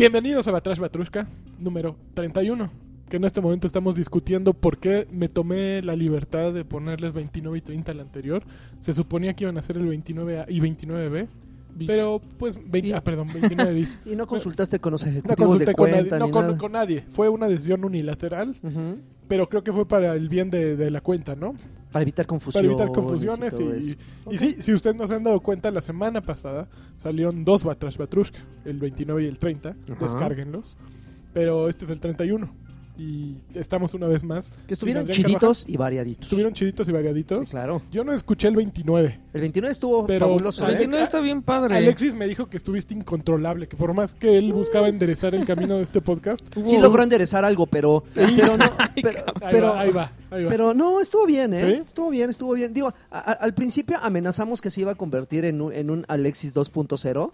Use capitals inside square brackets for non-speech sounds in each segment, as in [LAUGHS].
Bienvenidos a Batrash Batrushka, número 31. Que en este momento estamos discutiendo por qué me tomé la libertad de ponerles 29 y 30 al anterior. Se suponía que iban a ser el 29A y 29B. Bis. Pero, pues, 20 Y- ah, perdón, 29 bis. [LAUGHS] Y no consultaste con los No ejecutivos consulté de con nadie, no con, nadie. Fue una decisión unilateral, pero creo que fue para el bien de, de la cuenta, ¿no? Para evitar Para confusiones. evitar confusiones. Y, sí, si ustedes no se han dado cuenta, la semana pasada salieron dos Batrash Batrushka, el 29 y el 30. Ajá. Descárguenlos. Pero este es el 31. Y estamos una vez más. Que estuvieron chiditos y variaditos. Estuvieron chiditos y variaditos. Sí, claro. Yo no escuché el 29. El 29 estuvo Pero- fabuloso. El ver, ¿eh? 29 está bien padre. Alexis me dijo que estuviste incontrolable, que por más que él buscaba enderezar el camino de este podcast, Sí hubo- logró enderezar algo, pero... [LAUGHS] Pero no, [LAUGHS] pero, Ahí, pero, va, ahí va, ahí va. pero no, estuvo bien, ¿eh? ¿Sí? Estuvo bien, estuvo bien. Digo, a- a- al principio amenazamos que se iba a convertir en un, en un Alexis 2.0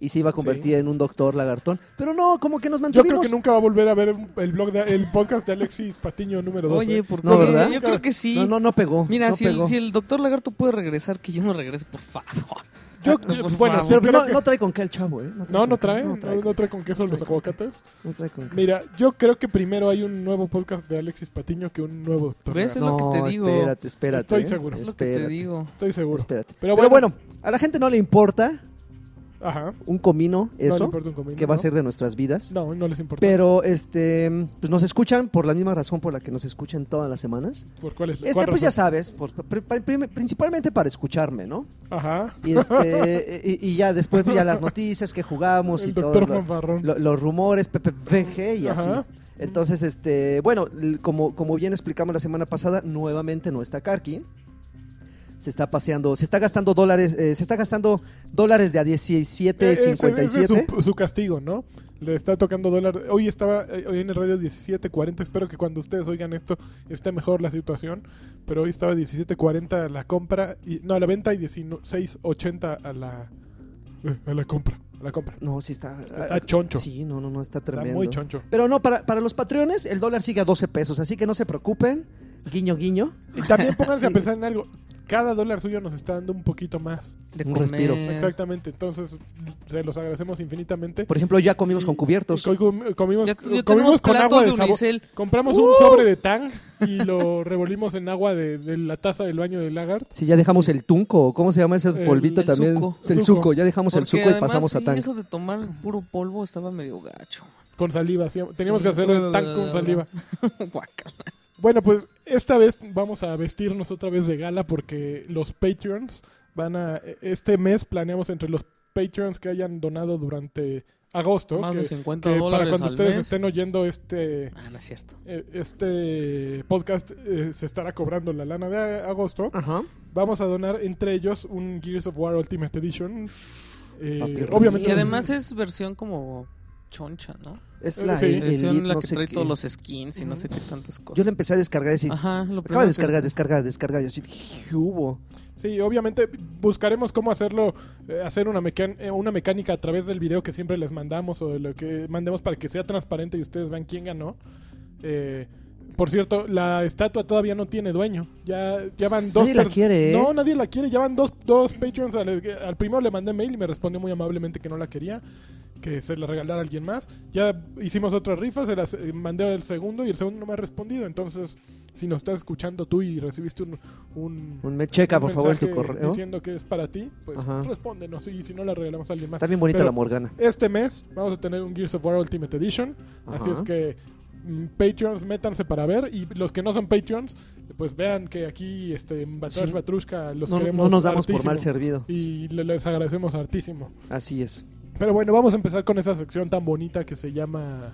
y se iba a convertir en un doctor lagartón. Pero no, como que nos Yo mantuvimos... creo que nunca va a volver a ver el blog de, el podcast de Alexis Patiño número 12. Oye, ¿por qué? No, ¿verdad? Yo creo que sí. No, no, no pegó. Mira, no si, el, si el doctor Lagarto puede regresar, que yo no regrese, por favor. Yo- [LAUGHS] yo- [LAUGHS] bueno, Pero no, que- no trae con qué el chavo, ¿eh? no, no qué. trae, No no, trae, no trae con queso los aguacates. no trae con qué. Mira, yo creo que primero hay un nuevo podcast de Alexis Patiño que un nuevo doctor. ¿Ves? Es Lagarto. lo que te digo. espérate, espérate. Estoy ¿eh? seguro. Es lo que te Espérate, digo. Estoy seguro. espérate. Pero bueno, a la gente no le importa Ajá. un comino no eso importa un comino, que va a ¿no? ser de nuestras vidas. No, no les importa. Pero este pues nos escuchan por la misma razón por la que nos escuchan todas las semanas. ¿Por cuál es? Este cuál pues ya sabes, por- principalmente para escucharme, ¿no? Ajá. Y este [LAUGHS] y, y ya después ya las noticias que jugamos El y todo doctor lo- lo- los rumores PPVG y así. Entonces, este, bueno, como, como bien explicamos la semana pasada, nuevamente no está Karki. Se está paseando, se está gastando dólares, eh, se está gastando dólares de a Eh, ese- 17.57. ese es su, su castigo, ¿no? Le está tocando dólar. Hoy estaba eh, hoy en el radio 17.40. Espero que cuando ustedes oigan esto esté mejor la situación. Pero hoy estaba 17.40 a la compra. Y, no, a la venta y 16.80 a la, eh, a la compra. A la compra. No, sí está. Está choncho. Sí, no, no, no, está Está tremendo. muy choncho. Pero no, para, para los patrones el dólar sigue a 12 pesos, así que no se preocupen. Guiño, guiño. Y también pónganse a [LAUGHS] Sí. pensar en algo. Cada dólar suyo nos está dando un poquito más. De Un comer. respiro. Exactamente. Entonces, se los agradecemos infinitamente. Por ejemplo, ya comimos con cubiertos. com- comimos, Ya, ya comimos tenemos con agua de de sabor. Compramos un sobre de tang y lo revolvimos en agua de, de la taza del baño de Lagarde. Sí, ya dejamos el tunco, ¿cómo se llama ese El- polvito el también? suco. Es el Suco. ya dejamos el suco y pasamos a sí, tan. eso de tomar puro polvo estaba medio gacho. Con saliva. sí, Teníamos Sí. que hacer el tang con saliva. [LAUGHS] Bueno, pues esta vez vamos a vestirnos otra vez de gala porque los Patreons van a... Este mes planeamos entre los Patreons que hayan donado durante agosto. Más que- de 50 que dólares para cuando al ustedes mes. estén oyendo este... Ah, no es cierto. eh, Este podcast eh, se estará cobrando la lana de agosto. Ajá. Vamos a donar entre ellos un Gears of War Ultimate Edition. Eh, obviamente. Y además es versión como choncha, ¿no? Es Eh, la sí. el- el Versión Elite, la no que sé trae qué. todos los skins y no sé qué tantas cosas. Yo le empecé a descargar y decir, Ajá, lo acaba de descargar, descargar, descargar. Yo así dije, ¿qué hubo? Sí, obviamente buscaremos cómo hacerlo, eh, hacer una, mecan- eh, una mecánica a través del video que siempre les mandamos o de lo que mandemos para que sea transparente y ustedes vean quién ganó. Eh, por cierto, la estatua todavía no tiene dueño. Ya, ya van dos. Nadie la quiere, ¿eh? No, nadie la quiere. Ya van dos, dos Patreons. Al, al primero le mandé mail y me respondió muy amablemente que no la quería. Que se la regalara a alguien más. Ya hicimos otra rifa, se las eh, mandé al segundo y el segundo no me ha respondido. Entonces, si nos estás escuchando tú y recibiste un, un, Un me checa, un por favor, tu correo. Diciendo que es para ti, pues Ajá. respóndenos y si no la regalamos a alguien más. Está bien bonita Pero- la Morgana. Este mes vamos a tener un Gears of War Ultimate Edition, así Ajá. es que mm, Patreons métanse para ver y los que no son Patreons, pues vean que aquí este en Batrash Sí. Batrushka los No, queremos no nos damos por hartísimo mal servido. y le- les agradecemos hartísimo. Así es. Pero bueno, vamos a empezar con esa sección tan bonita que se llama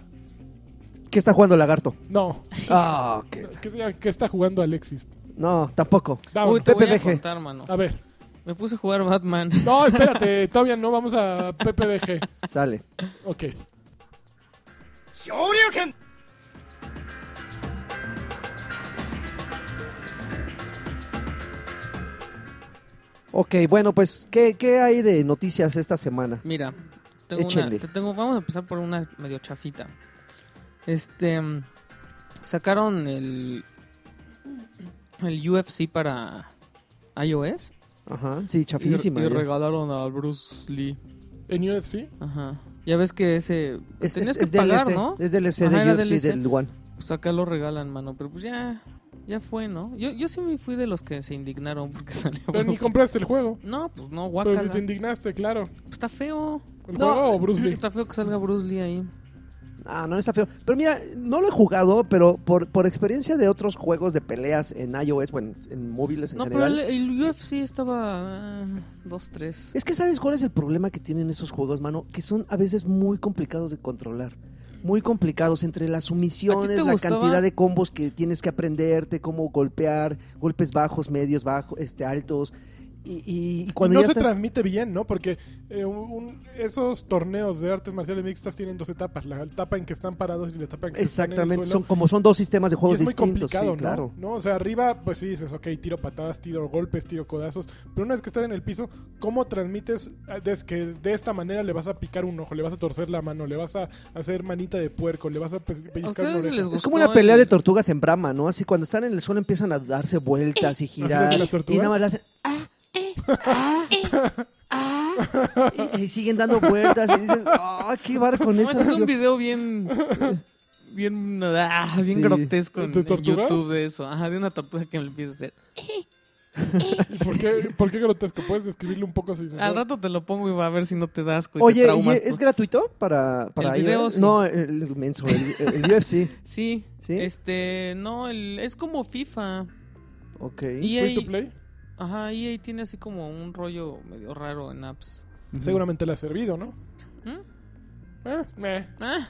¿Qué está jugando Lagarto? no, Ah, qué- que se llama- que está jugando Alexis. No, tampoco. Uy, te voy a PPBG. contar, mano. A ver. Me puse a jugar Batman. No, espérate, [LAUGHS] todavía no vamos a PPBG. Sale. Ok. Ok, bueno, pues, ¿qué, qué hay de noticias esta semana? Mira, tengo una, Échenle. te tengo, vamos a empezar por una medio chafita. Este sacaron el el UFC para iOS Ajá, sí, y, chafísima. y ya. regalaron a Bruce Lee. En UFC, Ajá. Ya ves que ese... Es, tenías es- que es pagar, DLC, ¿no? es DLC Ajá, de era UFC DLC. del One. Pues acá lo regalan, mano. Pero pues ya... Ya fue, ¿no? Yo, yo sí me fui de los que se indignaron porque [LAUGHS] salió Pero ni compraste el juego. No, pues no, Pero guacala. si te indignaste, claro. Está feo. ¿El No. juego o Bruce Lee? [LAUGHS] Está feo que salga Bruce Lee ahí. Ah, no está feo. Pero mira, no lo he jugado, pero por, por experiencia de otros juegos de peleas en iOS, bueno, en móviles en No, pero general. el, el UFC estaba... 2-3. Es que sabes cuál es el problema que tienen esos juegos, mano, que son a veces muy complicados de controlar. Muy complicados entre las ¿A sumisiones, la gustaba? cantidad de combos que tienes que aprenderte, cómo golpear, golpes bajos, medios, bajos, este, altos. Y, y- y cuando no ya se estás... transmite bien, ¿no? Porque eh, un- un- esos torneos de artes marciales mixtas tienen dos etapas. La etapa en que están parados y la etapa en que están en el Exactamente, son como son dos sistemas de Y juegos es muy complicado, sí, claro. ¿no? ¿no? O sea, arriba, pues sí dices, ok, tiro patadas, tiro golpes, tiro codazos. Pero una vez que estás en el piso, ¿cómo transmites eh, des- que de esta manera le vas a picar un ojo, le vas a torcer la mano, le vas a hacer manita de puerco, le vas a pe- pellizcar les Es como una pelea el- de tortugas en brama, ¿no? Así cuando están en el suelo empiezan a darse vueltas y [LAUGHS] girar. hacen las tortugas? Y nada más le hacen. "Ah, ah, ah", y, y siguen dando vueltas y dices, ¡ah, qué bar con No, eso! es un video bien... Bien, ah, bien Sí. grotesco en. YouTube de eso. Ajá, de una tortuga que me empieza a hacer. ¿Y ¿Por qué, ¿Por qué grotesco? ¿Puedes describirle un poco si Al rato te lo pongo y va a ver si no te das cuenta. Oye, ¿y es gratuito para, para El video, iOS? sí. No, el, el menso, el, el [LAUGHS] UFC. Sí, ¿Sí? Este, no, el, es como FIFA. Ok. Y ¿Free to play? Ajá, EA tiene así como un rollo medio raro en apps. Seguramente le ha servido, ¿no? ¿Mm? Eh, meh. Ah,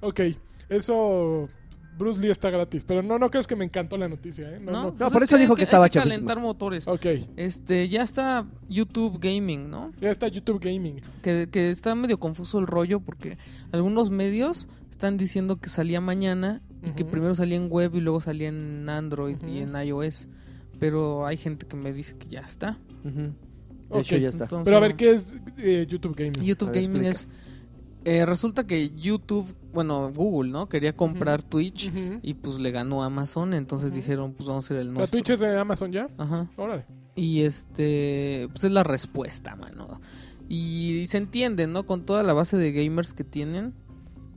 Ok, eso... Bruce Lee está gratis, pero no, no crees que me encantó la noticia, ¿eh? No, no, no. No, pues por es eso hay dijo que estaba calentar motores. Ok, Este, ya está YouTube Gaming, ¿no? ya está YouTube Gaming. Que, que está medio confuso el rollo porque algunos medios están diciendo que salía mañana y que Ujú. primero salía en web y luego salía en Android y Ujú. en iOS. Pero hay gente que me dice que ya está. Ujú. De hecho, ya está. Entonces, Pero a ver, ¿qué es eh, YouTube Gaming? YouTube ver, Gaming explica. es... eh, resulta que YouTube, bueno, Google, ¿no? Quería comprar Twitch y pues le ganó Amazon. Entonces dijeron, pues vamos a ser el O sea, nuestro. Twitch es de Amazon ya. Ajá. Órale. Y este, pues es la respuesta, mano. Y, se entiende, ¿no? Con toda la base de gamers que tienen.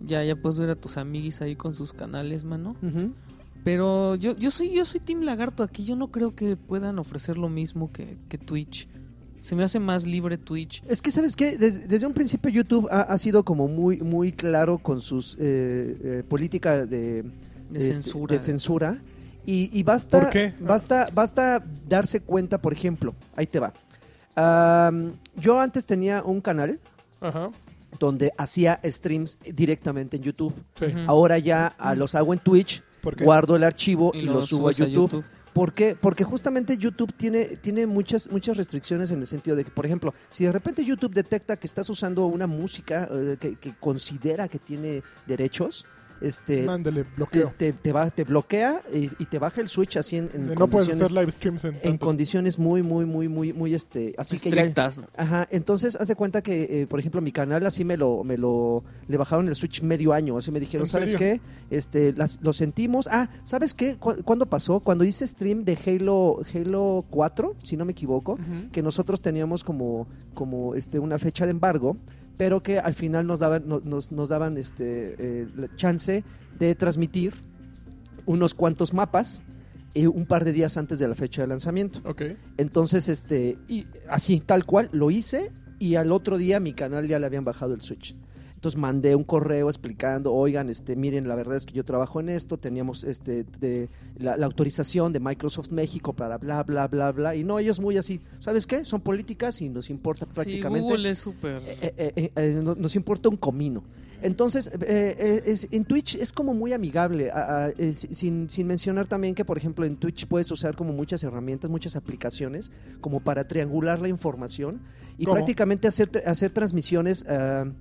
Ya, ya puedes ver a tus amiguis ahí con sus canales, mano. Ujú. Pero yo, yo soy, yo soy Team Lagarto aquí. Yo no creo que puedan ofrecer lo mismo que, que Twitch. Se me hace más libre Twitch. Es que, ¿sabes qué? Des- Desde, un principio YouTube ha, ha sido como muy, muy claro con sus eh, eh, política de, De este, censura. de censura. Y, y basta, ¿Por qué? Basta, basta darse cuenta, por ejemplo, ahí te va. Am, yo antes tenía un canal Ajá. donde hacía streams directamente en YouTube. Sí. Ahora ya los hago en Twitch. Guardo el archivo y, Y lo, lo subo a YouTube. ¿Por qué? Porque justamente YouTube tiene, tiene muchas, muchas restricciones en el sentido de que, por ejemplo, si de repente YouTube detecta que estás usando una música eh, que, que considera que tiene derechos, este, Mándale, te, bloqueo. te, te va- te bloquea y, y te baja el switch así en, en no puedes condiciones, hacer live streams en, condiciones muy, muy, muy, muy, muy, este, así que ya. Ajá, entonces haz de cuenta que, eh, por ejemplo, mi canal así me lo, me lo, le bajaron el switch medio año, así me dijeron, ¿En ¿sabes serio? qué? Este, las, lo sentimos. Ah, ¿sabes qué? ¿Cu- ¿Cuándo pasó? Cuando hice stream de Halo, Halo 4, si no me equivoco, que nosotros teníamos como, como este, una fecha de embargo, pero que al final nos daban, no- nos, nos daban este, eh, la chance de transmitir unos cuantos mapas eh, un par de días antes de la fecha de lanzamiento. Entonces, este, y así, tal cual, lo hice y al otro día mi canal ya le habían bajado el Switch. Entonces mandé un correo explicando, oigan, este, miren, la verdad es que yo trabajo en esto, teníamos este, de, la, la autorización de Microsoft México para bla, bla, bla, bla. Y no, ellos muy así, ¿sabes qué? Son políticas y nos importa Sí, prácticamente. Google es súper... Eh, eh, eh, eh, no- nos importa un comino. Entonces, eh, eh, es- en Twitch es como muy amigable, a- a- eh, si- sin, sin mencionar también que, por ejemplo, en Twitch puedes usar como muchas herramientas, muchas aplicaciones, como para triangular la información y ¿Cómo? prácticamente hacer, hacer transmisiones eh,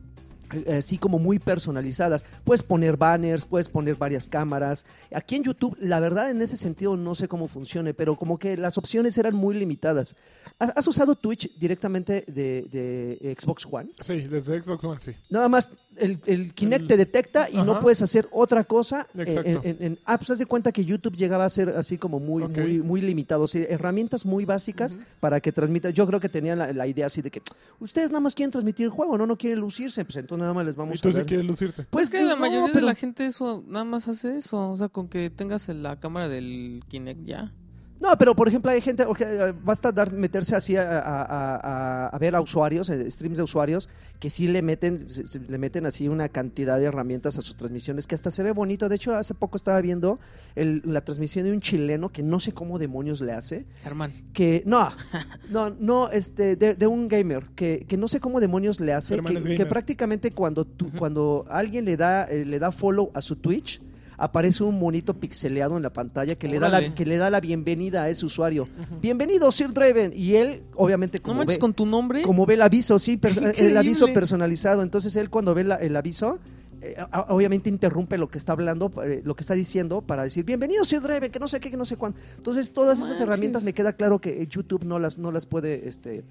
así como muy personalizadas. Puedes poner banners, puedes poner varias cámaras. Aquí en YouTube, la verdad, en ese sentido no sé cómo funcione, pero como que las opciones eran muy limitadas. ¿Has has usado Twitch directamente de, de Xbox One? Sí, desde Xbox One, sí. Nada más el, el Kinect El- te detecta y no puedes hacer otra cosa. en- Exacto. En, en apps, haz de cuenta que YouTube llegaba a ser así como muy, muy, muy limitado. O sea, herramientas muy básicas para que transmita. Yo creo que tenían la, la idea así de que ustedes nada más quieren transmitir el juego, no, no quieren lucirse. Pues entonces nada más les Y vamos tú a ver. quieres lucirte. Pues que la no, mayoría de la gente eso nada más hace eso, o sea, con que tengas en la cámara del Kinect ya. No, pero por ejemplo hay gente, ok, eh, basta dar, meterse así a, a- a- ver a usuarios, eh, streams de usuarios, que sí le meten, le meten así una cantidad de herramientas a sus transmisiones, que hasta se ve bonito. De hecho, hace poco estaba viendo el- la transmisión de un chileno que no sé cómo demonios le hace, Germán. que no, [LAUGHS] no, no, este, de, de un gamer, que, que no sé cómo demonios le hace, que, es que gamer. prácticamente cuando tú, Ujú. cuando alguien le da, eh, le da follow a su Twitch, aparece un monito pixeleado en la pantalla que le da la, que le da la bienvenida a ese usuario. Bienvenido, Sir Draven. Y él, obviamente, No como, manches ve, con tu nombre. como ve el aviso, sí, per- ¡Qué el aviso personalizado. Entonces él cuando ve la- el aviso, eh, obviamente interrumpe lo que está hablando, eh, lo que está diciendo para decir, bienvenido, Sir Draven, que no sé qué, que no sé cuánto. Entonces todas esas manches. herramientas me queda claro que YouTube no las, no las puede, este,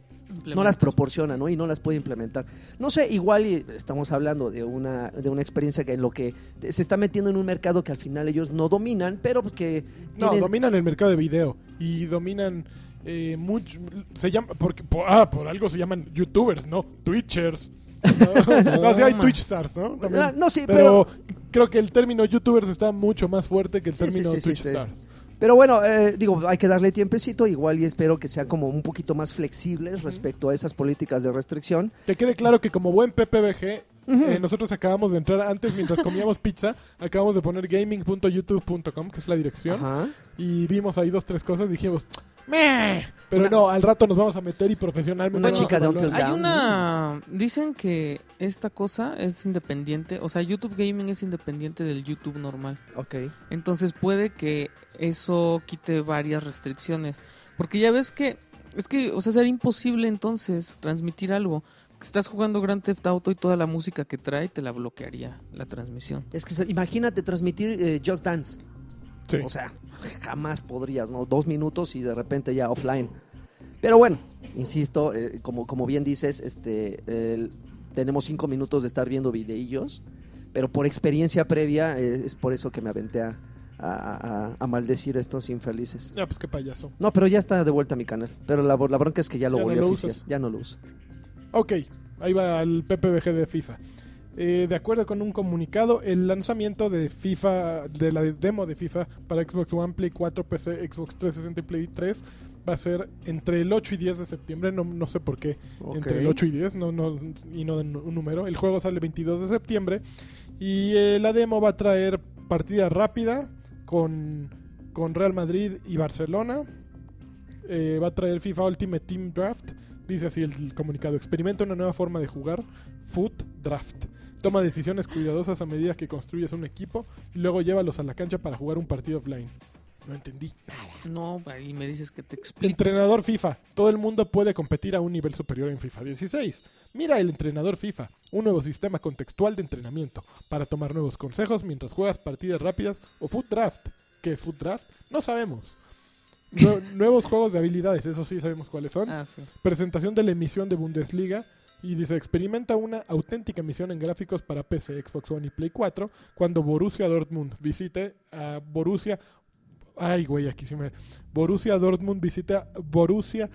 no las proporciona, ¿no? Y no las puede implementar. No sé, igual y estamos hablando de una, de una experiencia que en lo que se está metiendo en un mercado que al final ellos no dominan, pero que No, tienen- dominan el mercado de video y dominan eh, mucho. Se llama, porque, por, ah, por algo se llaman YouTubers, ¿no? Twitchers. No, no hay. Twitch stars, ¿no? También. Ah, no, sí, pero, creo que el término YouTubers está mucho más fuerte que el Sí, sí, término sí, sí, Twitch stars. Pero bueno, eh, digo, hay que darle tiempecito, igual y espero que sean como un poquito más flexibles respecto a esas políticas de restricción. Que quede claro que como buen PPBG, eh, nosotros acabamos de entrar antes mientras comíamos pizza, [LAUGHS] acabamos de poner gaming.youtube.com, que es la dirección, Ajá. y vimos ahí dos, tres cosas, dijimos, "Meh". Pero no, al rato nos vamos a meter y profesionalmente. Una chica de. Until Hay una... Dicen que esta cosa es independiente, o sea, YouTube Gaming es independiente del YouTube normal. Ok. Entonces puede que eso quite varias restricciones. Porque ya ves que, es que, o sea, sería imposible entonces transmitir algo. Estás jugando Grand Theft Auto y toda la música que trae te la bloquearía la transmisión. Es que imagínate transmitir eh, Just Dance. Sí. O sea, jamás podrías, ¿no? Dos minutos y de repente ya offline. Pero bueno, insisto, eh, como, como bien dices, este, tenemos cinco minutos de estar viendo videillos, pero por experiencia previa eh, es por eso que me aventé a, a- a- a maldecir a estos infelices. Ya, pues qué payaso. No, pero ya está de vuelta a mi canal. Pero la, la bronca es que ya lo Ya no a oficiar. Ya no lo uso. Ok, ahí va el PPBG de FIFA. Eh, de acuerdo con un comunicado, el lanzamiento de FIFA, de la demo de FIFA para Xbox One, Play 4, PC, Xbox 360 y Play 3 va a ser entre el 8 y 10 de septiembre, no, no sé por qué, entre el 8 y 10, no, no, y no un número. El juego sale el 22 de septiembre y eh, la demo va a traer partida rápida con, con Real Madrid y Barcelona. Eh, va a traer FIFA Ultimate Team Draft. Dice así el comunicado. Experimenta una nueva forma de jugar. Foot Draft. Toma decisiones cuidadosas a medida que construyes un equipo y luego llévalos a la cancha para jugar un partido offline. No entendí. No, ahí me dices que te explico. Entrenador FIFA. Todo el mundo puede competir a un nivel superior en FIFA 16. Mira el entrenador FIFA, un nuevo sistema contextual de entrenamiento para tomar nuevos consejos mientras juegas partidas rápidas o Foot Draft. ¿Qué es Foot Draft? No sabemos. Nue- [LAUGHS] nuevos juegos de habilidades, eso sí sabemos cuáles son. Ah, sí. Presentación de la emisión de Bundesliga. Y dice, experimenta una auténtica emisión en gráficos para PC, Xbox One y Play 4 cuando Borussia Dortmund visite a Borussia... Ay, güey, aquí sí me... Borussia Dortmund visita Borussia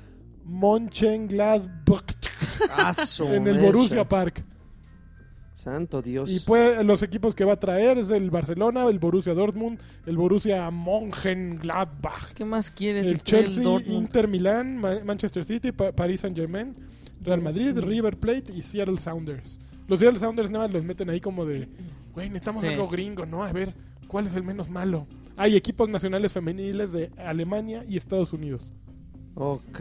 Mönchengladbach en el. Borussia Park. Santo Dios. Y pues los equipos que va a traer es el Barcelona, el Borussia Dortmund, el Borussia Mönchengladbach. ¿Qué más quieres? El Chelsea. Inter Milán, Ma- Manchester City, Pa- Paris Saint Germain, Real Madrid, River Plate y Seattle Sounders. Los Seattle Sounders nada más los meten ahí como de, güey, necesitamos Sí. algo gringo, ¿no? A ver, ¿cuál es el menos malo? Hay equipos nacionales femeniles de Alemania y Estados Unidos. Ok.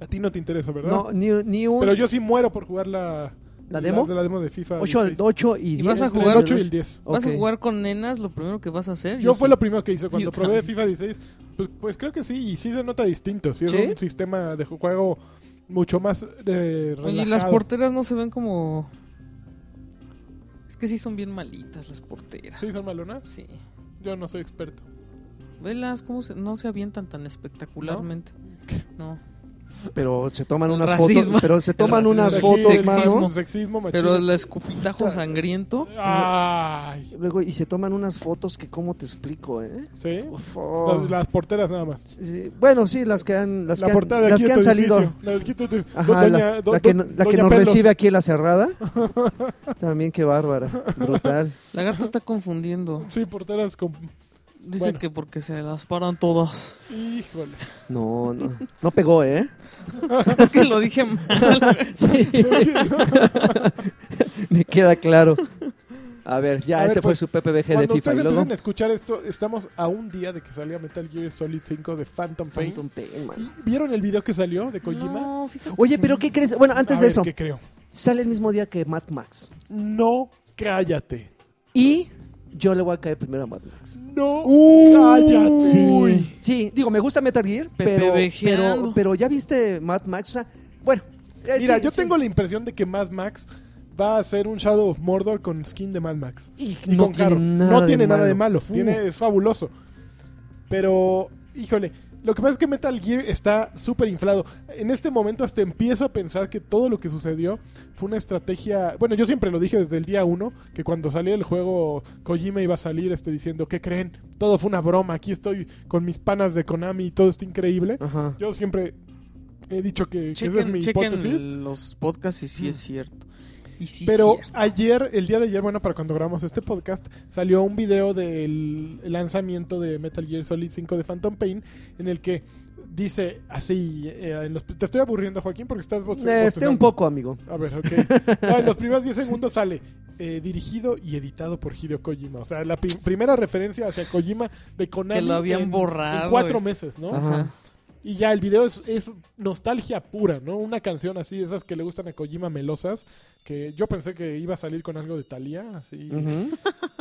A ti no te interesa, ¿verdad? No, ni, ni un... Pero yo sí muero por jugar la, ¿La demo? de la demo de FIFA. 8, 16. 8 y 10. vas a jugar- el 8 y el 10. ¿Vas Ok. a jugar con nenas? Lo primero que vas a hacer. Yo fue sí. lo primero que hice cuando Yo probé también. FIFA 16. Pues, pues creo que sí, y sí se nota distinto. Sí, es ¿Sí? un sistema de juego mucho más eh, Oye, ¿y las porteras no se ven como... Es que sí son bien malitas las porteras. ¿Sí son malonas? Sí. Yo no soy experto. Velas, cómo se... no se avientan tan espectacularmente. No. Pero se toman unas Racismo. fotos, pero se toman Racismo. unas fotos, sexismo, mano. sexismo. Pero el escupitajo sangriento. Ay, Luego, y se toman unas fotos que, ¿cómo te explico, eh? ¿sí? Uf, oh. Las, las porteras nada más. Sí, Bueno, sí, las que han, las la que han, de las que han salido. edificio. La, de aquí de tu- Ajá, doña- la, do- la que, do- no- la que doña nos Pelos. recibe aquí en la cerrada. [LAUGHS] También qué bárbara, brutal. Lagarto está confundiendo. Sí, porteras con... Dice Bueno. que porque se las paran todas. Híjole. No, no, no pegó, ¿eh? [LAUGHS] es que lo dije mal. [LAUGHS] Sí, [LAUGHS] me queda claro. A ver, ya A ver, ese fue pues, su PPBG de Cuando FIFA. ustedes Y luego, empiecen a escuchar esto, estamos a un día de que salga Metal Gear Solid 5 de Phantom Pain. Phantom Pain, man. ¿Y ¿Vieron el video que salió de Kojima? No, fíjate Oye, pero. ¿qué crees? Bueno, antes A de ver, eso, ¿qué creo? sale el mismo día que Mad Max. No, cállate. Y yo le voy a caer primero a Mad Max. No, cállate. Sí, sí, digo, me gusta Metal Gear, pero, pero, pero ya viste Mad Max, o sea, bueno. eh, Mira, sí, yo sí. tengo la impresión de que Mad Max va a ser un Shadow of Mordor con skin de Mad Max. Y Y no con tiene carro. nada no de tiene nada de malo. malo. Tiene, es fabuloso. Pero, híjole, lo que pasa es que Metal Gear está súper inflado. En este momento hasta empiezo a pensar que todo lo que sucedió fue una estrategia... Bueno, yo siempre lo dije desde el día uno, que cuando salía el juego Kojima iba a salir este, diciendo, ¿qué creen? Todo fue una broma, aquí estoy con mis panas de Konami y todo está increíble. Ajá. Yo siempre he dicho que, que esa es Chequen, mi chequen hipótesis. los podcasts y sí es cierto. Y sí Pero cierto. ayer, el día de ayer, bueno, para cuando grabamos este podcast, salió un video del lanzamiento de Metal Gear Solid 5 de Phantom Pain, en el que dice así, eh, en los- te estoy aburriendo Joaquín porque estás boce- Este, bostezando. un poco, amigo. A ver, ok. No, en los primeros 10 segundos sale eh, dirigido y editado por Hideo Kojima. O sea, la pri- primera referencia hacia Kojima de Konami Que lo habían en, borrado, en cuatro eh. meses, ¿no? Ajá. Y ya el video es, es nostalgia pura, ¿no? Una canción así, esas que le gustan a Kojima melosas, que yo pensé que iba a salir con algo de Thalía, así.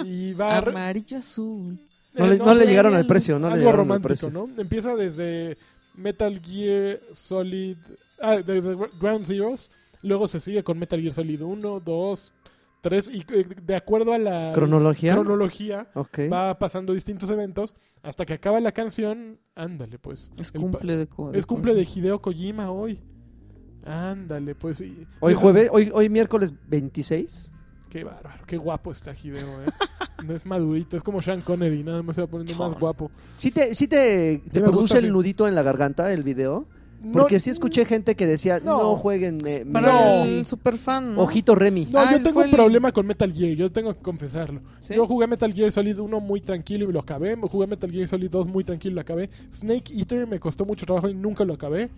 Y va a... re- Amarillo azul. No, eh, le, no le llegaron al precio, no le llegaron al romántico, precio. ¿no? Empieza desde Metal Gear Solid... Ah, desde Ground Zeroes. Luego se sigue con Metal Gear Solid 1, 2, 3. Y eh, de acuerdo a la ¿Cronología? cronología, va pasando distintos eventos hasta que acaba la canción. Ándale, pues. Es El cumple de co- Es cumple de Hideo Kojima hoy. Ándale, pues. Hoy jueves, hoy, hoy miércoles 26. Qué bárbaro, qué guapo está Hideo, eh. No es madurito, es como Sean Connery, nada más se va poniendo más guapo. ¿Sí te, sí te, produce el nudito en la garganta el video? No- Porque sí escuché gente que decía, no, No. jueguen eh, Para el super fan, ¿no? Ojito Remy. No, Ah, yo tengo un el- problema con Metal Gear, yo tengo que confesarlo. ¿Sí? Yo jugué Metal Gear Solid 1 muy tranquilo y lo acabé. Jugué Metal Gear Solid 2 muy tranquilo y lo acabé. Snake Eater me costó mucho trabajo y nunca lo acabé.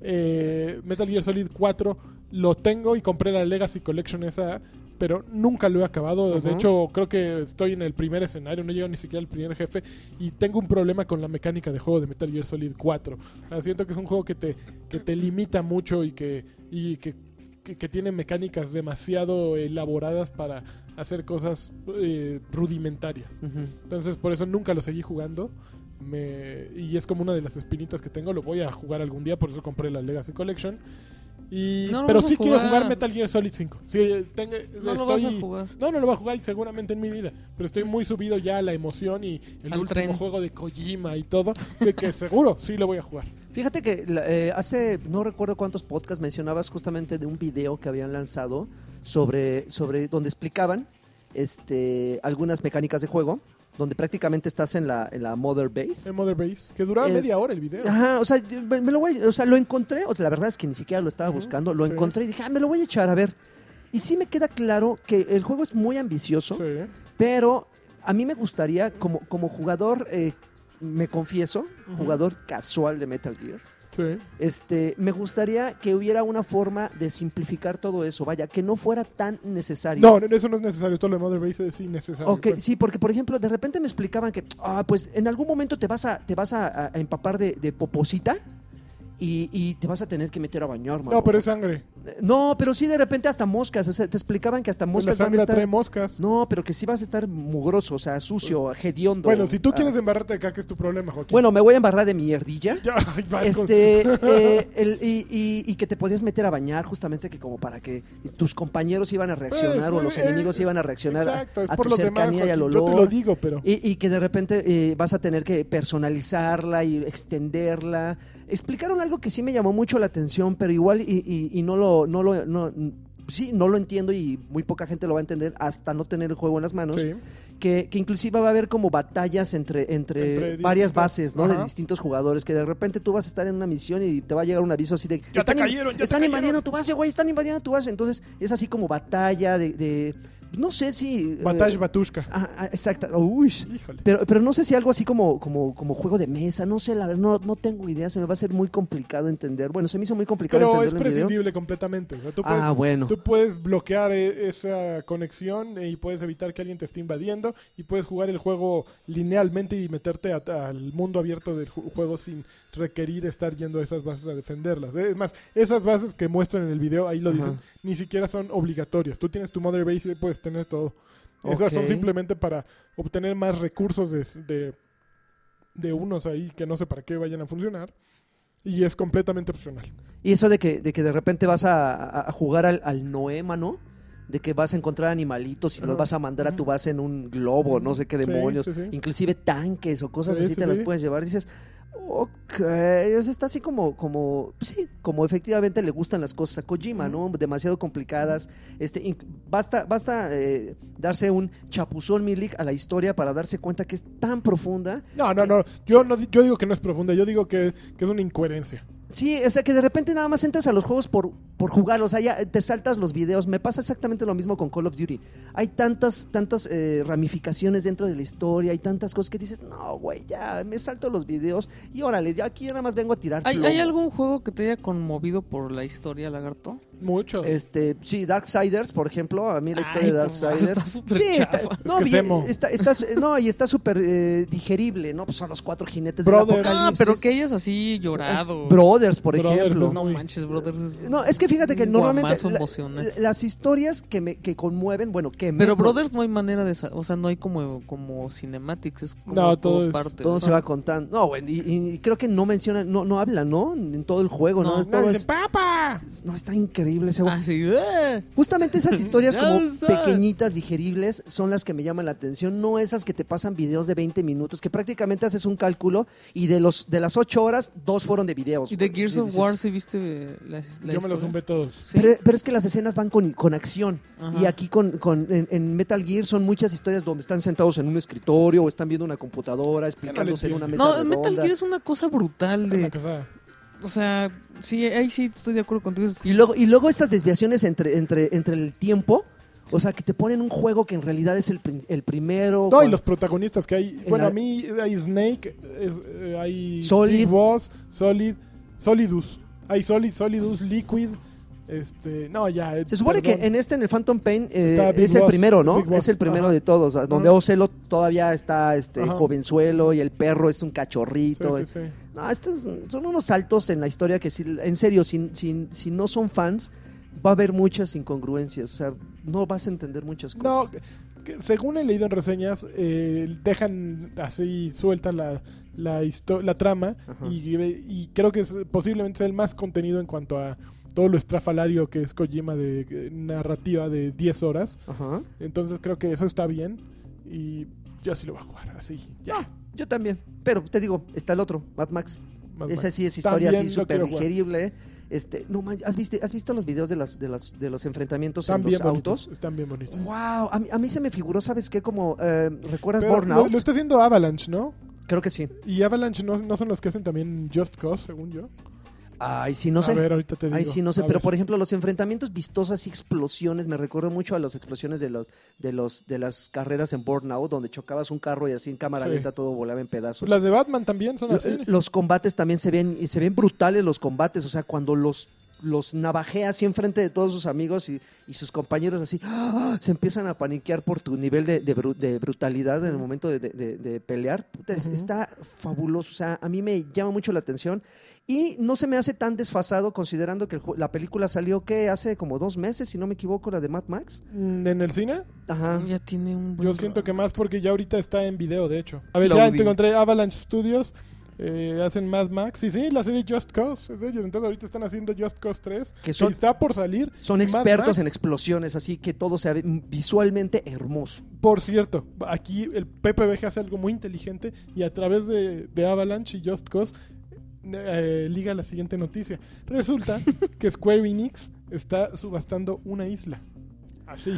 Eh, Metal Gear Solid 4 lo tengo y compré la Legacy Collection esa, pero nunca lo he acabado. De hecho, creo que estoy en el primer escenario, no llego ni siquiera al primer jefe y tengo un problema con la mecánica de juego de Metal Gear Solid 4. O sea, siento que es un juego que te, que te limita mucho y que, y que, que- que tiene mecánicas demasiado elaboradas para hacer cosas eh, rudimentarias. Entonces por eso nunca lo seguí jugando. Me, y es como una de las espinitas que tengo. Lo voy a jugar algún día, por eso compré la Legacy Collection. Y, No lo pero vas a sí quiero jugar. Metal Gear Solid 5. Sí, tengo- No lo vas a jugar. No, no lo voy a jugar seguramente en mi vida. Pero estoy muy subido ya a la emoción y el Al último tren. juego de Kojima y todo. Que, que seguro sí lo voy a jugar. Fíjate que la- eh, hace, no recuerdo cuántos podcasts mencionabas justamente de un video que habían lanzado sobre, sobre donde explicaban este, algunas mecánicas de juego, donde prácticamente estás en la, en la Mother Base. En Mother Base. Que duraba Es- media hora el video. Ajá, o sea, me, me lo voy, o sea, lo encontré, o sea, la verdad es que ni siquiera lo estaba buscando, lo sí. encontré y dije, ah, me lo voy a echar a ver. Y sí me queda claro que el juego es muy ambicioso, Sí. pero a mí me gustaría, como, como jugador, eh, me confieso, jugador casual de Metal Gear, Sí. este, me gustaría que hubiera una forma de simplificar todo eso, vaya, que no fuera tan necesario. No, eso no es necesario. Todo lo de Mother Base es innecesario. Ok, pues. sí, porque por ejemplo, de repente me explicaban que, ah, pues en algún momento te vas a, te vas a, a- a empapar de, de poposita y, y te vas a tener que meter a bañar, mano. No, pero es sangre. No, pero sí de repente hasta moscas. O sea, te explicaban que hasta Pues moscas la van a estar. trae moscas. No, pero que sí vas a estar mugroso, o sea, sucio, hediondo. Bueno, si tú Ah. quieres embarrarte acá, ¿qué es tu problema, Joaquín? Bueno, me voy a embarrar de [LAUGHS] vas con- Este, [LAUGHS] eh, el- y, y- y que te podías meter a bañar justamente que como para que tus compañeros iban a reaccionar Pues, o los eh, enemigos iban a reaccionar a- Exacto, es a, por tu los demás, cercanía y al. Yo te olor. lo digo, pero... Y, y que de repente eh, vas a tener que personalizarla y extenderla. Explicaron algo que sí me llamó mucho la atención, pero igual y, y- y no lo, no lo, no, sí, no lo entiendo y muy poca gente lo va a entender hasta no tener el juego en las manos. Sí. Que, que inclusive va a haber como batallas entre, entre, Entre varias bases, ¿no? De distintos jugadores, que de repente tú vas a estar en una misión y te va a llegar un aviso así de... Ya te in- cayeron, ya te están cayeron". invadiendo tu base, güey, están invadiendo tu base. Entonces es así como batalla de... de- no sé si... eh, Batash Batushka. Ah, ah, exacto. Uy. Híjole. Pero, pero no sé si algo así como, como, como juego de mesa, no sé, la verdad, no, no tengo idea, se me va a hacer muy complicado entender. Bueno, se me hizo muy complicado Pero es entenderlo en video. prescindible completamente. O sea, tú puedes, Ah, bueno. tú puedes bloquear eh, esa conexión y puedes evitar que alguien te esté invadiendo y puedes jugar el juego linealmente y meterte al mundo abierto del ju- juego sin requerir estar yendo a esas bases a defenderlas. Es más, esas bases que muestran en el video, ahí lo Ajá. dicen, ni siquiera son obligatorias. Tú tienes tu Mother Base y tener todo. Esas son simplemente para obtener más recursos de, de, de unos ahí que no sé para qué vayan a funcionar. Y es completamente opcional. Y eso de que, de que de repente vas a, jugar al, al Noema, ¿no? De que vas a encontar animalitos y los vas a mandar a tu base en un globo, no sé qué demonios. sí, sí. Inclusive tanques o cosas Sí, así sí, te las puedes llevar. Dices, ok, o sea, está así como, como, sí, como efectivamente le gustan las cosas a Kojima, ¿no? Demasiado complicadas. Este, basta, basta eh, darse un chapuzón milik a la historia para darse cuenta que es tan profunda No, no, no. Yo, no. yo digo que no es profunda. Yo digo que, que es una incoherencia. Sí, o sea que de repente nada más entras a los juegos por, por jugar, o sea, ya te saltas los videos. Me pasa exactamente lo mismo con Call of Duty. Hay tantas, tantas eh, ramificaciones dentro de la historia, hay tantas cosas que dices, no, güey, ya me salto los videos y órale, ya aquí yo nada más vengo a tirar. ¿Hay, plomo". ¿Hay algún juego que te haya conmovido por la historia, Lagarto? Mucho. Este, sí, Darksiders, por ejemplo, a mí la historia Ay, de Darksiders. está súper sí, está, no, Es que está, está- no, y está súper eh, digerible, ¿no? Pues son los cuatro jinetes del Ah, apocalipsis. pero que hayas así llorado. Brothers, por Brothers, ejemplo. No manches, Brothers. es No, es que fíjate que normalmente la- las historias que me que conmueven, bueno, que me Pero con- Brothers no hay manera de... O sea, no hay como, como cinematics, es como No, todo todo es- parte. todo ¿no? se va contando. No, güey, y, y creo que no mencionan, no, no hablan, ¿no? En todo el juego, ¿no? No, Todo es- ¡Papa! no, está increíble ese juego. Ah. ¡eh! Justamente esas historias como [LAUGHS] pequeñitas, digeribles, son las que me llaman la atención, no esas que te pasan videos de 20 minutos, que prácticamente haces un cálculo y de los de las 8 horas, dos fueron de videos. Y de. Gears of War, ¿sí viste la, la Yo me los zumbé todos. Sí. Pero, pero es que las escenas van con, con acción. Ajá. Y aquí con, con- en, en Metal Gear son muchas historias donde están sentados en un escritorio o están viendo una computadora, explicándose en una mesa No, redonda. Metal Gear es una cosa brutal Una de... cosa- O sea, sí, ahí sí estoy de acuerdo contigo. Y luego, y luego estas desviaciones entre, entre, entre el tiempo, o sea, que te ponen un juego que en realidad es el, el primero. No, y los protagonistas que hay. En Bueno, la- a mí hay Snake, es- eh, hay Solid. Big Boss, Solid, Solidus. Hay Solid, Solidus, Liquid. Este, no, ya. eh, Se supone perdón. que en este, en el Phantom Pain, eh, es el Boss, primero, ¿no? Es el primero ajá. de todos, donde. Ocelot todavía está este Ajá. jovenzuelo y el perro es un Sí, cachorrito. sí, sí. No, estos son unos saltos en la historia que, si, en serio, si, si, si no son fans, va a haber muchas incongruencias. O sea, no vas a entender muchas No, cosas. que- según he leído en reseñas, eh, dejan así suelta la, la, la trama y, y creo que es posiblemente sea el más contenido en cuanto a todo lo estrafalario que es Kojima de eh, narrativa de 10 horas. Ajá. Entonces creo que eso está bien y yo sí lo voy a jugar así. Ya. Ah, yo también. Pero te digo, está el otro, Mad Max. Más Esa sí es historia También así lo súper digerible. Este, no man- ¿has visto, ¿has visto los videos de las de las de los enfrentamientos Están en bien los bonitos. autos? Están bien bonitos. Wow, a mí, a mí se me figuró, ¿sabes qué? Como eh, ¿recuerdas Pero lo, Burnout? lo está haciendo Avalanche, ¿no? Creo que sí. Y Avalanche no, no son los que hacen también Just Cause, según yo. Ay, sí, no sé. A ver, ahorita te digo. Ay, sí, no sé, A pero ver. por ejemplo, los enfrentamientos vistosas y explosiones, me recuerdo mucho a las explosiones de los de los de las carreras en Burnout, donde chocabas un carro y así en cámara Sí. lenta todo volaba en pedazos. Las de Batman también son así. Los combates también se ven y se ven brutales los combates, o sea, cuando los los navajea así enfrente de todos sus amigos y, y sus compañeros así ¡ah! se empiezan a paniquear por tu nivel de, de bru- de brutalidad en el momento de, pelear. Puta. Está fabuloso, o sea, a mí me llama mucho la atención y no se me hace tan desfasado considerando que el la película salió que hace como dos meses, si no me equivoco, la de Mad Max. Mm, ¿En el cine? Ajá. Ya tiene un buen Yo siento que más porque ya ahorita está en video, de hecho. A ver, ya te encontré Avalanche Studios. eh, hacen Mad Max. Y sí, la serie Just Cause es de ellos. Entonces ahorita están haciendo Just Cause 3. Que son- está por salir. Son expertos Max, en explosiones, así que todo se ve visualmente hermoso. Por cierto, aquí el PPBG hace algo muy inteligente. Y a través de, de Avalanche y Just Cause eh, liga la siguiente noticia. Resulta [LAUGHS] que Square Enix está subastando una isla. Así.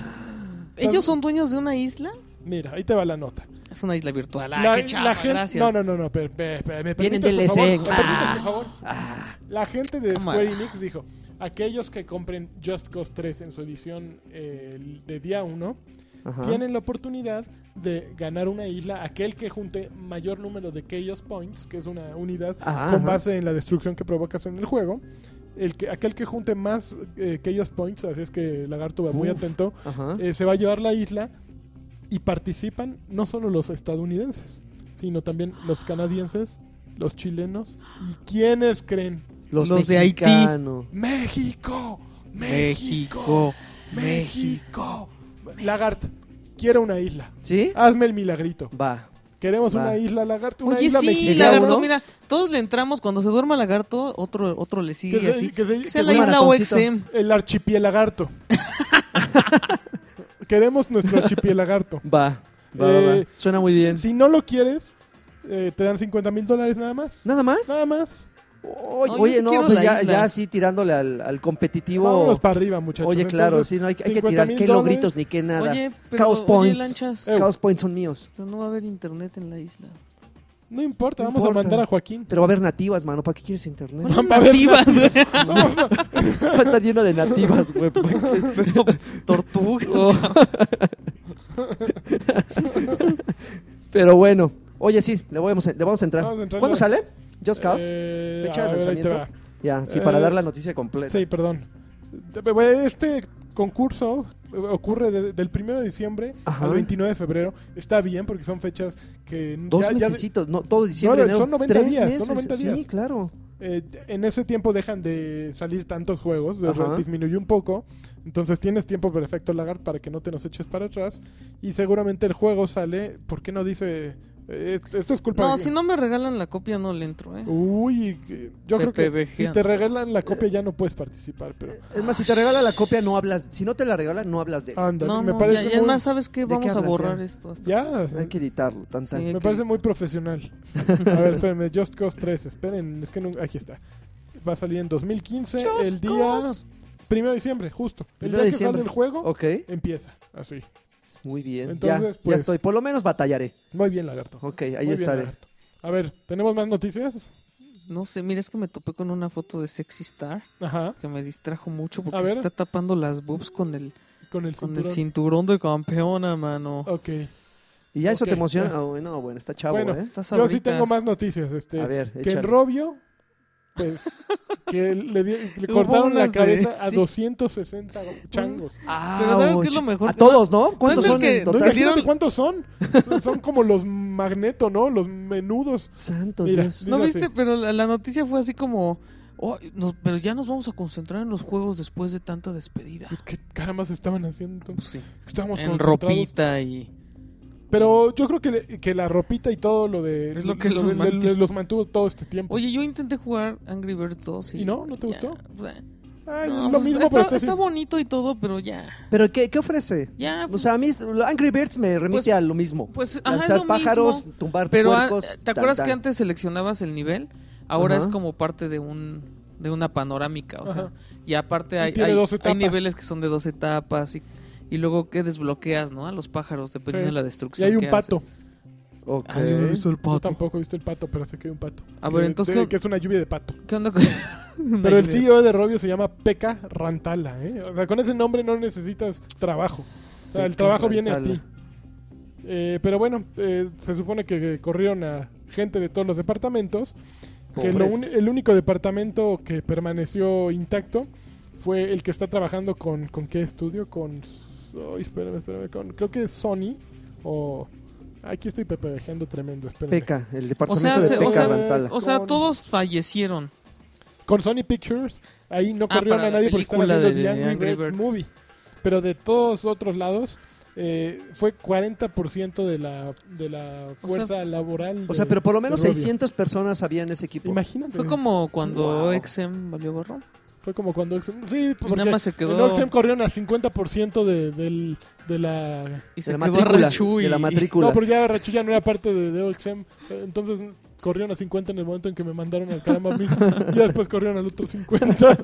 ¿Ellos son dueños de una isla? Mira, ahí te va la nota. Es una isla virtual. Ah, la, qué la gente, gracias. No, no, no, no. per- per- per- ¿Me Vienen? ¿Me permites, Ah. por favor? Ah, La gente de. Square Enix dijo, aquellos que compren Just Cause 3 en su edición eh, de día 1, ajá. tienen la oportunidad de ganar una isla, aquel que junte mayor número de Chaos Points, que es una unidad Ajá, con ajá. base en la destrucción que provocas en el juego. El que, aquel que junte más eh, Chaos Points, así es que Lagarto va muy Uf. atento, Ajá. eh, se va a llevar la isla y participan no solo los estadounidenses, sino también los canadienses, los chilenos y quiénes creen Los, los de Haití. México, México, México. México. Lagarto, quiero una isla. ¿Sí? Hazme el milagrito. Va. Queremos Va. una isla, Lagarto, una Oye, isla sí, mexicana. lagarto, ¿no? mira, todos le entramos, cuando se duerma lagarto, otro, otro le sigue Que se- así. que se- Que sea que la se- isla. OXM. El archipielagarto. [LAUGHS] Queremos nuestro archipielagarto. Va. Va, va, va. Eh, Suena muy bien. Si no lo quieres, eh, te dan 50 mil dólares nada más. ¿Nada más? Nada más. Oye, No, oye, sí no, pues ya, ya así tirándole al, al competitivo. Vámonos para arriba, muchachos. Oye, claro, Entonces, sí, no hay, que- hay que 50 tirar. mil ¿Qué dólares. logritos ni qué nada? Oye, pero, Chaos oye, Points. lanchas, Chaos Points son míos. pero no va a haber internet en la isla. No importa, No vamos importa. a mandar a Joaquín. Pero va a haber nativas, mano. ¿Para qué quieres internet? Bueno, [LAUGHS] Va a haber nativas, güey. [LAUGHS] Va a estar lleno de nativas, güey. [LAUGHS] Pero tortugas. Oh. Pero bueno. Oye, sí, le vamos a, le vamos a entrar. Vamos a entrar, ¿Cuándo ¿no? sale? Just Cause. Eh, Fecha de lanzamiento. Ya, sí, para eh, dar la noticia completa. Sí, perdón. De- Este concurso eh, ocurre de- del 1 de diciembre Ajá. al 29 de febrero. Está bien porque son fechas que Dos ya- ya no, todo diciembre, No, enero. son 90 Tres días, son meses, 90 días. Sí, claro. eh, en ese tiempo dejan de salir tantos juegos, disminuyó un poco. Entonces tienes tiempo perfecto, Lagart, para que no te nos eches para atrás. Y seguramente el juego sale. ¿Por qué no dice.? Esto es culpa No, de- si no me regalan la copia no le entro, ¿eh? Uy, que- yo creo que PPBG. si te regalan la copia ya no puedes participar, pero Es más, si te regala la copia, no hablas. Si no te la regala, no hablas de ándale, No, me no, parece ya, muy, más, ¿sabes qué? ¿De qué Vamos a hablas, borrar ya? esto. hasta- ya, Hay que editarlo, tan, tan. Sí. me que- parece muy profesional. A ver, espérenme, Just Cause 3, esperen, es que no, aquí está. Va a salir en 2015, Just el día Cause. 1 de diciembre, justo. El Primero día de que diciembre. sale el juego, Ok, empieza, así. Muy bien. Entonces, ya, pues- ya estoy. Por lo menos batallaré. Muy bien, lagarto. Ok, ahí Muy bien, estaré. lagarto. A ver, ¿tenemos más noticias? No sé, mira, es que me topé con una foto de Sexy Star Ajá, que me distrajo mucho porque se está tapando las boobs con el, con el con cinturón. el cinturón de campeona, mano. Ok. ¿Y ya eso te emociona? ya. Ah, bueno, bueno, está chavo, Bueno, ¿eh? Yo sí tengo más noticias. Este, A ver, que en. Robio, pues, que le, di- le Hubo cortaron la unas de- cabeza a sí. 260 changos. Ah, Pero ¿sabes qué es lo mejor? A todos, ¿no? ¿No ¿Cuántos es el son que- en No, Total. imagínate dieron- cuántos son. [LAUGHS] Son- Son como los magneto, ¿no? Los menudos. Santo Mira, Dios. ¿No Digo viste? así. Pero la, la noticia fue así como... "Oh, nos- pero ya nos vamos a concentrar en los juegos después de tanta despedida. ¿Qué caramba se estaban haciendo? Pues sí. Estábamos En concentrados. ropita y... Pero yo creo que, que la ropita y todo lo de... Es lo que los de- de- mantiene. los mantuvo todo este tiempo. Oye, yo intenté jugar Angry Birds 2 y... ¿Y no? ¿No te gustó? Ay, no, lo pues mismo, está, pero está, está así. bonito y todo, pero ya... ¿Pero qué, qué ofrece? Ya, O pues, sea, a mí lo- Angry Birds me remite Pues- a lo mismo. pues ajá, es Lanzar lo pájaros, mismo. tumbar Pero ah, puercos. ¿te acuerdas tan, que antes seleccionabas el nivel? Ahora Ajá. es como parte de un de una panorámica, o sea, Ajá. y aparte hay, tiene hay, dos hay etapas. niveles que son de dos etapas y, y luego que desbloqueas, ¿no? A los pájaros dependiendo Sí. de la Y destrucción. hay un que pato. Ah, yo no he visto el Yo pato. tampoco he visto el pato, pero sé que hay un pato. A Que- ver, entonces, de- ¿qué- que es una lluvia de pato. ¿Qué onda con [LAUGHS] [LAUGHS] Pero el CEO de Robio se llama Pekka Rantala, ¿eh? O sea, con ese nombre no necesitas trabajo. O sea, el trabajo viene a ti. Eh, pero bueno, eh, se supone que corrieron a gente de todos los departamentos que lo un- el único departamento que permaneció intacto fue el que está trabajando con, ¿con qué estudio? Con... ay, espérame, espérame, con, creo que es Sony o... Aquí estoy pepejeando tremendo, espérame. Peca, el O departamento sea, de Peca o sea, Rantala. o sea, todos fallecieron. Con Sony Pictures, ahí no Ah, corrieron a nadie porque están película haciendo de The Angry, Angry Birds Birds. Movie. Pero de todos otros lados, eh, fue 40% de la, de la O fuerza sea, laboral. O sea, de- pero por lo menos de Rovio. 600 personas había en ese equipo. Imagínate. Fue como cuando Wow. XM valió gorro. Fue como cuando... Oxen- Sí, porque nada más se en quedó. Oxen corrieron al 50% de, del, de la... y de se la quedó matrícula. Rechu y- De la matrícula. No, pero ya Rachu ya no era parte de, de. Entonces corrieron a 50 en el momento en que me mandaron al caramba a mí. y ya después corrieron al otro 50. [LAUGHS]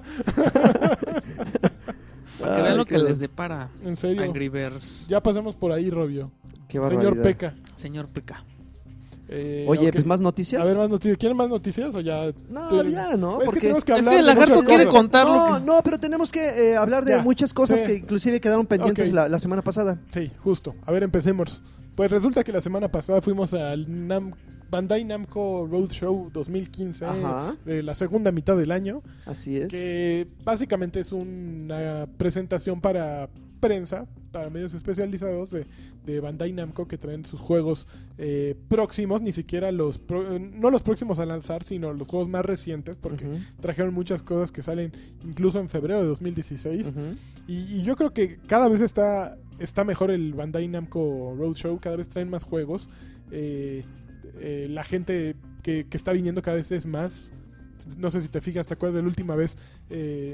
Para que vean lo que les depara en serio. Angry Birds. Ya pasamos por ahí, Robio. Qué Señor barbaridad. Peca. Señor PK. Eh, Oye, pues más noticias. A ver, más noticias. ¿Quieren más noticias o ya? No, Sí. ya, ¿no? Es que Porque... tenemos que Es hablar que el de lagarto muchas quiere cosas. contar No, que... no, pero tenemos que eh, hablar de Ya. muchas cosas Sí. que inclusive quedaron pendientes la semana pasada. Sí, justo. A ver, empecemos. Pues resulta que la semana pasada fuimos al Nam- Bandai Namco Roadshow 2015, Ajá. de la segunda mitad del año, Así es. que básicamente es una presentación para prensa, para medios especializados de, de Bandai Namco que traen sus juegos eh, próximos, ni siquiera los, pro- eh, no los próximos a lanzar, sino los juegos más recientes, porque trajeron muchas cosas que salen incluso en febrero de 2016. ujú. Y, y yo creo que cada vez está, está mejor el Bandai Namco Roadshow, cada vez traen más juegos. Eh, eh, la gente que, que está viniendo cada vez es más. No sé si te fijas, ¿te acuerdas de la última vez?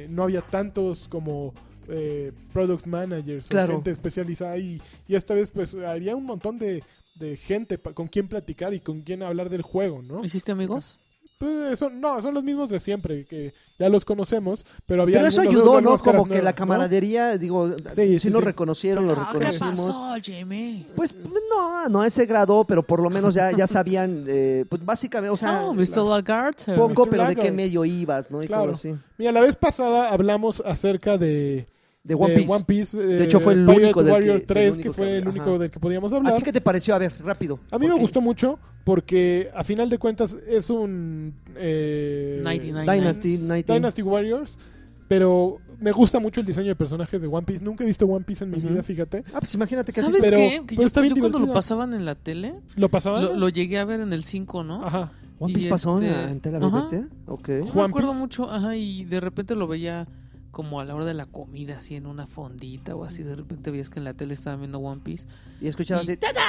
No había tantos como eh, product managers Claro. o gente especializada y, y esta vez pues había un montón de, de gente pa- con quien platicar y con quien hablar del juego, ¿no? ¿Hiciste amigos? Pues son, no, son los mismos de siempre, que ya los conocemos, pero había Pero eso ayudó, ¿no? Como que la nuevas, ¿no? camaradería, digo, Sí, sí, sí, lo sí. reconocieron, lo Ah, ¿Qué reconocimos. pasó, Jimmy? Pues no, no a ese grado, pero por lo menos ya, ya sabían, eh, pues básicamente, o sea, oh, Mr. Lagarto. poco, Mr. pero de qué Lagarde. medio ibas, ¿no? Y Claro. así. Mira, la vez pasada hablamos acerca de, De One Piece. Piece, eh, hecho, fue el Pirate único del Warrior que- 3, el que fue que- el único ajá. del que podíamos ¿A hablar. ti qué te pareció? A ver, rápido. A mí me gustó mucho porque a final de cuentas es un eh, 99 Dynasty, Nights. 90. Dynasty Warriors, pero me gusta mucho el diseño de personajes de One Piece. Nunca he visto One Piece en mi vida, fíjate. Ah, pues imagínate que así ¿Sabes pero- qué? Que pero yo, está bien yo cuando lo pasaban en la tele, ¿Lo pasaban? lo, lo llegué a ver en el 5, ¿no? Ajá. One y Piece pasó en- este- en Tela Ajá. Verde. Ok. No me acuerdo mucho, ajá, y de repente lo veía como a la hora de la comida, así en una fondita o así, de repente veías que en la tele estaban viendo One Piece. Y escuchaba Y- así. "Ta, ta".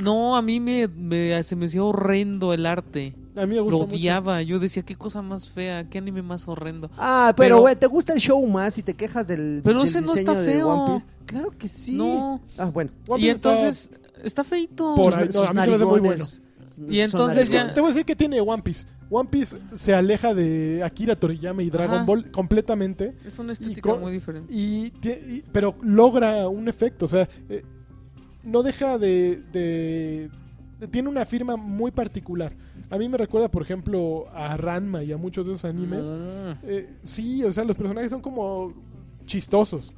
No, a mí me, me- se me hacía horrendo el arte. A mí me Lo gusta mucho. odiaba. Yo decía, qué cosa más fea, qué anime más horrendo. Ah, pero güey, ¿te gusta el show más y te quejas del, Pero del ese no está feo. One Piece? Claro que sí. No. Ah, bueno. One y Piece entonces, está feito. Por no, sus a mí se me hace muy narigones. Y entonces ya- Te voy a decir que tiene One Piece. One Piece se aleja de Akira Toriyama y Dragon Ajá. Ball completamente. Es una estética con- muy diferente. Y, pero logra un efecto, o sea, eh, no deja de, de- de- tiene una firma muy particular. A mí me recuerda, por ejemplo, a Ranma y a muchos de esos animes. Mm. Eh, sí, o sea, los personajes son como chistosos.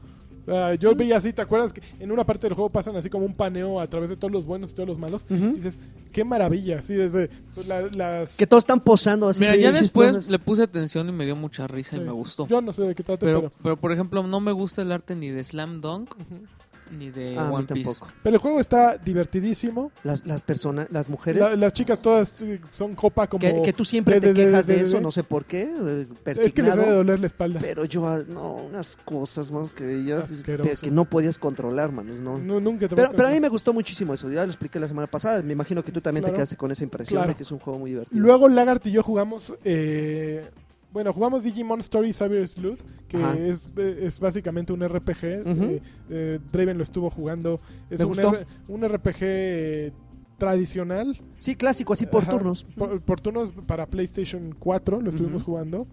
Sea, yo veía así, ¿te acuerdas que en una parte del juego pasan así como un paneo a través de todos los buenos y todos los malos? Y dices, qué maravilla, así desde pues, la- las... Que todos están posando así. Mira, ya después le puse atención y me dio mucha risa Sí. y me gustó. Yo no sé de qué trata, pero, pero... pero, por ejemplo, no me gusta el arte ni de Slam Dunk ni de Ah, One Piece. tampoco. Pero el juego está divertidísimo. Las, las personas, las mujeres. La- las chicas todas eh, son copa como... que, que tú siempre de- te de- de- quejas de, de- eso, de- no sé por qué. eh, Es que les debe doler la espalda. Pero yo, ah, no, unas cosas, más que pero que no podías controlar, manos, no. No, nunca te Pero, pero a mí me gustó muchísimo eso, ya lo expliqué la semana pasada, me imagino que tú también Claro. te quedaste con esa impresión Claro. de que es un juego muy divertido. Luego Lagart y yo jugamos... eh, bueno, jugamos Digimon Story Cyber Sleuth, que es, es básicamente un RPG. Ujú. eh, eh, Draven lo estuvo jugando. Es un. R- un RPG eh, tradicional. Sí, clásico, así por Ajá, turnos. Por, por turnos para PlayStation 4 lo estuvimos jugando.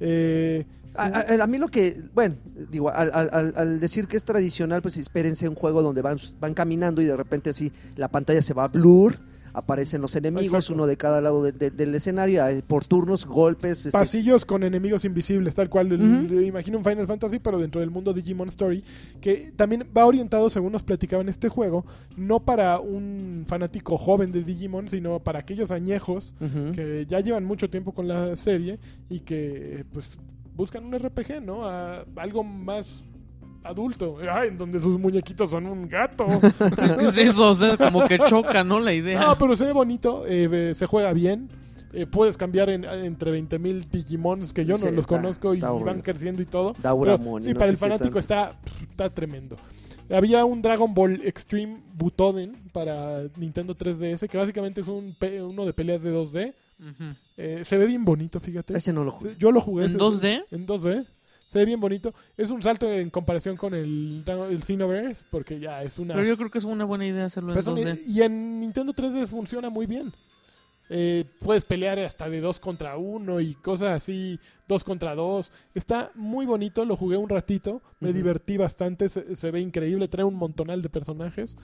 Eh, A, a- a mí lo que, bueno, digo, al- al decir que es tradicional, pues espérense un juego donde van, van caminando y de repente así la pantalla se va a blur. Aparecen los enemigos, Exacto. uno de cada lado de- de- del escenario, eh, por turnos, golpes. este, Pasillos con enemigos invisibles, tal cual. Ujú. Imagino un Final Fantasy, pero dentro del mundo Digimon Story, que también va orientado, según nos platicaban este juego, no para un fanático joven de Digimon, sino para aquellos añejos que ya llevan mucho tiempo con la serie y que pues buscan un RPG, ¿no? A- algo más adulto, en donde sus muñequitos son un gato. [LAUGHS] Es eso, o sea, como que choca, ¿no? La idea. no, pero se ve bonito, eh, eh, se juega bien. eh, puedes cambiar en- entre 20.000 Digimons que yo Sí, no los está- conozco y, está y van creciendo y todo. Pero, Mon sí, no para el fanático está, está tremendo. Había un Dragon Ball Extreme Butoden para Nintendo 3DS, que básicamente es un uno de peleas de 2D. Ujú. Eh, se ve bien bonito, fíjate. Ese no lo jugué. Yo lo jugué. ¿En ese- 2D? En 2D. Se ve bien bonito. Es un salto en comparación con el, el Xenoverse, porque ya es una... Pero yo creo que es una buena idea hacerlo en Pero son- 2D. y en Nintendo 3D funciona muy bien. Eh, puedes pelear hasta de 2 contra 1 y cosas así, 2 contra 2. Está muy bonito, lo jugué un ratito, me divertí bastante, se, se ve increíble, trae un montonal de personajes,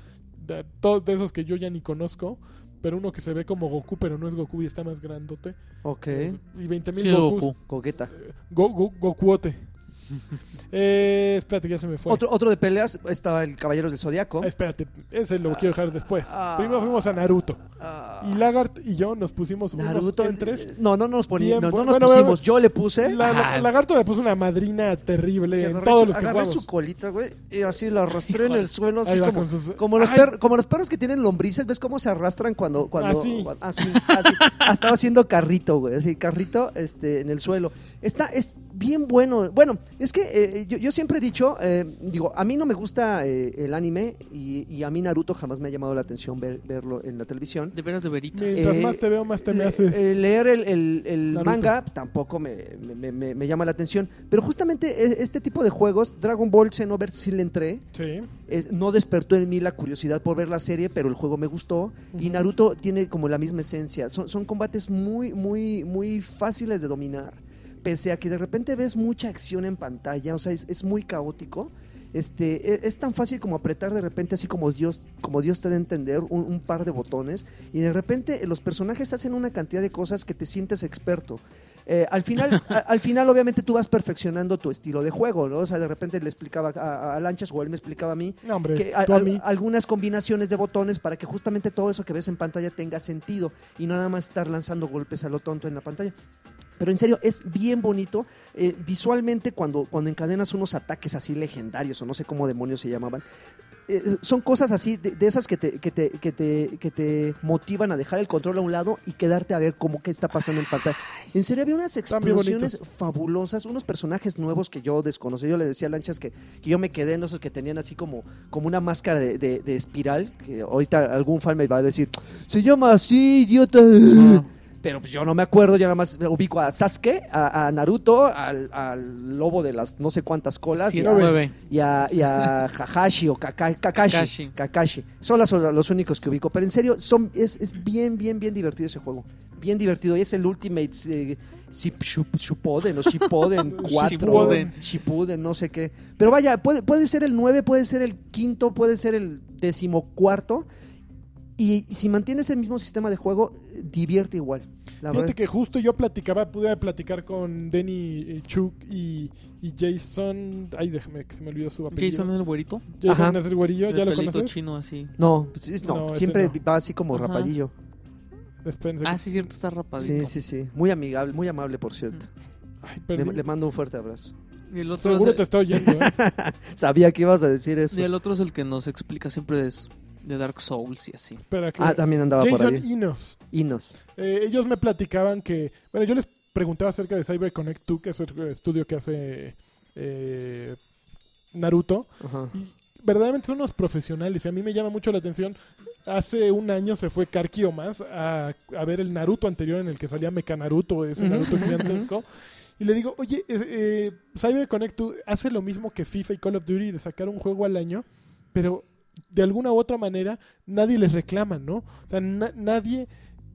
de, todos de esos que yo ya ni conozco, pero uno que se ve como Goku, pero no es Goku y está más grandote. Ok. Y 20.000 Sí. Goku. Coqueta. Eh, Go, Go- Gokuote. [LAUGHS] eh, espérate, ya se me fue. Otro, otro de peleas estaba el Caballero del Zodiaco. Ah, espérate, ese lo quiero dejar después. Ah. Primero fuimos a Naruto. Ah, Y Lagart y yo nos pusimos Naruto. unos entres. No, no nos poníamos. No, no nos Bueno, pusimos. bueno, Yo le puse. La- la-. Lagarto me puso una madrina terrible Sí, en agarré todos su, los que agarré jugamos. su colita, güey, y así la arrastré en el suelo, así como, con sus- como, los Ay. per- como los perros que tienen lombrices, ¿ves cómo se arrastran cuando... cuando Así. así, así. Estaba haciendo carrito, güey, así, carrito este, en el suelo. Está, es bien bueno. Bueno, es que eh, yo, yo siempre he dicho, eh, digo, a mí no me gusta eh, el anime y, y a mí Naruto jamás me ha llamado la atención ver- verlo en la televisión. De veras de veritas. Mientras Eh, más te veo, más te me haces. eh, leer el, el- el manga tampoco me, me- me- me llama la atención. Pero justamente e- este tipo de juegos, Dragon Ball Xenoverse sí le entré. Sí. Es- no despertó en mí la curiosidad por ver la serie, pero el juego me gustó. Y. Naruto tiene como la misma esencia. Son, son combates muy, muy, muy fáciles de dominar. Pese a que de repente ves mucha acción en pantalla, o sea, es, muy caótico. Este, e- es, tan fácil como apretar de repente, así como Dios, como Dios te da a entender, un, un par de botones. Y de repente los personajes hacen una cantidad de cosas que te sientes experto. Eh, al final, [LAUGHS] a- al final, obviamente, tú vas perfeccionando tu estilo de juego, ¿no? O sea, de repente le explicaba a, a Lanchas o él me explicaba a mí No, hombre, que a- mí. algunas combinaciones de botones para que justamente todo eso que ves en pantalla tenga sentido y no nada más estar lanzando golpes a lo tonto en la pantalla. Pero en serio, es bien bonito. Eh, visualmente, cuando, cuando encadenas unos ataques así legendarios, o no sé cómo demonios se llamaban, eh, son cosas así, de, de esas que te, que, te, que, te, que te motivan a dejar el control a un lado y quedarte a ver cómo qué está pasando en pantalla. En serio, había unas explosiones fabulosas, unos personajes nuevos que yo desconocí. Yo le decía a Lanchas que, que yo me quedé en esos que tenían así como, como una máscara de, de- de espiral, que ahorita algún fan me va a decir, se llama así, idiota. Pero pues yo no me acuerdo, yo nada más ubico a Sasuke, a, a Naruto, al, al lobo de las no sé cuántas colas y a, 109. y a, y a Hahashi o Kaka- Kakashi, Kakashi. Kakashi. Son las- los únicos que ubico. Pero en serio, son, es, es bien, bien, bien divertido ese juego. Bien divertido. Y es el Ultimate eh, Shippuden o Shippuden [LAUGHS] 4. Shippuden. No sé qué. Pero vaya, puede, puede ser el 9, puede ser el quinto, puede ser el decimocuarto. Y si mantienes el mismo sistema de juego, divierte igual. La Fíjate verdad. que justo yo platicaba, pude platicar con Denny eh, Chuk y, y Jason. Ay, déjame que se me olvidó su apellido. Jason el güerito. Jason Ajá. es el güerillo, El ¿ya lo conoces? chino así. No, pues, no, siempre no. va así como Ajá. rapadillo. Espérense. Ah, sí, cierto, está rapadito. Sí, sí, sí. Muy amigable, muy amable, por cierto. Ay, Le, le mando un fuerte abrazo. Y el otro, Seguro es te está oyendo, ¿eh? [LAUGHS] Sabía que ibas a decir eso. y el otro es el que nos explica siempre de, de Dark Souls y así. Espera que... Ah, también andaba por Jason ahí. Inos. Inos. Eh, ellos me platicaban que... Bueno, yo les preguntaba acerca de CyberConnect 2, que es el estudio que hace eh, Naruto. Ajá. Y verdaderamente son unos profesionales y a mí me llama mucho la atención. Hace un año se fue Karki más a, a ver el Naruto anterior en el que salía Mecha Naruto, ese Naruto gigantesco. Y le digo, oye, eh, eh, CyberConnect 2 hace lo mismo que FIFA y Call of Duty de sacar un juego al año, pero de alguna u otra manera nadie les reclama, ¿no? O sea, na- nadie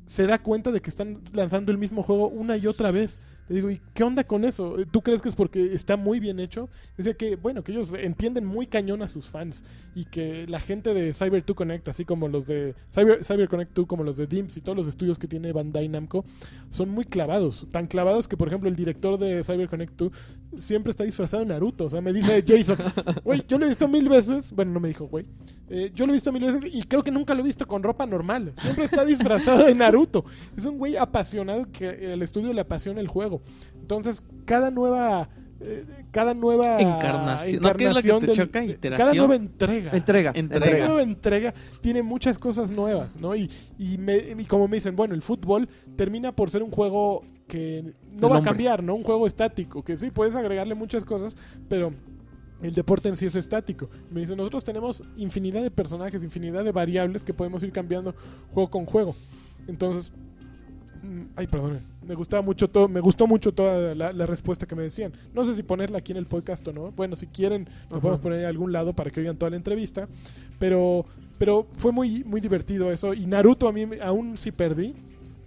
se da cuenta de que están lanzando el mismo juego una y otra vez. Le digo, ¿y qué onda con eso? ¿Tú crees que es porque está muy bien hecho? Decía que, bueno, que ellos entienden muy cañón a sus fans y que la gente de Cyber 2 Connect, así como los de Cyber, Cyber Connect 2, como los de Dimps y todos los estudios que tiene Bandai Namco, son muy clavados. Tan clavados que, por ejemplo, el director de Cyber Connect 2 siempre está disfrazado de Naruto. O sea, me dice Jason, [LAUGHS] güey, yo lo he visto mil veces. Bueno, no me dijo, güey. Eh, yo lo he visto mil veces y creo que nunca lo he visto con ropa normal. Siempre está disfrazado de Naruto. Es un güey apasionado que el estudio le apasiona el juego. Entonces, cada nueva. eh, cada nueva Encarnación. ¿No qué es lo que te del- choca? Cada nueva entrega. Entrega. Entrega. Cada nueva entrega tiene muchas cosas nuevas, ¿no? Y, y, me- y como me dicen, bueno, el fútbol termina por ser un juego que no va a cambiar, ¿no? Un juego estático, que sí, puedes agregarle muchas cosas, pero el deporte en sí es estático. Me dicen, nosotros tenemos infinidad de personajes, infinidad de variables que podemos ir cambiando juego con juego. Entonces, ay, perdón, me gustaba mucho todo, me gustó mucho toda la, la respuesta que me decían. No sé si ponerla aquí en el podcast o no. Bueno, si quieren, lo podemos poner en algún lado para que oigan toda la entrevista. Pero, pero fue muy, muy divertido eso. Y Naruto a mí, aún si perdí,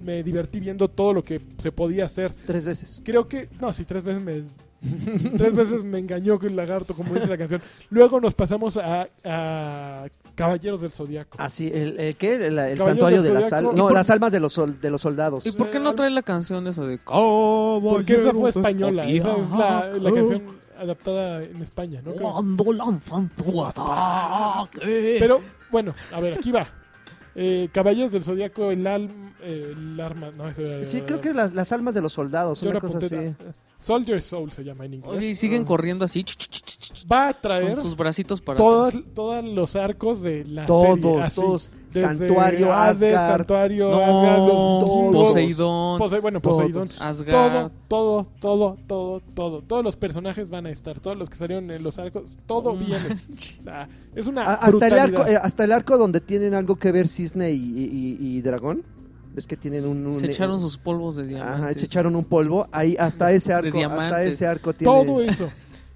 me divertí viendo todo lo que se podía hacer. Tres veces. Creo que, no, sí, tres veces me... tres veces me engañó con el lagarto, como dice la canción. Luego nos pasamos a, a Caballeros del Zodiaco. Así, el, el ¿qué? El, santuario de las almas. ¿Y No, por- las almas de los, sol- de los soldados. ¿Y por qué no trae la canción esa de Porque esa fue española. Esa es la, canción adaptada en España, ¿no? Cuando lanzan su ataque. Pero, bueno, a ver, aquí va. Eh, Caballeros del Zodiaco, el, al, eh, el arma. No, eso era- Sí, creo que las, las almas de los soldados, yo una cosa así. Soldier Soul se llama en inglés. Oye, y siguen Ah. corriendo así. Va a traer Con sus bracitos para todos, atrás. todos los arcos de la Todos, serie. así. todos. Santuario, Hades, Asgard. Santuario, No, Asgard, los vikingos, Poseidón. Pose- bueno, Todos. Poseidón. Todo, Asgard. todo, todo, todo, todo. Todos los personajes van a estar. Todos los que salieron en los arcos. Todo No viene. [LAUGHS] O sea, es una A- hasta, el arco, eh, hasta el arco donde tienen algo que ver cisne y, y- y- y dragón. Es que tienen un... un- Se echaron sus polvos de diamantes. Ajá, se echaron un polvo. Ahí, hasta ese arco, hasta ese arco tiene... Todo eso.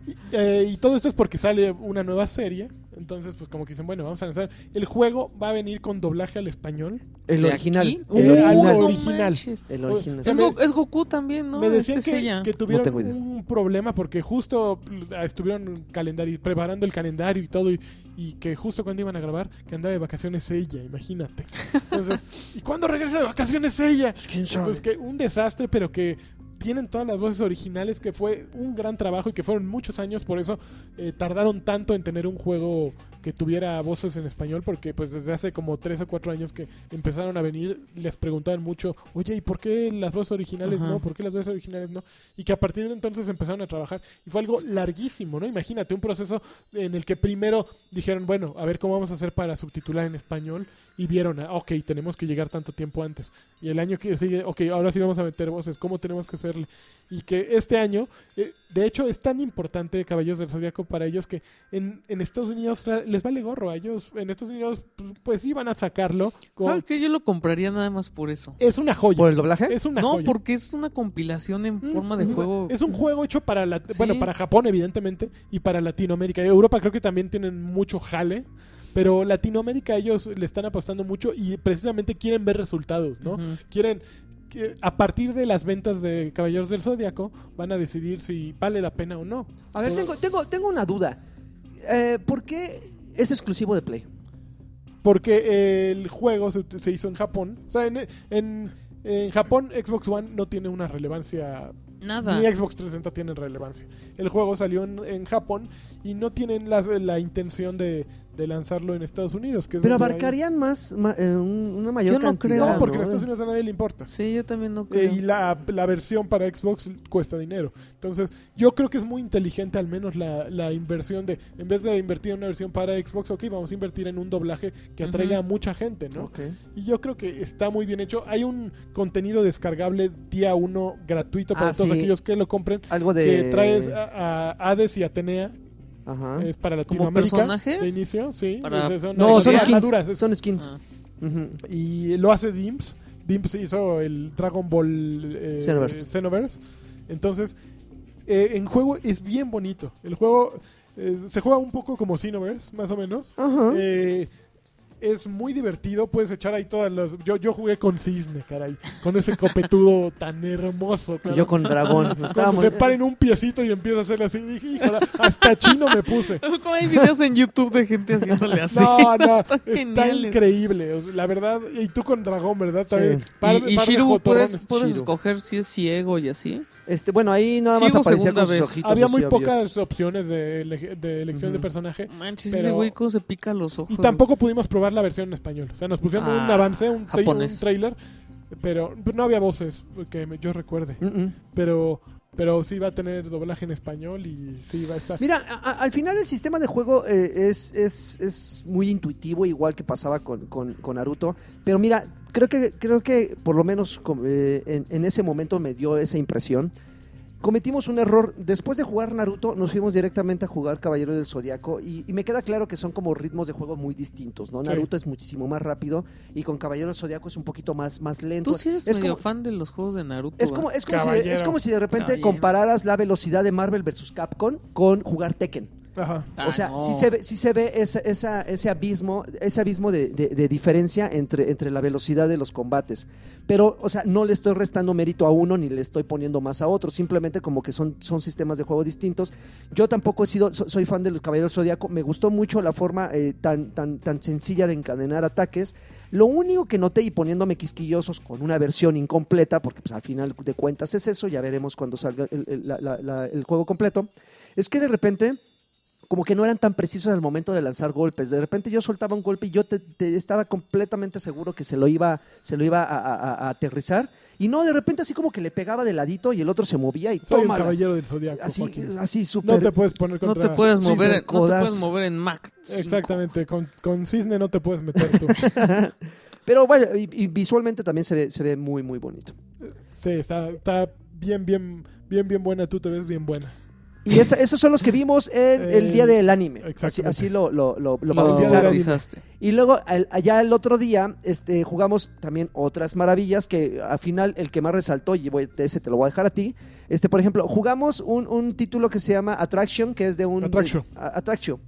Y, eh, y todo esto es porque sale una nueva serie. Entonces, pues como que dicen, bueno, vamos a lanzar. El juego va a venir con doblaje al español. El ¿De original. aquí? El Uh, original. no original. El original. Es, Go- es Goku también, ¿no? Me decían Este que, tuvieron un problema porque justo ah, estuvieron calendario, preparando el calendario y todo, y, y que justo cuando iban a grabar, que andaba de vacaciones ella, imagínate. [LAUGHS] Entonces, ¿y cuándo regresa de vacaciones ella? Pues que un desastre, pero que tienen todas las voces originales, que fue un gran trabajo y que fueron muchos años, por eso eh, tardaron tanto en tener un juego que tuviera voces en español, porque pues desde hace como tres o cuatro años que empezaron a venir, les preguntaban mucho, oye, ¿y por qué las voces originales Ajá. no? ¿Por qué las voces originales no? Y que a partir de entonces empezaron a trabajar. Y fue algo larguísimo, ¿no? Imagínate, un proceso en el que primero dijeron, bueno, a ver cómo vamos a hacer para subtitular en español, y vieron, ah, ok, tenemos que llegar tanto tiempo antes. Y el año que sigue, ok, ahora sí vamos a meter voces, ¿cómo tenemos que hacerle? Y que este año, eh, de hecho, es tan importante Caballeros del Zodíaco para ellos que en, en Estados Unidos les vale gorro. A ellos, en Estados Unidos, pues, pues sí van a sacarlo. con- Claro que yo lo compraría nada más por eso. es una joya. ¿Por el doblaje? Es una No, joya. porque es una compilación en Mm, forma de es- juego. Es un juego hecho para la, Sí. bueno, para Japón evidentemente y para Latinoamérica. Europa creo que también tienen mucho jale, pero Latinoamérica ellos le están apostando mucho y precisamente quieren ver resultados, ¿no? Quieren a partir de las ventas de Caballeros del Zodiaco van a decidir si vale la pena o no. A ver, tengo, tengo, tengo una duda. Eh, ¿Por qué es exclusivo de Play? Porque el juego se, se hizo en Japón. O sea, en, en, en Japón Xbox One no tiene una relevancia Nada. Ni Xbox 360 tienen relevancia. El juego salió en, en Japón y no tienen la, la intención de, de lanzarlo en Estados Unidos. Que es Pero hay- abarcarían más, ma- eh, un- una mayor Yo no cantidad. creo. No, porque en. Estados Unidos a nadie le importa. Sí, yo también no Eh, creo. y la, la versión para Xbox cuesta dinero. Entonces, yo creo que es muy inteligente al menos la, la inversión de, en vez de invertir en una versión para Xbox, ok, vamos a invertir en un doblaje que atraiga a mucha gente, ¿no? Ok. Y yo creo que está muy bien hecho. Hay un contenido descargable día uno gratuito para Ah, todos sí. aquellos que lo compren. Algo de... Que traes a, a Hades y Atenea Ajá. es para ¿Como Latinoamérica personajes? de inicio, sí. Para- Es- son No, son skins. Son skins. Ah. Y lo hace Dimps. Dimps hizo el Dragon Ball eh, Xenoverse. Xenoverse. Entonces, eh, en juego es bien bonito. El juego eh, se juega un poco como Xenoverse, más o menos. Ajá. Eh, es muy divertido, puedes echar ahí todas las... Yo, yo jugué con Cisne, caray, con ese copetudo tan hermoso. Y caray. yo con dragón. Cuando Estábamos- se para en un piecito y empieza a hacerle así, dije, híjole, hasta chino me puse. [LAUGHS] Como hay videos en YouTube de gente haciéndole [LAUGHS] así. No, no, [LAUGHS] está increíble. o sea, La verdad, y tú con dragón, ¿verdad? También. Sí. Par- y y par de Shiru, puedes, puedes Shiru. escoger si es ciego y así. Este, bueno, ahí nada más Sigo aparecía segunda con sus vez. ojitos Había muy pocas opciones de, ele- de elección Ujú. de personaje. Manches, Pero- ese güey cómo se pica los ojos. Y tampoco pudimos probar la versión en español. O sea, nos pusieron Ah, un avance, un, tra- un japonés. trailer, pero no había voces que me- yo recuerde. Mm, mm. Pero pero sí va a tener doblaje en español y sí va a estar. Mira, a- a- al final el sistema de juego eh, es, es, es muy intuitivo, igual que pasaba con, con, con Naruto. Pero mira, creo que, creo que por lo menos eh, en, en ese momento me dio esa impresión. Cometimos un error. Después de jugar Naruto, nos fuimos directamente a jugar Caballero del Zodiaco. Y, y me queda claro que son como ritmos de juego muy distintos. ¿no? Sí. Naruto es muchísimo más rápido y con Caballero del Zodiaco es un poquito más, más lento. Tú sí eres es medio como, fan de los juegos de Naruto. es ¿va? como, es, como si, es como si de repente Caballero. compararas la velocidad de Marvel vs. Capcom con jugar Tekken. Ajá. Ah, o sea, no. sí se ve, sí se ve esa, esa- ese abismo, ese abismo de, de- de diferencia entre, entre la velocidad de los combates. Pero, o sea, no le estoy restando mérito a uno ni le estoy poniendo más a otro. Simplemente como que son, son sistemas de juego distintos. Yo tampoco he sido, so- soy fan de los Caballeros Zodíaco. Me gustó mucho la forma eh, tan, tan, tan sencilla de encadenar ataques. Lo único que noté y poniéndome quisquillosos con una versión incompleta, porque pues, al final de cuentas es eso, ya veremos cuando salga el, el- la- la- la- el juego completo, es que de repente como que no eran tan precisos al momento de lanzar golpes. De repente yo soltaba un golpe y yo te- te- estaba completamente seguro que se lo iba, se lo iba a, a- a aterrizar. Y no, de repente así como que le pegaba de ladito y el otro se movía y Soy un caballero del zodiaco. Así, Joaquín. así No súper. te puedes poner No contra. te puedes Sí, mover, en, no te puedes mover en Mac. Exactamente, con, con cisne no te puedes meter tú. [LAUGHS] Pero bueno, y, y visualmente también se ve, se ve muy, muy bonito. sí, está, está bien, bien, bien, bien buena. Tú te ves bien buena. Y esa- esos son los que vimos en el Eh, día del anime. Así, así lo, lo, lo, lo Lo bautizaron. bautizaste. Y luego al- allá el otro día este, jugamos también otras maravillas que al final el que más resaltó, y voy- ese te lo voy a dejar a ti, este, por ejemplo, jugamos un, un título que se llama Attraction, que es de un... Attraction. de- a- Attraction.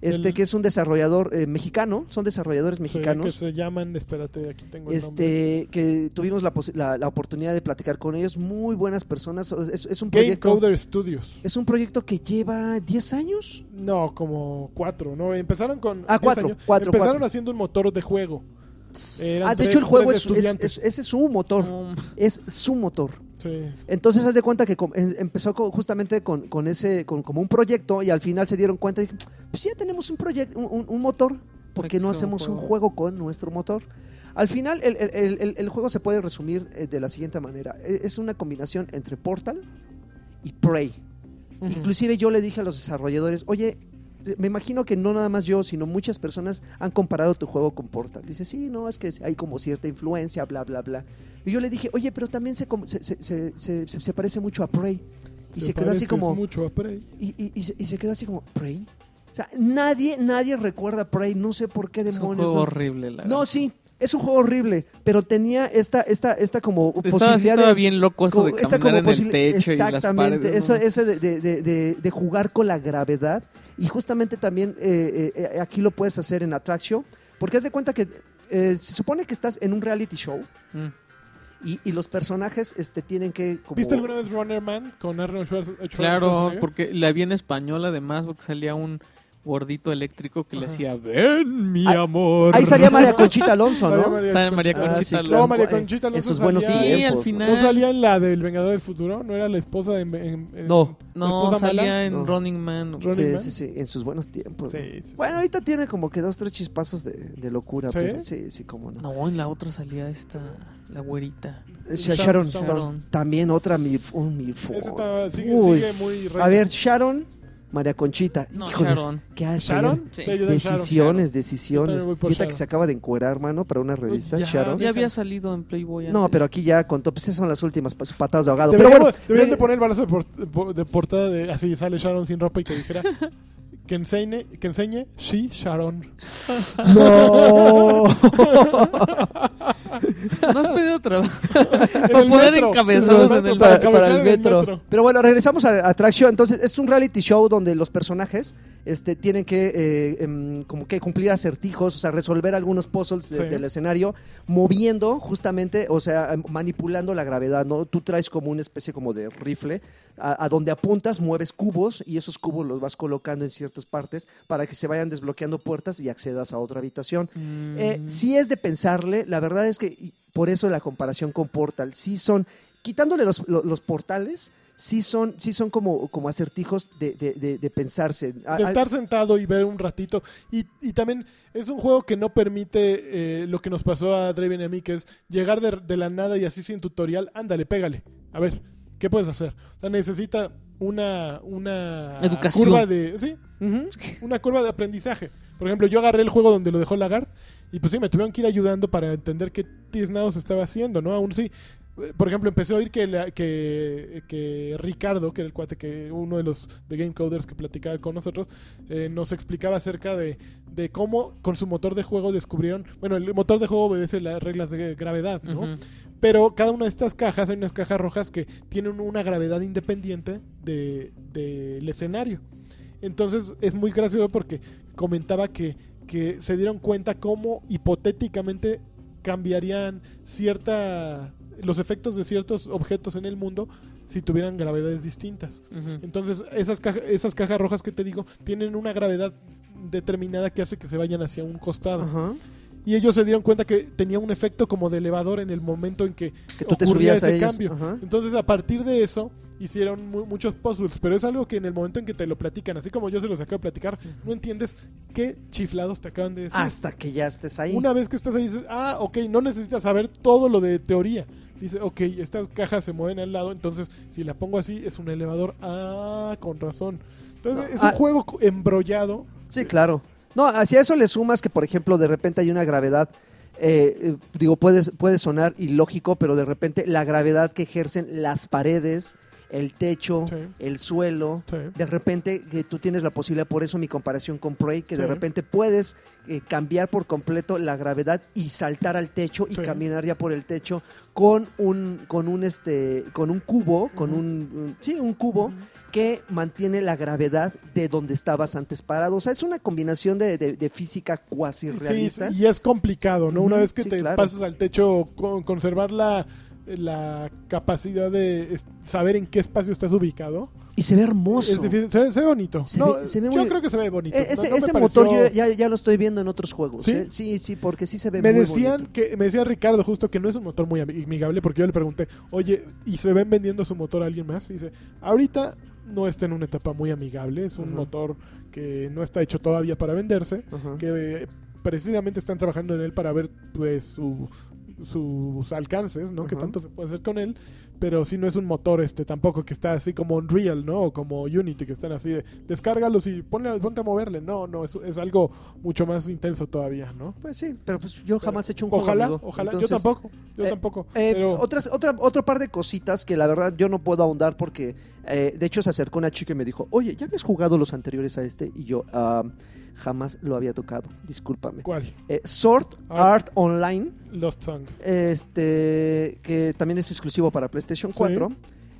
Este, El- que es un desarrollador eh, mexicano, son desarrolladores Sí, mexicanos. que se llaman, espérate, aquí tengo el nombre. este que tuvimos la, posi- la, la oportunidad de platicar con ellos, muy buenas personas. Es, es un Game proyecto Coder Studios. es un proyecto que lleva 10 años. No, como cuatro, ¿no? Empezaron con. Ah, 10 cuatro, años. cuatro, Empezaron cuatro. haciendo un motor de juego. Eran Ah, de tres- hecho el juego es, es- es- ese es su motor, No, es su motor. Sí. Entonces, haz de cuenta que em- empezó justamente con, con ese, con, como un proyecto y al final se dieron cuenta y dije, pues ya tenemos un proyecto, un, motor, ¿por qué no hacemos un juego. con nuestro motor? Al final, el, el- el- el- el juego se puede resumir eh, de la siguiente manera. E- Es una combinación entre Portal y Prey. Ujú. Inclusive yo le dije a los desarrolladores, oye, me imagino que no nada más yo, sino muchas personas han comparado tu juego con Portal. Dice, sí, no, es que hay como cierta influencia, bla, bla, bla. Y yo le dije, oye, pero también se, se, se- se- se- se- se parece mucho a Prey. Y se quedó así como... mucho a Prey. Y, y- y se, y se quedó así como, ¿Prey? O sea, nadie, nadie recuerda a Prey, no sé por qué es un demonios. juego no. horrible, la No, verdad. sí, es un juego horrible, pero tenía esta, esta, esta como Estaba, posibilidad estaba de... bien loco eso de caminar como en el techo y las Exactamente, paredes. eso, ¿no? ese de, de- de- de- de jugar con la gravedad. Y justamente también eh, eh, eh, aquí lo puedes hacer en Attraction, porque haz de cuenta que eh, se supone que estás en un reality show Mm. Y, y los personajes este, tienen que... como- ¿Viste alguna vez Runner Man con Arnold Schwarz- Schwarzenegger? Claro, porque la vi en español además, porque salía un gordito eléctrico que le decía, ven mi Ahí- amor. Ahí salía María [LAUGHS] Conchita Alonso, ¿no? María Sale María Conchita. Ah, Conchita sí, Alonso. No, María Eh, Conchita Alonso sus buenos salía- al tiempos, ¿no? final. ¿No salía en la del Vengador del Futuro? ¿No era la esposa de... en- en- No. No, salía mala? en No. Running Man. Running Sí, Man. sí, sí, en sus buenos tiempos. Sí, sí, sí. Bueno, ahorita tiene como que dos, tres chispazos de, de locura. ¿Sí? pero sí, sí, cómo no. No, en la otra salía esta, la güerita. Eh, Sharon Sharon. Stone. También otra está- sigue, sigue muy... A ver, Sharon, María Conchita. No, Híjoles, Sharon. ¿Qué hace? ¿Sharon? Sí. yo también Sharon. Decisiones, Yo decisiones. Ahorita que se acaba de encuerar, hermano, para una revista, ya, Sharon. Ya había salido en Playboy No, antes. pero aquí ya contó, pues esas son las últimas pa- patadas de ahogado. Pero Deberíamos- bueno, deberían de eh, poner el balazo de, por- de portada de así sale Sharon sin ropa y que dijera que enseñe, que enseñe She Sharon. [LAUGHS] No. [LAUGHS] No has pedido trabajo. Para el metro. encabezados en el Para para, para cabecear el metro. Pero bueno, regresamos a Atracción. Entonces, es un reality show donde los personajes este, tienen que eh, em, como que cumplir acertijos, o sea, resolver algunos puzzles de- Sí. del escenario, moviendo justamente, o sea, em, manipulando la gravedad, ¿no? Tú traes como una especie como de rifle, a, a donde apuntas, mueves cubos y esos cubos los vas colocando en ciertas partes para que se vayan desbloqueando puertas y accedas a otra habitación. Eh, Mm. sí es de pensarle, la verdad es que por eso la comparación con Portal, sí son, quitándole los, lo- los portales, sí son, sí son como, como acertijos de, de- de- de pensarse. De estar sentado y ver un ratito. Y, y también es un juego que no permite eh, lo que nos pasó a Draven y a mí, que es llegar de, de la nada y así sin tutorial, ándale, pégale. A ver, ¿qué puedes hacer? O sea, necesita una, una Educación. curva de... Sí, una curva de aprendizaje. Por ejemplo, yo agarré el juego donde lo dejó Lagart y pues sí, me tuvieron que ir ayudando para entender qué tiznados estaba haciendo, ¿no? Aún sí. eh, Por ejemplo, empecé a oír que, la- que, que Ricardo, que era el cuate que uno de los de Game Coders que platicaba con nosotros, eh, nos explicaba acerca de, de cómo con su motor de juego descubrieron, bueno, el motor de juego obedece las reglas de gravedad, ¿no? Pero cada una de estas cajas, hay unas cajas rojas que tienen una gravedad independiente de- del escenario. Entonces es muy gracioso porque comentaba que, que se dieron cuenta cómo hipotéticamente cambiarían cierta los efectos de ciertos objetos en el mundo si tuvieran gravedades distintas. Entonces esas, caja- esas cajas rojas que te digo tienen una gravedad determinada que hace que se vayan hacia un costado. Y ellos se dieron cuenta que tenía un efecto como de elevador en el momento en que, Que tú te ocurría subías ese cambio. Ajá. Entonces, a partir de eso, hicieron mu- muchos puzzles. Pero es algo que en el momento en que te lo platican, así como yo se los acabo de platicar, no entiendes qué chiflados te acaban de decir. Hasta que ya estés ahí. Una vez que estás ahí, dices, ah, ok, no necesitas saber todo lo de teoría. Dice, ok, estas cajas se mueven al lado, entonces si la pongo así es un elevador. Ah, con razón. Entonces No, es ah. un juego co- embrollado. Sí, claro. No, hacia eso le sumas que, por ejemplo, de repente hay una gravedad. eh, eh, digo, puede, puede sonar ilógico, pero de repente la gravedad que ejercen las paredes, el techo, Sí. el suelo, Sí. de repente que tú tienes la posibilidad, por eso mi comparación con Prey, que de repente puedes eh, cambiar por completo la gravedad y saltar al techo y caminar ya por el techo con un con un este con un cubo, con un- sí, un cubo que mantiene la gravedad de donde estabas antes parado. O sea, es una combinación de, de- de física cuasi realista. sí, y es complicado, ¿no? Una vez que sí, te claro. pasas al techo, con- conservar la, la capacidad de saber en qué espacio estás ubicado. Y se ve hermoso. Es difícil, se, ve- se ve bonito. Se No, ve- se ve yo muy- creo que se ve bonito. E- ese no me ese pareció- motor yo ya, ya lo estoy viendo en otros juegos. ¿Sí? ¿eh? Sí, sí, porque sí se ve Me muy decían bonito. que me decía Ricardo justo que no es un motor muy ami- amigable porque yo le pregunté, oye, ¿y se ven vendiendo su motor a alguien más? Y dice, ahorita no está en una etapa muy amigable, es un motor que no está hecho todavía para venderse, que eh, precisamente están trabajando en él para ver pues su- sus alcances, ¿no? Que tanto se puede hacer con él, pero sí no es un motor este tampoco que está así como Unreal, ¿no? O como Unity que están así de descárgalos y ponle, ponte a moverle. No, no, es, es algo mucho más intenso todavía, ¿no? Pues sí, pero pues yo jamás he hecho un juego. Ojalá, amigo. ojalá. Entonces, yo tampoco, yo eh, tampoco. eh, pero otras, otra, otro par de cositas que la verdad yo no puedo ahondar porque eh, de hecho se acercó una chica y me dijo, oye, ¿ya habías jugado los anteriores a este? Y yo "Ah, jamás lo había tocado, discúlpame. ¿cuál? Eh, Sword Ah. Art Online, Lost Song. este, que también es exclusivo para PlayStation 4.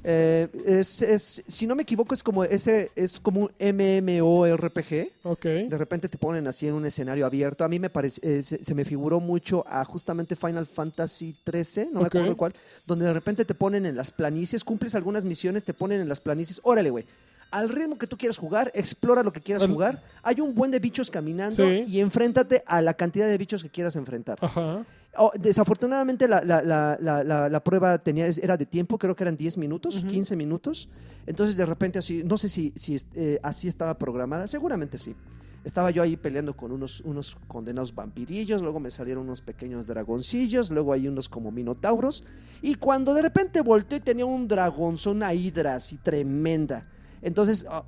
Eh, es, es- si no me equivoco, es como ese, es como un MMORPG. Ok. De repente te ponen así en un escenario abierto. A mí me parece, eh, se, se me figuró mucho a justamente Final Fantasy XIII, no me acuerdo cuál, donde de repente te ponen en las planicies, cumples algunas misiones, te ponen en las planicies. Órale, güey. Al ritmo que tú quieras jugar, explora lo que quieras Al- jugar. Hay un buen de bichos caminando Sí. y enfréntate a la cantidad de bichos que quieras enfrentar. Ajá. Oh, desafortunadamente la, la- la- la- prueba tenía, era de tiempo, creo que eran 10 minutos, Ujú. 15 minutos. Entonces de repente así, no sé si, si eh, así estaba programada, seguramente sí. Estaba yo ahí peleando con unos, unos condenados vampirillos, luego me salieron unos pequeños dragoncillos, luego hay unos como minotauros. Y cuando de repente volteé tenía un dragonzón, una hidra así tremenda. Entonces, a-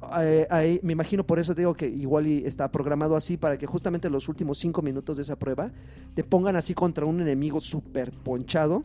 ahí me imagino por eso digo que igual está programado así para que justamente los últimos cinco minutos de esa prueba te pongan así contra un enemigo súper ponchado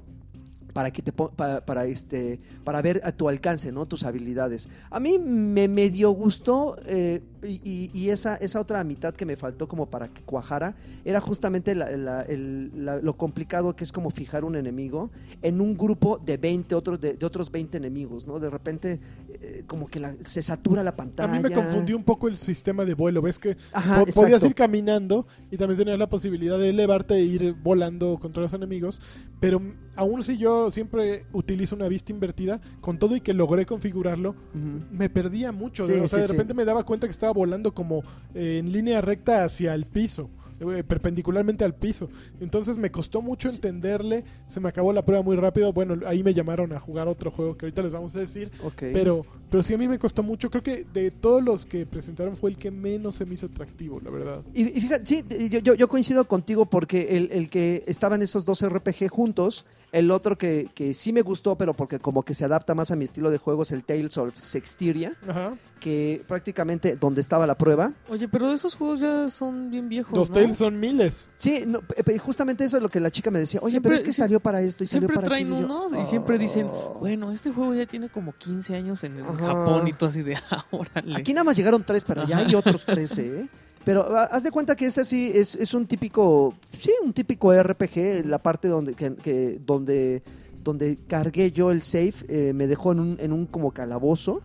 para que te pon- pa- para, este para ver a tu alcance no tus habilidades. A mí me medio gustó eh, y, y- y esa esa otra mitad que me faltó como para que cuajara era justamente la- la- el- la- lo complicado que es como fijar un enemigo en un grupo de 20 otros de, de otros 20 enemigos no de repente eh, como que la- se satura la A pantalla mí me confundió un poco el sistema de vuelo. Ves que Ajá, po- podías ir caminando y también tenías la posibilidad de elevarte e ir volando contra los enemigos. Pero aún si yo siempre utilizo una vista invertida, con todo y que logré configurarlo, Ujú. me perdía mucho. Sí, o sea, sí, de sí. repente me daba cuenta que estaba volando como eh, en línea recta hacia el piso. eh, perpendicularmente al piso. Entonces me costó mucho entenderle se me acabó la prueba muy rápido. Bueno ahí me llamaron a jugar otro juego que ahorita les vamos a decir pero pero sí a mí me costó mucho. Creo que de todos los que presentaron fue el que menos se me hizo atractivo la verdad. Y, y fíjate, sí, yo, yo, yo coincido contigo porque el, el que estaban esos dos RPG juntos, el otro que, que sí me gustó, pero porque como que se adapta más a mi estilo de juego es el Tales of Sexteria, Ajá. que prácticamente donde estaba la prueba. Oye, pero esos juegos ya son bien viejos, los ¿no? Tales son miles Sí, no, pe- justamente eso es lo que la chica me decía. Oye, Siempre- pero es que salió para esto y salió Siempre para traen aquello". unos y siempre dicen, Oh. bueno, este juego ya tiene como 15 años en Ajá. Japón y todo así de, ah, órale. Aquí nada más llegaron tres, pero ya hay otros [LAUGHS] 13, ¿eh? Pero ah, haz de cuenta que este sí es, es un típico, sí, un típico RPG, la parte donde, que, que- donde, donde cargué yo el save, eh, me dejó en un, en un como calabozo.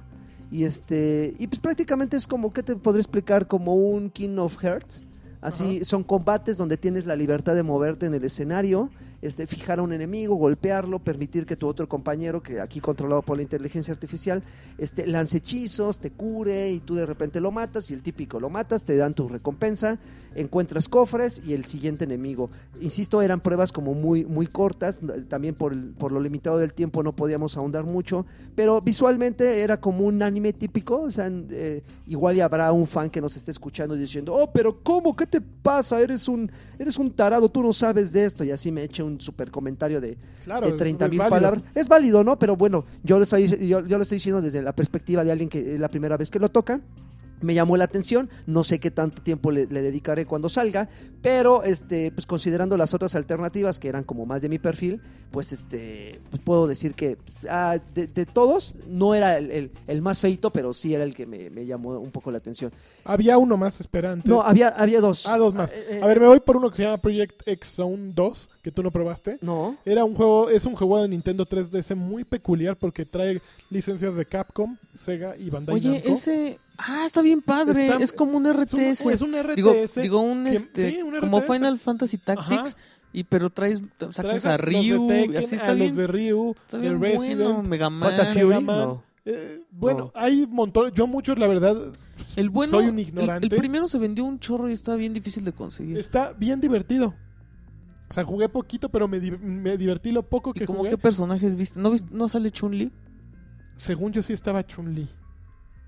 Y este, y pues prácticamente es como, ¿qué te podría explicar? Como un King of Hearts. Así son combates donde tienes la libertad de moverte en el escenario, este, fijar a un enemigo, golpearlo, permitir que tu otro compañero, que aquí controlado por la inteligencia artificial, este, lance hechizos, te cure y tú de repente lo matas y el típico lo matas, te dan tu recompensa, encuentras cofres y el siguiente enemigo. Insisto, eran pruebas como muy, muy cortas, también por, por lo limitado del tiempo no podíamos ahondar mucho, pero visualmente era como un anime típico, o sea, eh, igual habrá un fan que nos esté escuchando diciendo, oh, pero ¿cómo? ¿Qué te pasa? Eres un, eres un tarado, tú no sabes de esto, y así me eche un super comentario de, claro de 30 es mil palabras. Es válido, ¿no? Pero bueno, yo lo, estoy, yo, yo lo estoy diciendo desde la perspectiva de alguien que es la primera vez que lo toca. Me llamó la atención, no sé qué tanto tiempo le, le dedicaré cuando salga, pero este, pues considerando las otras alternativas que eran como más de mi perfil, pues este, pues puedo decir que ah, de, de todos no era el, el- el más feito, pero sí era el que me, me llamó un poco la atención. había uno más esperante No, había, había dos. ah dos más Eh, eh, a ver me voy por uno que se llama Project X Zone 2 que tú no probaste No. Era un juego, es un juego de Nintendo 3DS muy peculiar porque trae licencias de Capcom, Sega y Bandai Oye, Namco. ese... Ah, está bien padre. Está- es como un es RTS. un, es un RTS. digo, digo un que- este... sí, un como RTS. Final Fantasy Tactics. Y pero traes... Sacas Traes a los de Ryu. Tekken, y así a está los bien. de Ryu, Está de bien Resident. bueno. Mega Man. Fury, Man. no. Eh, bueno, No. hay un montón. Yo muchos, la verdad, El bueno... Soy un el- ignorante. El, primero se vendió un chorro y estaba bien difícil de conseguir. está bien divertido. O sea, jugué poquito, pero me, di- me divertí lo poco ¿Y que como jugué. qué personajes viste? ¿No, viste- ¿No sale Chun-Li? Según yo sí estaba Chun-Li.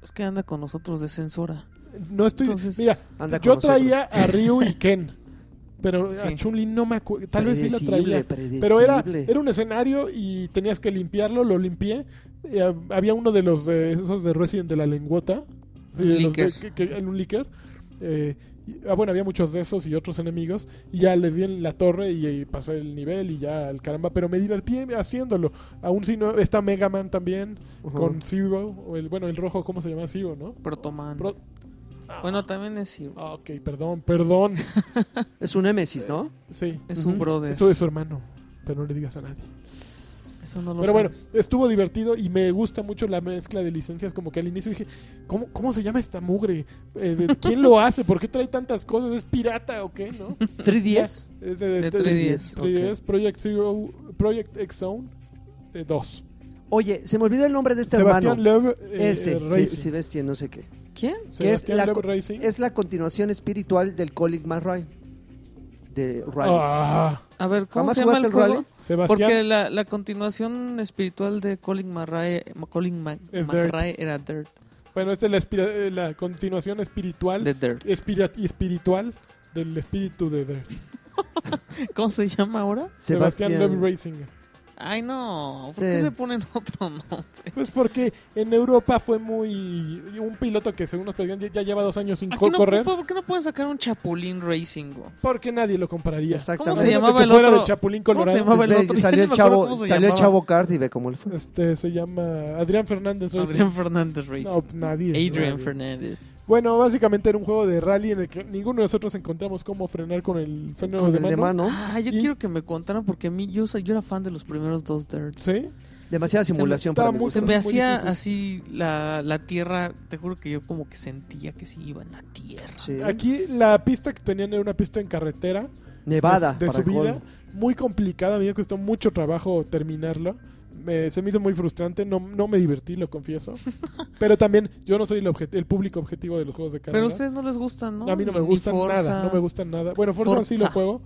Es que anda con nosotros de censora. No estoy... Entonces, Mira, Anda con yo nosotros. traía a Ryu y Ken. Pero a Sí. Chun-Li no me acuerdo. Tal vez sí lo traía. Pero era, era un escenario y tenías que limpiarlo, lo limpié. Y, había uno de los de esos de Resident de la lengüota. Sí, de los de- que- que- en un licker. Eh, y- ah, bueno, había muchos de esos y otros enemigos. Y ya les di en la torre y, y pasé el nivel y ya al caramba. Pero me divertí haciéndolo. Aún si no. Está Mega Man también con Zero. O el, bueno, el rojo, ¿cómo se llama? Zero, ¿no? Protoman. Pro- Bueno, también es Zero. Ah, ok, perdón, perdón. [LAUGHS] Es un Nemesis, ¿no? Sí. Es un brother. Eso es su hermano. Pero no le digas a nadie. Eso no lo Pero bueno, sabes. estuvo divertido y me gusta mucho la mezcla de licencias. Como que al inicio dije, ¿cómo, cómo se llama esta mugre? Eh, de- [LAUGHS] ¿Quién lo hace? ¿Por qué trae tantas cosas? ¿Es pirata o qué? ¿No? 3DS. Es de, De 3DS, 3DS, Project Zero, Project X Zone 2. Oye, se me olvidó el nombre de este Sebastián hermano. Love eh, Ese, eh, sí, Racing. sí, bestia, no sé qué. ¿Quién? Sebastián la Love Racing. Es la continuación espiritual del Colin McRae. De Rally. Ah, A ver, ¿cómo ¿Jamás se llama el el juego? rally? Sebastián Porque la, la continuación espiritual de Colin McRae, Colin Mac- McRae era Dirt. Bueno, esta es la, eh, la continuación espiritual, De Dirt. espiritual del espíritu de Dirt. [LAUGHS] ¿Cómo se llama ahora? Sebastián, Sebastián. Love Racing. Ay, no. ¿Por Sí. qué le ponen [LAUGHS] otro nombre? Pues porque en Europa fue muy... Un piloto que según nos pedían ya, lleva dos años sin Aquí no, correr. ¿Por qué no pueden sacar un Chapulín Racing? Porque nadie lo compraría. Exactamente. ¿Cómo se llamaba el otro? Chapulín ¿Cómo se Colorado. llamaba el otro? [LAUGHS] Salió el chavo, salió el chavo Card y ve cómo le fue. Este se llama Adrián Fernández. Racing. Adrián Fernández Racing. No, nadie. Adrian nadie. Fernández. Bueno, básicamente era un juego de rally en el que ninguno de nosotros encontramos cómo frenar con el freno Con de, el mano. de mano. Ah, yo Y- quiero que me contaran porque a mí yo, soy- yo era fan de los primeros dos Dirts. ¿Sí? Demasiada Se me- simulación estaba para muy-. Se me hacía difícil. así la, la tierra, te juro que yo como que sentía que sí iba en la tierra. Sí. Aquí la pista que tenían era una pista en carretera. Nevada. De, subida. Muy complicada. A mí me costó mucho trabajo terminarlo. Me- se me hizo muy frustrante. No, no me divertí, lo confieso. [LAUGHS] Pero también yo no soy el, obje- el público objetivo de los juegos de carrera. Pero a ustedes no les gustan, ¿no? A mí no me Ni gustan Forza. nada. No me gustan nada. Bueno, Forza, sí lo Forza. juego.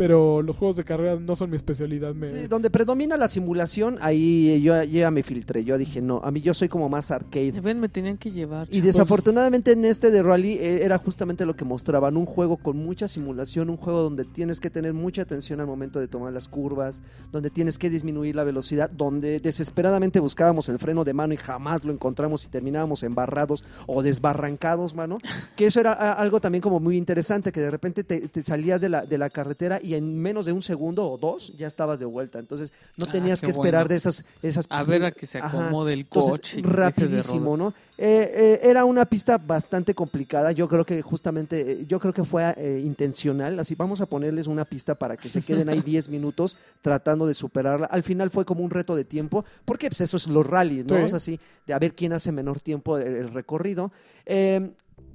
Pero los juegos de carrera no son mi especialidad. Me... Sí, Donde predomina la simulación, ahí yo, yo ya me filtré. Yo dije, no, a mí yo soy como más arcade. Ven, me tenían que llevar. Y desafortunadamente en este de Rally eh, era justamente lo que mostraban, un juego con mucha simulación, un juego donde tienes que tener mucha atención al momento de tomar las curvas, donde tienes que disminuir la velocidad, donde desesperadamente buscábamos el freno de mano y jamás lo encontramos y terminábamos embarrados o desbarrancados, mano. Que eso era algo también como muy interesante, que de repente te, te salías de la, de la carretera y en menos de un segundo o dos ya estabas de vuelta. Entonces no Ah, tenías que esperar bueno. de esas... esas A ver a que se Ajá. acomode el Entonces, coche. y de rapidísimo. ¿no? Eh, eh, era una pista bastante complicada. Yo creo que justamente, eh, yo creo que fue eh, intencional. Así vamos a ponerles una pista para que se queden ahí [LAUGHS] 10 minutos tratando de superarla. Al final fue como un reto de tiempo, porque pues, eso es los rally, ¿no? Sí. Es así, de a ver quién hace menor tiempo el, el recorrido.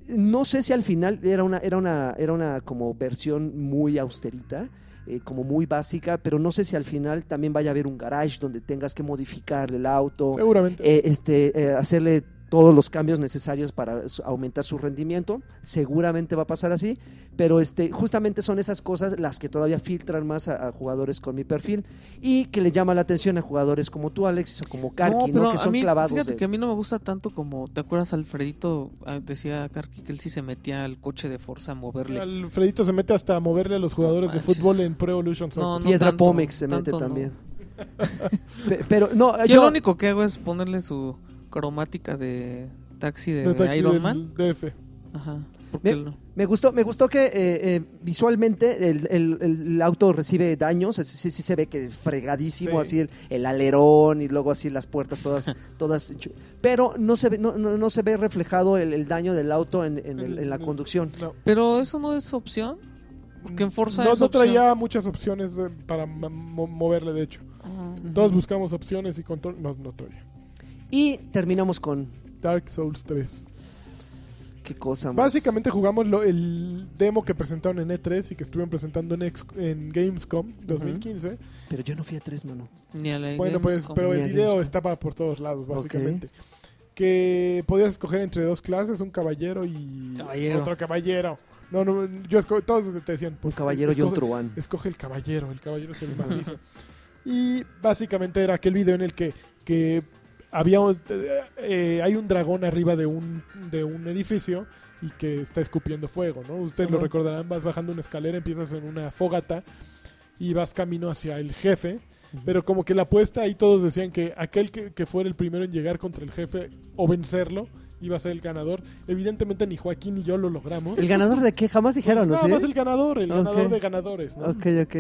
No sé si al final era una, era una, era una como versión muy austerita. eh, como muy básica, pero no sé si al final también vaya a haber un garage donde tengas que modificar el auto, Seguramente. eh, este, eh, hacerle todos los cambios necesarios para aumentar su rendimiento. Seguramente va a pasar así, pero este, justamente son esas cosas las que todavía filtran más a, a jugadores con mi perfil y que le llama la atención a jugadores como tú, Alex, o como Karki, ¿no? pero que son mí, clavados. Fíjate de- que a mí no me gusta tanto como, ¿te acuerdas Alfredito? Ah, Decía Karki que él sí se metía al coche de Forza a moverle. Alfredito se mete hasta a moverle a los jugadores de fútbol en Pro Evolution Soccer. No, no Piedra tanto, Pomex se mete no. también. [LAUGHS] Pe- pero no, Yo, yo, lo único que hago es ponerle su cromática de taxi de, De taxi Iron del Man. DF. Ajá. Porque Me- no. Me gustó, me gustó que eh, eh, visualmente el, el- el auto recibe daños, sí, sí se ve que fregadísimo, Sí. así el, el alerón y luego así las puertas todas, [LAUGHS] todas, pero no se ve, no, no, no se ve reflejado el, el daño del auto en, en el- en la conducción. No. Pero eso no es opción. Porque en Forza no, es no opción. traía muchas opciones para moverle, de hecho. Ah. Todos buscamos opciones y control. No, no traía. Y terminamos con Dark Souls 3. qué cosa más. Básicamente jugamos lo- el demo que presentaron en E3 y que estuvieron presentando en, Ex- en Gamescom 2015. Pero yo no fui a tres, mano. Ni a la Bueno, pues, pero Ni el video Gamescom. estaba por todos lados, básicamente. Que podías escoger entre dos clases, un caballero y Caballero. otro caballero. No, no, yo esco- todos te decían, Un pues, caballero y un escoge- truán. Escoge el caballero, el caballero es el [LAUGHS] macizo. y básicamente era aquel video en el que, que había un- eh, eh, hay un dragón arriba de un, de un edificio y que está escupiendo fuego, ¿no? Ustedes lo recordarán, vas bajando una escalera, empiezas en una fogata y vas camino hacia el jefe, pero como que la apuesta ahí todos decían que aquel que, que fuera el primero en llegar contra el jefe o vencerlo iba a ser el ganador. Evidentemente ni Joaquín ni yo lo logramos. ¿El ganador de qué? Jamás Pues dijeron, ¿no? nada ¿Sí? más el ganador, el ganador de ganadores, ¿no? Ok, ok.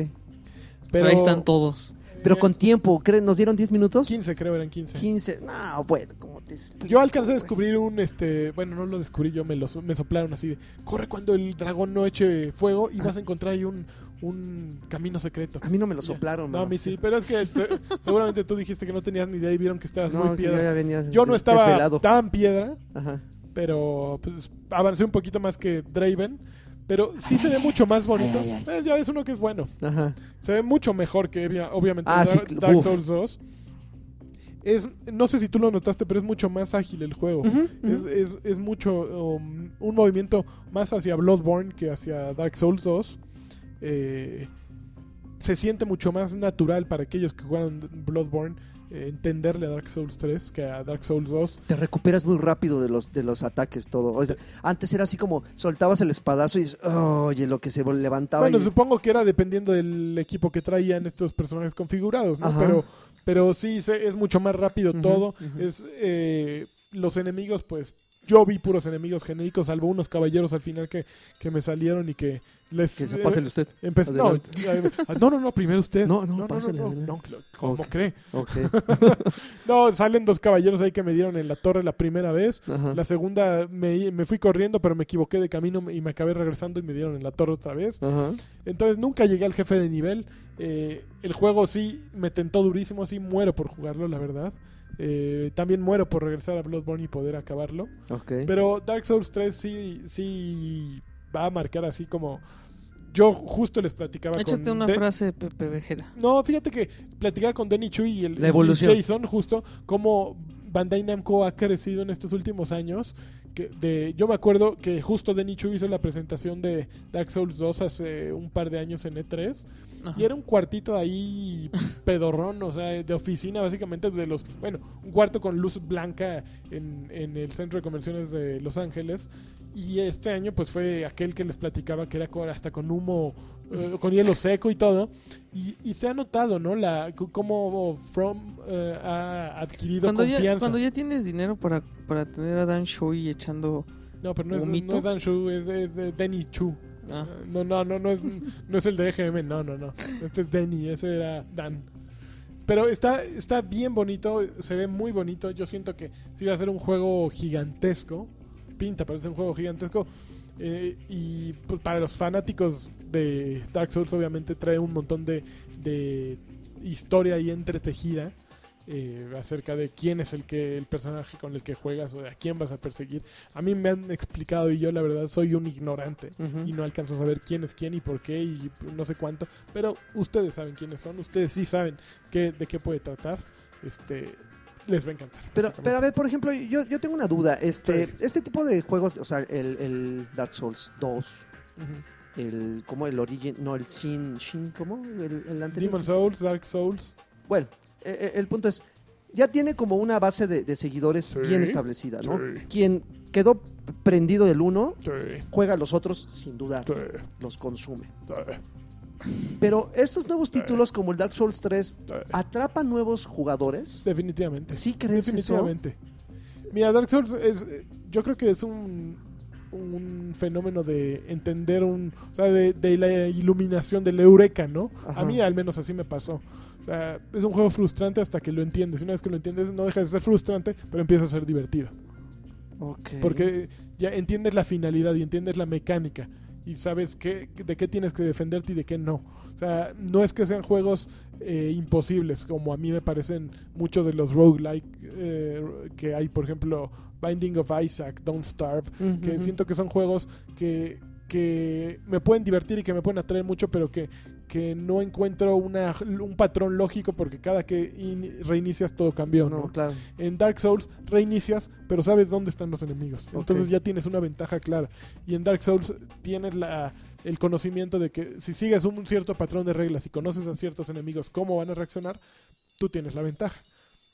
Pero ahí están todos. Pero con tiempo, ¿creen? ¿nos dieron 10 minutos? 15 creo eran 15. 15. No, bueno, ¿cómo te explico, Yo alcancé a descubrir un, este, bueno, no lo descubrí yo, me lo me soplaron así de, corre cuando el dragón no eche fuego y vas a encontrar ahí un, un camino secreto. A mí no me lo Ya. soplaron. No, a mí sí, pero es que te- [LAUGHS] seguramente tú dijiste que no tenías ni idea y vieron que estabas No, muy yo piedra. ya venía Yo no estaba desvelado. tan piedra, Ajá. pero pues avancé un poquito más que Draven, pero sí se ve mucho más bonito. Eh, ya es uno que es bueno. Ajá. Se ve mucho mejor que obvia- obviamente Ah, sí, Dark. Souls 2. Es, no sé si tú lo notaste, pero es mucho más ágil el juego. Es- es mucho um, un movimiento más hacia Bloodborne que hacia Dark Souls 2. Eh, se siente mucho más natural para aquellos que jugaron Bloodborne. Entenderle a Dark Souls 3 que a Dark Souls 2. Te recuperas muy rápido de los, de los ataques, todo. O sea, antes era así como soltabas el espadazo y dices, oye, lo que se levantaba. Bueno, y- supongo que era dependiendo del equipo que traían estos personajes configurados, ¿no? Ajá. Pero, pero sí, es mucho más rápido todo. Es eh, Los enemigos, pues yo vi puros enemigos genéricos, salvo unos caballeros al final que, que me salieron y que les... Que se pásele usted. Empecé, no, eh, [LAUGHS] no, no, no, primero usted. No, no, no, pásele, no, ¿cómo cree? Ok. [LAUGHS] No, salen dos caballeros ahí que me dieron en la torre la primera vez. Ajá. La segunda me, me fui corriendo, pero me equivoqué de camino y me acabé regresando y me dieron en la torre otra vez. Ajá. Entonces nunca llegué al jefe de nivel. Eh, el juego sí me tentó durísimo, sí muero por jugarlo, la verdad. Eh, también muero por regresar a Bloodborne y poder acabarlo. Pero Dark Souls 3 sí, sí va a marcar así como... Yo justo les platicaba Échate con... una De- frase Pepe Vejera. No, fíjate que platicaba con Denny Chu y el La evolución. y Jason justo cómo Bandai Namco ha crecido en estos últimos años. Que de, yo me acuerdo que justo Denny Chu hizo la presentación de Dark Souls 2 hace un par de años en E3 Ajá. y era un cuartito ahí pedorrón, o sea, de oficina básicamente de los, bueno, un cuarto con luz blanca en, en el centro de convenciones de Los Ángeles y este año pues fue aquel que les platicaba que era con- hasta con humo, eh, con hielo seco y todo y, y se ha notado, ¿no? La cómo From eh, ha adquirido Cuando ya, confianza. cuando ya tienes dinero para, para tener a Dan Shoei echando... No, pero no es, no es Dan Shu, es, es de Denny Chu. Ah. No, no, no, no es, no es el de EGM, no, no, no. Este es Denny, ese era Dan. Pero está, está bien bonito, se ve muy bonito. Yo siento que sí va a ser un juego gigantesco. Pinta, parece un juego gigantesco. Eh, y pues, para los fanáticos de Dark Souls, obviamente trae un montón de, de historia ahí entretejida eh, acerca de quién es el que el personaje con el que juegas o de a quién vas a perseguir. A mí me han explicado y yo la verdad soy un ignorante y no alcanzo a saber quién es quién y por qué y no sé cuánto, pero ustedes saben quiénes son, ustedes sí saben qué, de qué puede tratar. Este les va a encantar. Pero, pero a ver, por ejemplo, yo, yo tengo una duda. Este, Sí. este tipo de juegos, o sea, el, el Dark Souls 2, Ujú. el, como el Origin, no, el Shin, Shin, ¿cómo? El, el anterior. Demon Souls, Dark Souls. Bueno, eh, eh, el punto es, ya tiene como una base de, de seguidores Sí. bien establecida, ¿no? Sí. Quien quedó prendido del uno, juega a los otros sin dudar, sí, los consume. Pero estos nuevos títulos como el Dark Souls 3 sí. atrapan nuevos jugadores. Definitivamente. ¿Sí crees eso? Definitivamente. Mira, Dark Souls es, eh, yo creo que es un, un fenómeno de entender un, o sea, de, de la iluminación, del eureka, ¿no? Ajá. A mí al menos así me pasó. O sea, es un juego frustrante hasta que lo entiendes. Una vez que lo entiendes, no deja de ser frustrante, pero empieza a ser divertido. Ok. Porque ya entiendes la finalidad y entiendes la mecánica. Y sabes qué, de qué tienes que defenderte y de qué no. O sea, no es que sean juegos eh, imposibles, como a mí me parecen muchos de los roguelike eh, que hay, por ejemplo, Binding of Isaac, Don't Starve, que siento que son juegos que, que me pueden divertir y que me pueden atraer mucho, pero que, que no encuentro una, un patrón lógico porque cada que in- reinicias todo cambió. No, ¿no? claro. En Dark Souls reinicias, pero sabes dónde están los enemigos. Entonces ya tienes una ventaja clara. Y en Dark Souls tienes la, el conocimiento de que si sigues un cierto patrón de reglas y conoces a ciertos enemigos cómo van a reaccionar, tú tienes la ventaja.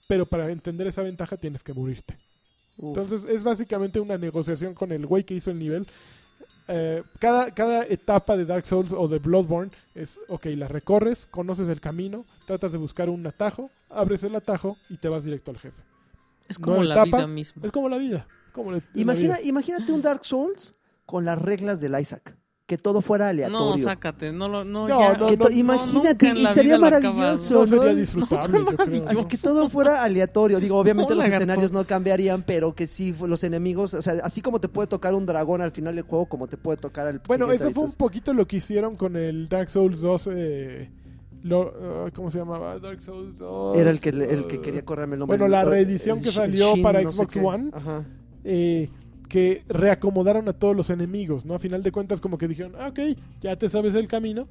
Pero para entender esa ventaja tienes que morirte. Uf. Entonces es básicamente una negociación con el güey que hizo el nivel. Eh, cada, cada etapa de Dark Souls o de Bloodborne es, ok, la recorres, conoces el camino, tratas de buscar un atajo, abres el atajo y te vas directo al jefe. Es No como la etapa, vida misma. Es como la vida. como la- la Imagina, vida. imagínate un Dark Souls con las reglas del Isaac. Que todo fuera aleatorio. No, sácate, no lo, no, No, ya. no, Que to- no, imagínate, y sería maravilloso. No sería ¿no? disfrutable, yo creo. Así que todo fuera aleatorio. Digo, [LAUGHS] obviamente No, los lagarto. escenarios no cambiarían, pero que sí, los enemigos, o sea, así como te puede tocar un dragón al final del juego, como te puede tocar al Bueno, eso fue un poquito lo que hicieron con el Dark Souls 2. eh, lo- ah, ¿Cómo se llamaba? Dark Souls 2. Era el que, el que ah, quería correrme el nombre. Bueno, la El- reedición el que salió Shin, para no sé Xbox. One. Ajá. eh, que reacomodaron a todos los enemigos, ¿no? A final de cuentas, como que dijeron, ah, ok, ya te sabes el camino,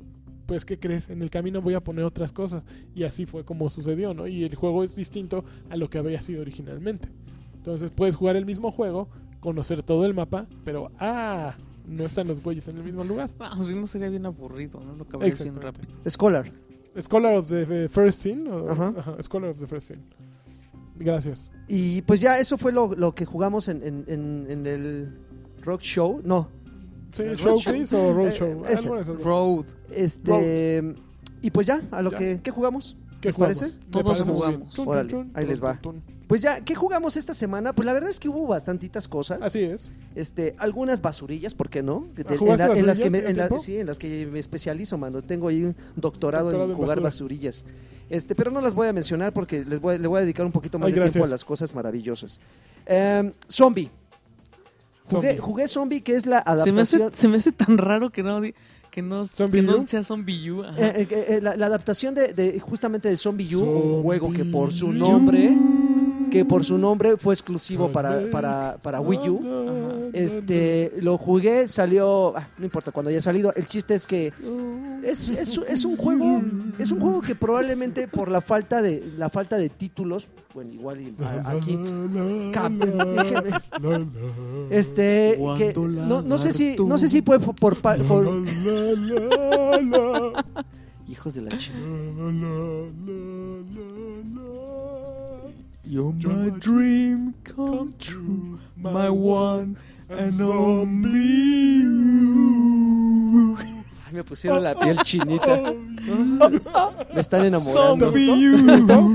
pues, ¿qué crees? En el camino voy a poner otras cosas. Y así fue como sucedió, ¿no? Y el juego es distinto a lo que había sido originalmente. Entonces, puedes jugar el mismo juego, conocer todo el mapa, pero, ah, no están los güeyes en el mismo lugar. Vamos, si no sería bien aburrido, ¿no? Lo acabarías bien Exactamente. rápido. Scholar. Scholar of the First Sin. o- Ajá. Ajá, Scholar of the First Sin. Gracias. Y pues ya eso fue lo, lo que jugamos en, en- en- en el Rock Show. No, Sí, Showcase o Roadshow. Eh, ese. De esas dos. Road. este... Y pues ya, a lo Ya. que... ¿Qué jugamos? ¿Qué ¿Les jugamos? parece? Todos jugamos. bien. Tun, tun, Órale, tun, ahí les va. tun, tun. Pues ya, ¿qué jugamos esta semana? Pues la verdad es que hubo bastantitas cosas. Así es. Este, algunas basurillas, ¿por qué no? De- Ah, ¿jugaste en, la- en las que me, en la- sí, en las que me especializo, mano. Tengo ahí un doctorado, Doctorado en en jugar basura. basurillas. Este, pero no las voy a mencionar porque les voy, le voy a dedicar un poquito más Ay, de tiempo a las cosas maravillosas. Em, zombie. Jugué, Zombie. jugué Zombie, que es la Se me, hace, adaptación. se me hace tan raro que no, que no, ¿Zombie que no sea Zombie U. eh, eh, eh, la, la adaptación de, de- justamente de Zombie U, un juego que por su U. nombre, que por su nombre fue exclusivo para, para, para Wii U. Ajá. Este, lo jugué, salió, ah, no importa cuando haya salido. El chiste es que es, es, es un juego, es un juego que probablemente por la falta de la falta de títulos, bueno, igual y a- aquí, este, que no, no sé si, no sé si fue por, por pa- por- hijos de la ch- You're my dream come true, my one and only. Ay, me pusieron la piel chinita. [LAUGHS] Me están enamorando.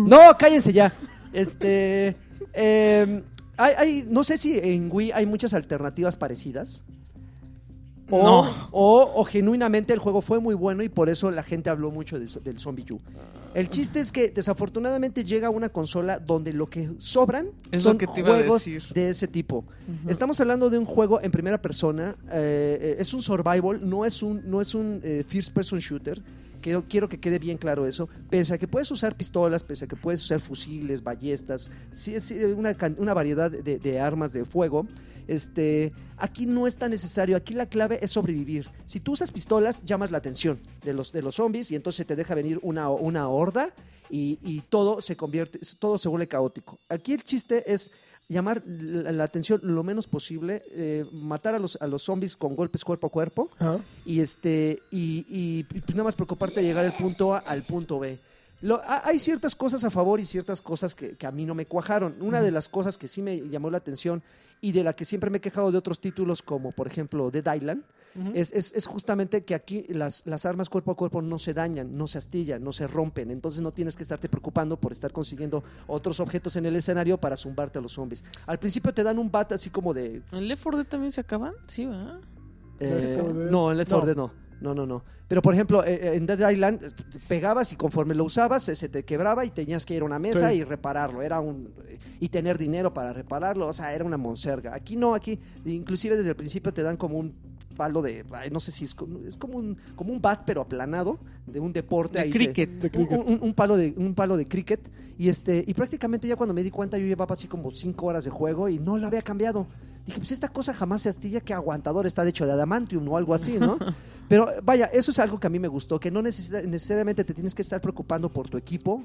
No, cállense ya. Este. eh, hay, hay- no sé si en Wii hay muchas alternativas parecidas. O, No. o, o genuinamente el juego fue muy bueno y por eso la gente habló mucho del, del Zombie U. El chiste es que desafortunadamente llega a una consola donde lo que sobran Es son que juegos de ese tipo. Estamos hablando de un juego en primera persona, eh, eh, es un survival, no es un, no es un eh, first person shooter. Quiero, quiero que quede bien claro eso. Pese a que puedes usar pistolas, pese a que puedes usar fusiles, ballestas, sí, sí, una, una variedad de, de armas de fuego. Este, aquí no es tan necesario. Aquí la clave es sobrevivir. Si tú usas pistolas, llamas la atención de los, de los zombies y entonces te deja venir una, una horda y, y todo se convierte, todo se vuelve caótico. Aquí el chiste es llamar la, la atención lo menos posible, eh, matar a los, a los zombies con golpes cuerpo a cuerpo y este y, y, pues nada más preocuparte de llegar del punto A al punto B. Lo- hay ciertas cosas a favor y ciertas cosas que, que a mí no me cuajaron. Una de las cosas que sí me llamó la atención y de la que siempre me he quejado de otros títulos como por ejemplo Dead Island Ujú. es, es- es justamente que aquí las, las armas cuerpo a cuerpo no se dañan, no se astillan, no se rompen. Entonces no tienes que estarte preocupando por estar consiguiendo otros objetos en el escenario para zumbarte a los zombies. Al principio te dan un bat así como de... ¿En Left 4 Dead también se acaban? Sí, va. eh, Left 4 Dead. no, en Left 4 Dead no. No, no, no. Pero por ejemplo, eh, eh, en Dead Island eh, pegabas y conforme lo usabas se, se te quebraba y tenías que ir a una mesa Sí. y repararlo. Era un y tener dinero para repararlo, o sea, era una monserga. Aquí no, aquí inclusive desde el principio te dan como un palo de, no sé si es, como- es como un como un bat pero aplanado de un deporte De ahí cricket. De un, cricket. un- un palo de un palo de cricket y este y prácticamente ya cuando me di cuenta yo llevaba así como cinco horas de juego y no lo había cambiado dije pues esta cosa jamás se astilla que aguantador está de hecho de adamantium o algo así no [LAUGHS] pero vaya eso es algo que a mí me gustó que no necesita- necesariamente te tienes que estar preocupando por tu equipo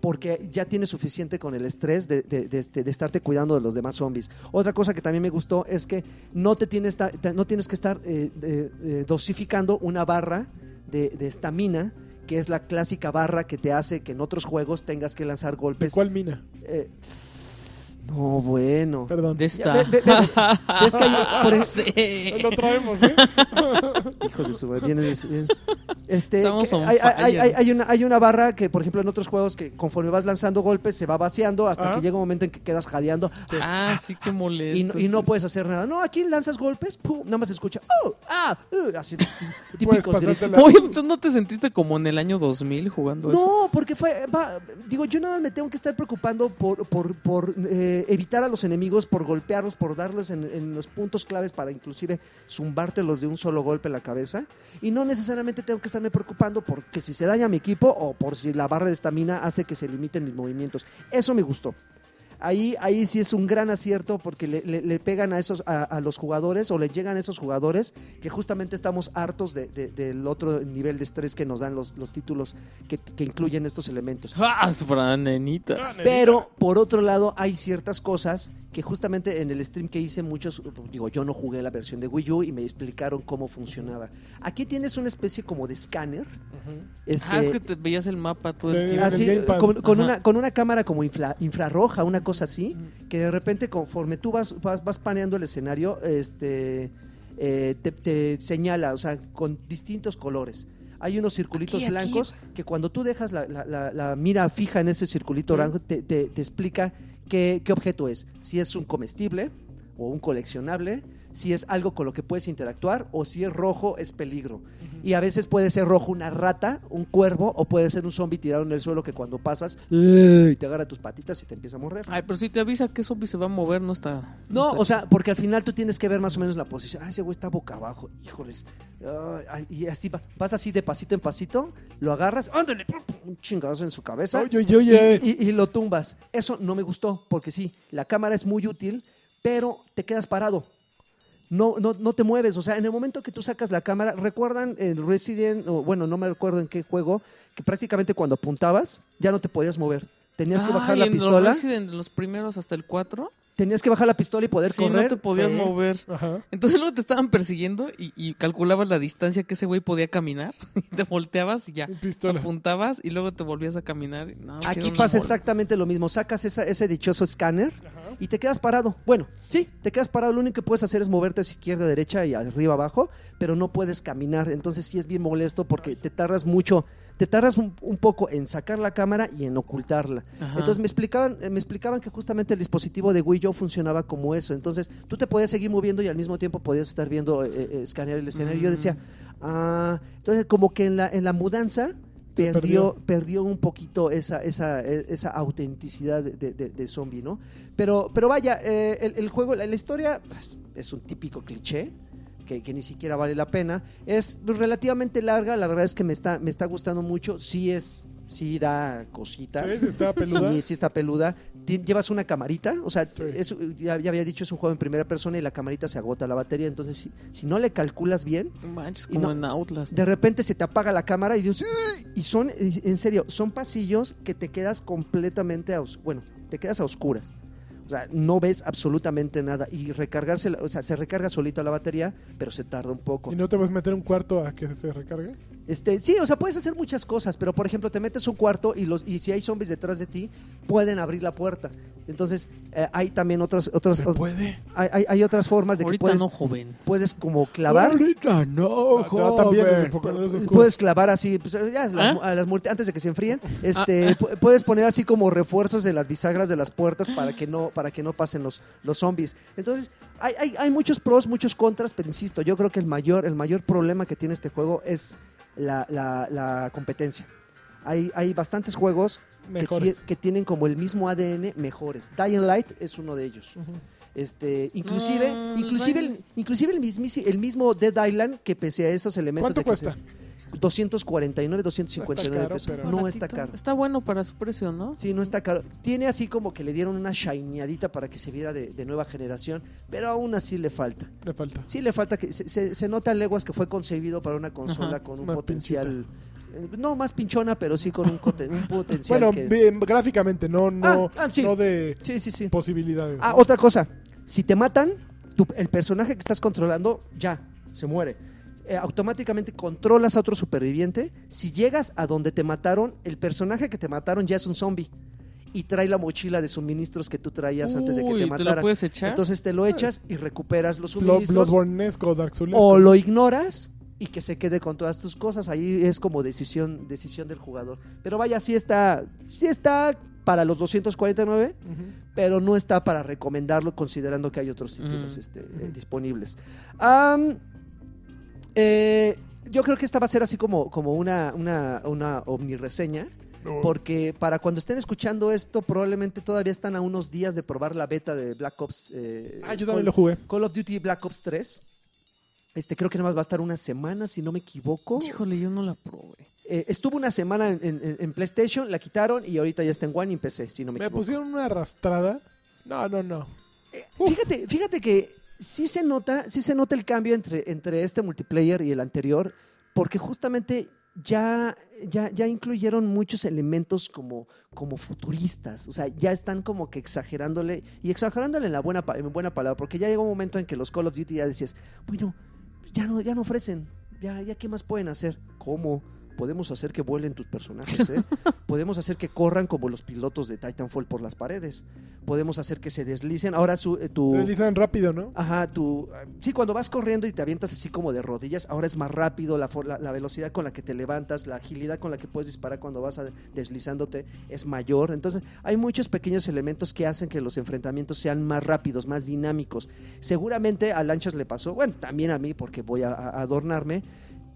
porque ya tienes suficiente con el estrés de, de- de este- de estarte cuidando de los demás zombies. Otra cosa que también me gustó es que no, te tienes, no tienes que estar eh, de- eh, dosificando una barra de de estamina, que es la clásica barra que te hace que en otros juegos tengas que lanzar ¿De golpes. cuál mina? Eh, no, bueno. Perdón. De esta. ve- ve- ves- ves que hay- [LAUGHS] por ej- Sí. Lo traemos, ¿eh? [LAUGHS] Hijos de su viene- Este, Estamos que on hay, hay- hay- hay una, hay una barra que, por ejemplo, en otros juegos que conforme vas lanzando golpes se va vaciando hasta Ah. que llega un momento en que quedas jadeando Ah, sí que y, molesto. no- y no puedes hacer nada. No, aquí lanzas golpes, pum, nada más se escucha, oh, ah, uh", así [LAUGHS] típicos la- [LAUGHS] Oye, ¿tú no te sentiste como en el año 2000 jugando eso? No, porque fue, va, digo, yo nada más me tengo que estar preocupando por, por, por, eh, evitar a los enemigos, por golpearlos, por darles en, en los puntos claves para inclusive zumbártelos de un solo golpe en la cabeza. Y no necesariamente tengo que estarme preocupando porque si se daña mi equipo o por si la barra de estamina hace que se limiten mis movimientos. Eso me gustó. Ahí, ahí sí es un gran acierto porque le, le- le pegan a esos a, a los jugadores o le llegan a esos jugadores que justamente estamos hartos de- de- del otro nivel de estrés que nos dan los, los títulos que, que incluyen estos elementos. ¡Ah, para nenitas! Pero por otro lado hay ciertas cosas que justamente en el stream que hice muchos, digo, yo no jugué la versión de Wii U y me explicaron cómo funcionaba. Aquí tienes una especie como de escáner. Este, Ah, es que te veías el mapa todo el tiempo. así, el gamepad. con, una, con una cámara como infla- infrarroja, una cosa así, que de repente conforme tú vas, vas, vas paneando el escenario, este, eh, te, te señala, o sea, con distintos colores. Hay unos circulitos Aquí, aquí. blancos que cuando tú dejas la, la- la- la mira fija en ese circulito blanco, te, te- te explica qué, qué objeto es. Si es un comestible o un coleccionable, si es algo con lo que puedes interactuar o si es rojo es peligro. Y a veces puede ser rojo una rata, un cuervo o puede ser un zombie tirado en el suelo que cuando pasas ¡ay! te agarra tus patitas y te empieza a morder. Ay, pero si te avisa que zombie se va a mover, no está. No, está o sea, porque al final tú tienes que ver más o menos la posición. Ah, ese güey está boca abajo. Híjoles. Ay, ay, y así va- vas así de pasito en pasito, lo agarras, ándale, pum, pum, un chingadazo en su cabeza Oye, oye, oye. y, y- y lo tumbas. Eso no me gustó, porque sí, la cámara es muy útil, pero te quedas parado. No, no, no te mueves. O sea, en el momento que tú sacas la cámara, ¿recuerdan el Resident? O, bueno, no me recuerdo en qué juego, que prácticamente cuando apuntabas ya no te podías mover. Tenías que bajar la en pistola. Los Resident, los primeros hasta el 4, Tenías que bajar la pistola y poder sí, correr. no te podías Sí. mover. Ajá. Entonces luego te estaban persiguiendo y, y calculabas la distancia que ese güey podía caminar. [LAUGHS] Y te volteabas y ya. Pistola. Apuntabas y luego te volvías a caminar. No, sí, Aquí pasa exactamente lo mismo. Sacas esa- ese dichoso escáner Ajá. y te quedas parado. Bueno, sí, te quedas parado. Lo único que puedes hacer es moverte hacia izquierda, derecha y arriba, abajo, pero no puedes caminar. Entonces sí es bien molesto porque te tardas mucho, te tardas un, un poco en sacar la cámara y en ocultarla. Ajá. Entonces me explicaban, eh, me explicaban que justamente el dispositivo de Wii U funcionaba como eso. Entonces tú te podías seguir moviendo y al mismo tiempo podías estar viendo, eh, eh, escanear el escenario. Y Yo Mm. decía, ah, entonces como que en la, en la mudanza perdió, perdió un poquito esa, esa, eh, esa autenticidad de, de- de- de zombie, ¿no? Pero, pero vaya, eh, el, el juego, la, la historia es un típico cliché. Que, que ni siquiera vale la pena. Es relativamente larga, la verdad es que me está, me está gustando mucho. Sí es, sí da cosita. Sí, Está peluda. Sí, sí está peluda. Llevas una camarita, o sea, Sí. es- ya, ya había dicho, es un juego en primera persona y la camarita se agota la batería, entonces si, si no le calculas bien, No manches, y como no- en Outlast. de repente se te apaga la cámara y dices, "Uy", y son, en serio, son pasillos que te quedas completamente, a bueno, te quedas a oscuras. O sea, no ves absolutamente nada y recargarse, o sea, se recarga solita la batería, pero se tarda un poco. ¿Y no te vas a meter un cuarto a que se recargue? Este, sí, o sea, puedes hacer muchas cosas, pero por ejemplo, te metes un cuarto y los y si hay zombies detrás de ti, pueden abrir la puerta. Entonces, eh, hay también otras otras ¿Se puede? hay, hay- hay otras formas de que Ahorita puedes no, joven. puedes como clavar Ahorita no, Ah, también joven. Oscura. puedes clavar así pues, ya, las- ¿Ah? a las antes de que se enfríen, este pu- puedes poner así como refuerzos en las bisagras de las puertas para que no para que no pasen los los zombies. Entonces, hay, hay, hay muchos pros, muchos contras, pero insisto, yo creo que el mayor el mayor problema que tiene este juego es la, la- la competencia. Hay, hay bastantes juegos que, Mejores. tie- que tienen como el mismo ADN mejores. Dying Light es uno de ellos. Ujú. Este, inclusive, No, inclusive, el, inclusive el, mismisi- el mismo Dead Island que pese a esos elementos ¿Cuánto de que cuesta? se- 249, 259 caro, pesos. pero- No Baratito. está caro. Está bueno para su precio, ¿no? Sí, no está caro. Tiene así como que le dieron una shineadita para que se viera de, de nueva generación, pero aún así le falta. Le falta. Sí le falta que se, se, se nota a leguas que fue concebido para una consola Ajá, con un potencial eh, no más pinchona, pero sí con un, [LAUGHS] potencial Bueno, que- bien, gráficamente, no, no, Ah, ah, sí. no de Sí, sí, sí. posibilidades. Ah, ¿no? otra cosa. Si te matan, tu- el personaje que estás controlando ya se muere. Eh, automáticamente controlas a otro superviviente. Si llegas a donde te mataron, el personaje que te mataron ya es un zombie. Y trae la mochila de suministros que tú traías antes de que te ¿te mataran. lo puedes echar? Entonces te lo echas y recuperas los suministros. Dark o lo ignoras y que se quede con todas tus cosas. Ahí es como decisión, decisión del jugador. Pero vaya, sí está, sí está para los 249 pero no está para recomendarlo considerando que hay otros títulos Ujú. este, eh, disponibles. Am, eh, yo creo que esta va a ser así como, como una, una, una omnireseña, porque para cuando estén escuchando esto, probablemente todavía están a unos días de probar la beta de Black Ops. eh, Ah, yo Call, también lo jugué. Call of Duty Black Ops 3. Este, creo que nada más va a estar una semana, si no me equivoco. Híjole, yo no la probé. Eh, estuvo una semana en, en- en PlayStation, la quitaron y ahorita ya está en One y en PC, si no me Me equivoco. pusieron una arrastrada. No, no, no. Fíjate, fíjate que sí se nota, sí se nota el cambio entre, entre este multiplayer y el anterior, porque justamente ya, ya, ya incluyeron muchos elementos como, como futuristas. O sea, ya están como que exagerándole, y exagerándole en la buena, en buena palabra, porque ya llegó un momento en que los Call of Duty ya decías, bueno, ya no, ya no ofrecen, ya, ya qué más pueden hacer. ¿Cómo? Podemos hacer que vuelen tus personajes, ¿eh? [LAUGHS] Podemos hacer que corran como los pilotos de Titanfall por las paredes. Podemos hacer que se deslicen. Ahora su, eh, tu... Se deslizan rápido, ¿no? Ajá, tu... Sí, cuando vas corriendo y te avientas así como de rodillas, ahora es más rápido, la, la, la velocidad con la que te levantas, la agilidad con la que puedes disparar cuando vas a- deslizándote es mayor. Entonces, hay muchos pequeños elementos que hacen que los enfrentamientos sean más rápidos, más dinámicos. Seguramente a Lanchas le pasó, bueno, también a mí porque voy a, a adornarme.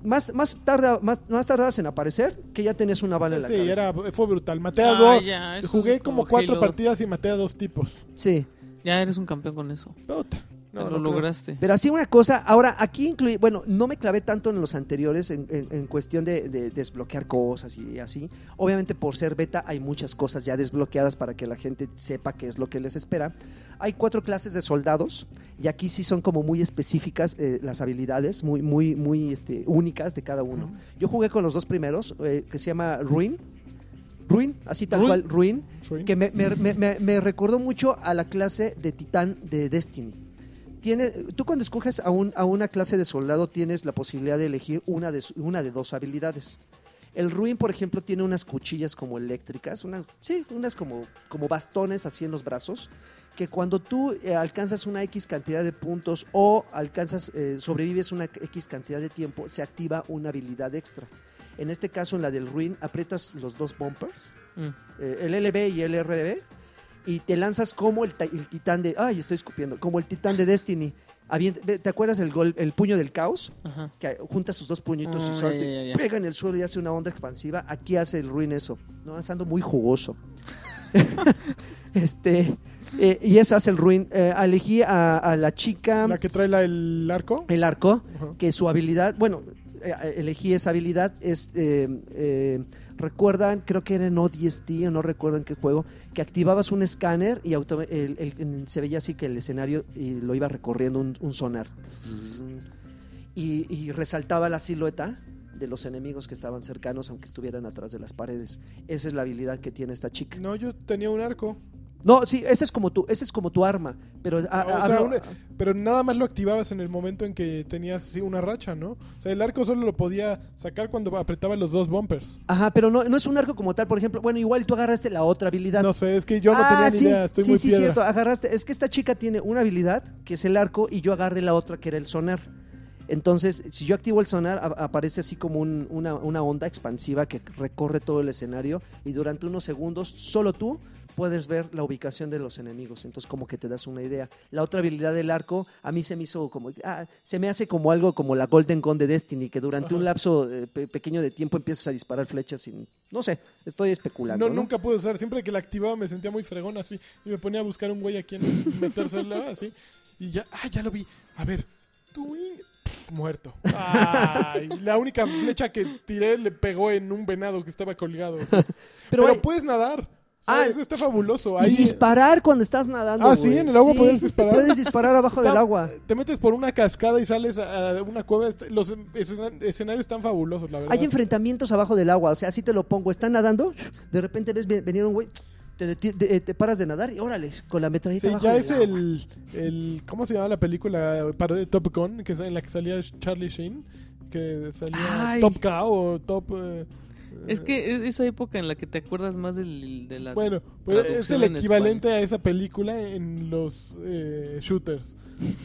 Más, más, tarda, más, más tardas en aparecer que ya tenías una bala en la Sí, cabeza. era, fue brutal. Maté a Ah, dos. ya, Jugué como como cuatro Halo. partidas y maté a dos tipos. Sí. Ya eres un campeón con eso. Puta. No, lo no lograste. Pero así una cosa, ahora aquí incluye, bueno, no me clavé tanto en los anteriores en, en- en cuestión de, de desbloquear cosas y así. Obviamente por ser beta hay muchas cosas ya desbloqueadas para que la gente sepa qué es lo que les espera. Hay cuatro clases de soldados y aquí sí son como muy específicas eh, las habilidades, muy, muy, muy este, únicas de cada uno. Yo jugué con los dos primeros, eh, que se llama Ruin. Ruin, así tal Ruin. cual, Ruin que me, me- me- me- me recordó mucho a la clase de titán de Destiny. Tiene, tú cuando escoges a, un- a una clase de soldado tienes la posibilidad de elegir una de, una de dos habilidades. El Ruin, por ejemplo, tiene unas cuchillas como eléctricas, unas, sí, unas como, como bastones así en los brazos, que cuando tú eh, alcanzas una X cantidad de puntos o alcanzas, eh, sobrevives una X cantidad de tiempo, se activa una habilidad extra. En este caso, en la del Ruin, aprietas los dos bumpers Mm. eh, el LB y el RB y te lanzas como el, el titán de ay estoy escupiendo como el titán de Destiny ¿te acuerdas el gol el puño del caos? Ajá. que junta sus dos puñitos Ah, y ya, suelta ya, y ya. pega en el suelo y hace una onda expansiva aquí hace el ruin eso no estando muy jugoso [LAUGHS] este eh, y eso hace el ruin Eh, elegí a, a la chica La que trae la- el arco. el arco que su habilidad, bueno, eh, elegí esa habilidad, es, eh, eh, recuerdan, creo que era en ODST o no recuerdo en qué juego, que activabas un escáner y auto- el- el- se veía así que el escenario y lo iba recorriendo un, un sonar. Y, y resaltaba la silueta de los enemigos que estaban cercanos, aunque estuvieran atrás de las paredes. Esa es la habilidad que tiene esta chica. No, yo tenía un arco. No, sí, ese es como tu, ese es como tu arma, pero ah, O sea, una- pero nada más lo activabas en el momento en que tenías sí, una racha, ¿no? O sea, el arco solo lo podía sacar cuando apretaba los dos bumpers. Ajá, pero no, no es un arco como tal, por ejemplo. Bueno, igual tú agarraste la otra habilidad. No sé, es que yo no Ah, tenía ni sí, idea, estoy sí, muy sí, piedra. cierto, agarraste. Es que esta chica tiene una habilidad, que es el arco, y yo agarré la otra, que era el sonar. Entonces, si yo activo el sonar, a- aparece así como un- una, una onda expansiva que recorre todo el escenario y durante unos segundos, solo tú puedes ver la ubicación de los enemigos. Entonces, como que te das una idea. La otra habilidad del arco, a mí se me hizo como, ah, se me hace como algo como la Golden Gun de Destiny, que durante un lapso eh, pe- pequeño de tiempo empiezas a disparar flechas sin, no sé, estoy especulando. No, ¿no? nunca pude usar. Siempre que la activaba me sentía muy fregón así. Y me ponía a buscar un güey a quien metérsela [LAUGHS] así. Y ya, ah, ya lo vi. A ver. pf, muerto. [LAUGHS] Ay, la única flecha que tiré le pegó en un venado que estaba colgado. [LAUGHS] Pero, Pero, hay- puedes nadar. Ah, eso está fabuloso. Y Ahí disparar cuando estás nadando. Ah, sí, en el agua puedes disparar. Puedes disparar abajo Está- del agua. te metes por una cascada y sales a una cueva. Los escena- escenarios están fabulosos, la verdad. Hay enfrentamientos abajo del agua. O sea, así te lo pongo. Están nadando. De repente ves ve- venir un güey. Te, eh, te paras de nadar y órale, con la metralleta Sí, ya es agua. el, el. ¿Cómo se llama la película de Top Gun? Que en la que salía Charlie Sheen. Que salía Ay. Top Cow o Top. eh, Es que es esa época en la que te acuerdas más del, de la... Bueno, pues es el en equivalente a esa película en los eh, shooters.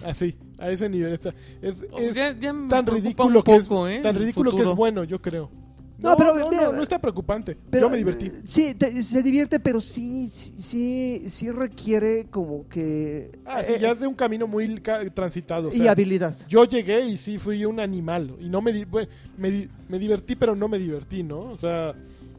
Así, a ese nivel está. Es, Oh, es ya- ya me tan preocupa ridículo que es ¿eh? tan ridículo que es bueno, yo creo. No, No, pero, no, mira, no, no está preocupante. Pero, yo me divertí. eh, Sí, te- se divierte, pero sí, sí, sí, sí requiere como que... Ah, sí, eh, ya es de un camino muy transitado. o y habilidad. yo llegué y sí fui un animal. Y no me, me, di- me divertí, pero no me divertí, ¿no? O sea,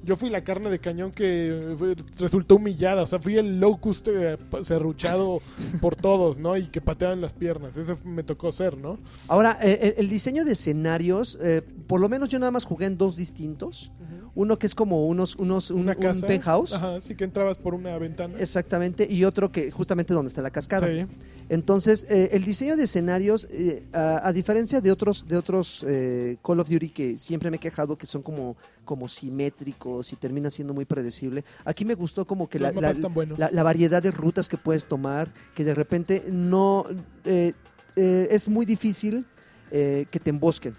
yo fui la carne de cañón que fue- resultó humillada. O sea, fui el locust eh, serruchado [LAUGHS] por todos, ¿no? Y que pateaban las piernas. Eso me tocó ser, ¿no? Ahora, eh, el, el diseño de escenarios, eh, por lo menos yo nada más jugué en dos distintos. Uno que es como unos, unos un, Una un casa. penthouse. Ajá, sí que entrabas por una ventana. Exactamente, y otro que justamente donde está la cascada. Sí. Entonces, eh, el diseño de escenarios, eh, a, a diferencia de otros, de otros eh, Call of Duty que siempre me he quejado que son como, como simétricos y termina siendo muy predecible, aquí me gustó como que la- la variedad de rutas que puedes tomar, que de repente no eh, eh, es muy difícil eh, que te embosquen.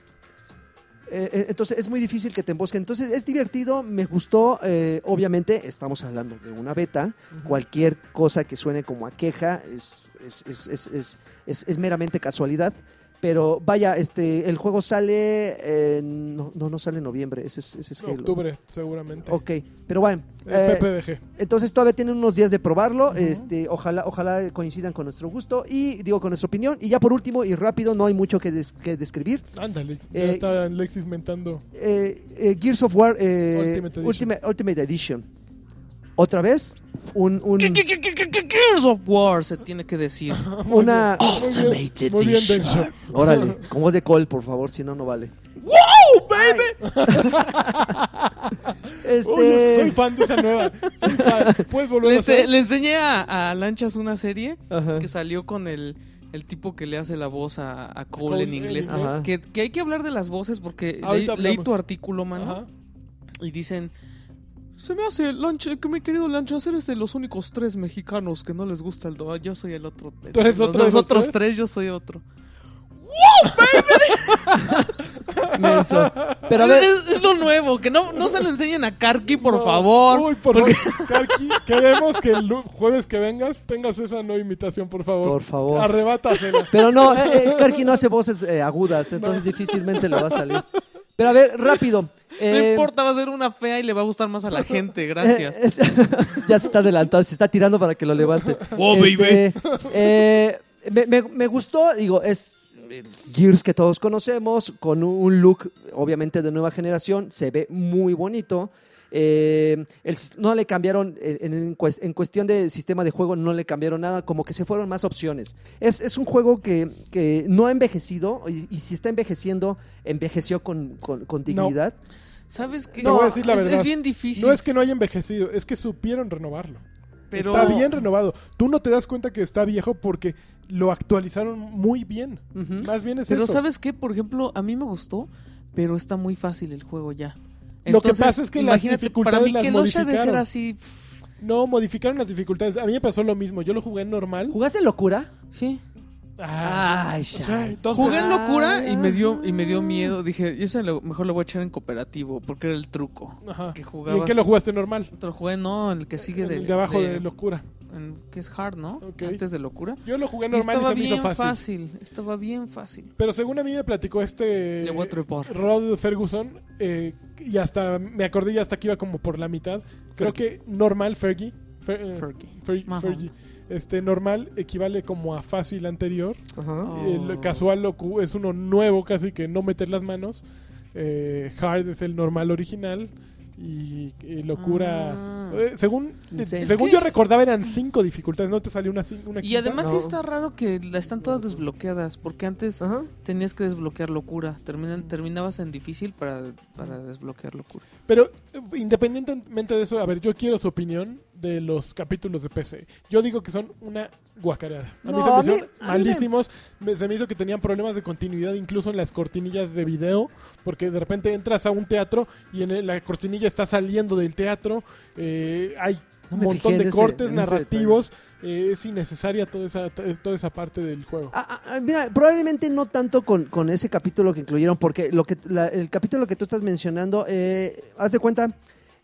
Eh, eh, entonces es muy difícil que te embosquen. Entonces es divertido, me gustó. eh, obviamente estamos hablando de una beta. Cualquier cosa que suene como a queja es, es, es, es, es- es- es meramente casualidad. Pero vaya, este, el juego sale. no, no, no sale en noviembre. Ese es, ese es Halo. Octubre, seguramente. Ok, pero bueno. Eh, PPDG. entonces todavía tienen unos días de probarlo. Este, ojalá, ojalá coincidan con nuestro gusto y digo con nuestra opinión. Y ya por último y rápido, no hay mucho que, des- que describir. Ándale, ya eh, está Alexis mentando. Eh, eh, Gears of War eh, Ultimate Edition. Ultimate, Ultimate Edition. Otra vez, un, un- ¿Qué, qué, qué, qué, qué, qué, Gears of War se tiene que decir. [LAUGHS] una... Muy bien, muy bien, Dencho. Órale, [LAUGHS] con voz de call, por favor, si no, no vale. ¡Oh, baby! [LAUGHS] Este... Oye, soy fan de esa nueva. Soy fan. ¿Puedes volver Le, a hacer? le enseñé a, a Lanchas una serie Ajá. que salió con el, el tipo que le hace la voz a, a Cole Cole en inglés. Ajá. Que, que hay que hablar de las voces porque leí, Ahorita leí hablamos. tu artículo, mano, Ajá. y dicen... Se me hace, Lancha, que mi querido Lanchas, eres de los únicos tres mexicanos que no les gusta el do. Yo soy el otro. ¿Tú eres los, otro de los los otros tres? tres, yo soy otro. [LAUGHS] Menso. Pero a ver, es, es lo nuevo, que no, no se lo enseñen a Karki, por No. favor. Uy, por favor. [LAUGHS] Karki, queremos que el jueves que vengas tengas esa no imitación, por favor. Por favor. Arrebátasela. pero no, eh, eh, Karki no hace voces eh, agudas, entonces difícilmente le va a salir. [LAUGHS] Pero a ver, rápido. [LAUGHS] No eh, importa, va a ser una fea y le va a gustar más a la gente, [LAUGHS] gracias. Eh, [LAUGHS] es- ya se está adelantado, se está tirando para que lo levante. Oh, Este, eh, me, me- me gustó, digo, es Gears que todos conocemos, con un look obviamente de nueva generación, se ve muy bonito. Eh, el no le cambiaron, eh, en, en cues- en cuestión de sistema de juego, no le cambiaron nada, como que se fueron más opciones. Es, es un juego que, que no ha envejecido, y, y si está envejeciendo, envejeció con, con- con dignidad. ¿Sabes qué? Te voy a decir la es, verdad. es bien difícil. No es que no haya envejecido, es que supieron renovarlo. pero Está bien renovado. Tú no te das cuenta que está viejo porque lo actualizaron muy bien. Más bien es Pero eso. ¿sabes qué? Por ejemplo, a mí me gustó, pero está muy fácil el juego ya. Lo que pasa es que las dificultades para mí las que Osha de ser modificaron. así, No, modificaron las dificultades. A mí me pasó lo mismo. Yo lo jugué en normal. ¿Jugaste locura? sí. Ah, Ay, o sea, Jugué en locura y me dio y me dio miedo. Dije, ese lo- mejor lo voy a echar en cooperativo porque era el truco. Ajá. Que ¿Y en jugabas. qué lo jugaste normal? Te lo jugué no, el que sigue En de, el de abajo de, locura. en- que es hard, ¿no? Antes de locura. Yo lo jugué Y normal y, estaba se me hizo fácil. fácil. Estaba bien fácil. Pero según a mí me platicó este Le voy a trepar. Rod Ferguson eh, y hasta me acordé ya hasta que iba como por la mitad. Creo que normal Fergie, Fer- eh, Fergie. Fer- Ajá. Fergie, este normal equivale como a fácil anterior. Ajá. Oh. El casual lo es uno nuevo casi que no meter las manos. Eh, hard es el normal original y, eh, locura. Ah. eh, según eh, según Es que- yo recordaba eran cinco dificultades, no te salió una, una Y además sí No. está raro que están todas desbloqueadas, porque antes Ajá. tenías que desbloquear locura. Terminan, terminabas en difícil para, para desbloquear locura. Pero eh, independientemente de eso, a ver, yo quiero su opinión de los capítulos de PC. Yo digo que son una guacareada. A mí No, se me a mí- hicieron a mí me- malísimos. Me- se me hizo que tenían problemas de continuidad incluso en las cortinillas de video, porque de repente entras a un teatro y en el- la cortinilla está saliendo del teatro. eh, hay No un me montón fijé de en ese- cortes en ese narrativos. eh, es innecesaria toda esa, toda esa parte del juego. Ah, ah, ah, mira, probablemente no tanto con, con ese capítulo que incluyeron, porque lo que la- el capítulo que tú estás mencionando, eh, haz de cuenta,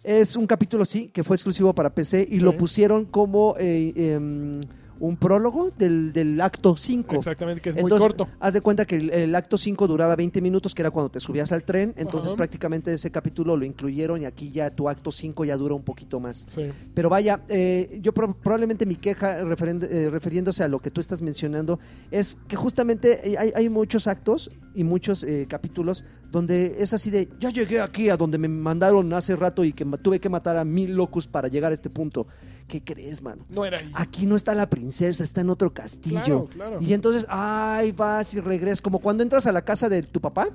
es un capítulo, sí, que fue exclusivo para PC y lo pusieron como eh, em, un prólogo del, del acto 5. Exactamente, que es muy corto. haz de cuenta que el, el acto 5 duraba 20 minutos, que era cuando te subías al tren. Entonces, Ajá. prácticamente ese capítulo lo incluyeron y aquí ya tu acto 5 ya dura un poquito más. Sí. Pero vaya, eh, yo pro- probablemente mi queja eh, refiriéndose a lo que tú estás mencionando es que justamente eh, hay, hay muchos actos y muchos eh, capítulos donde es así de, ya llegué aquí a donde me mandaron hace rato y que tuve que matar a mil locos para llegar a este punto. ¿Qué crees, mano? No era ahí. Aquí no está la princesa, está en otro castillo. Claro, claro. Y entonces, ay, vas y regresas, como cuando entras a la casa de tu papá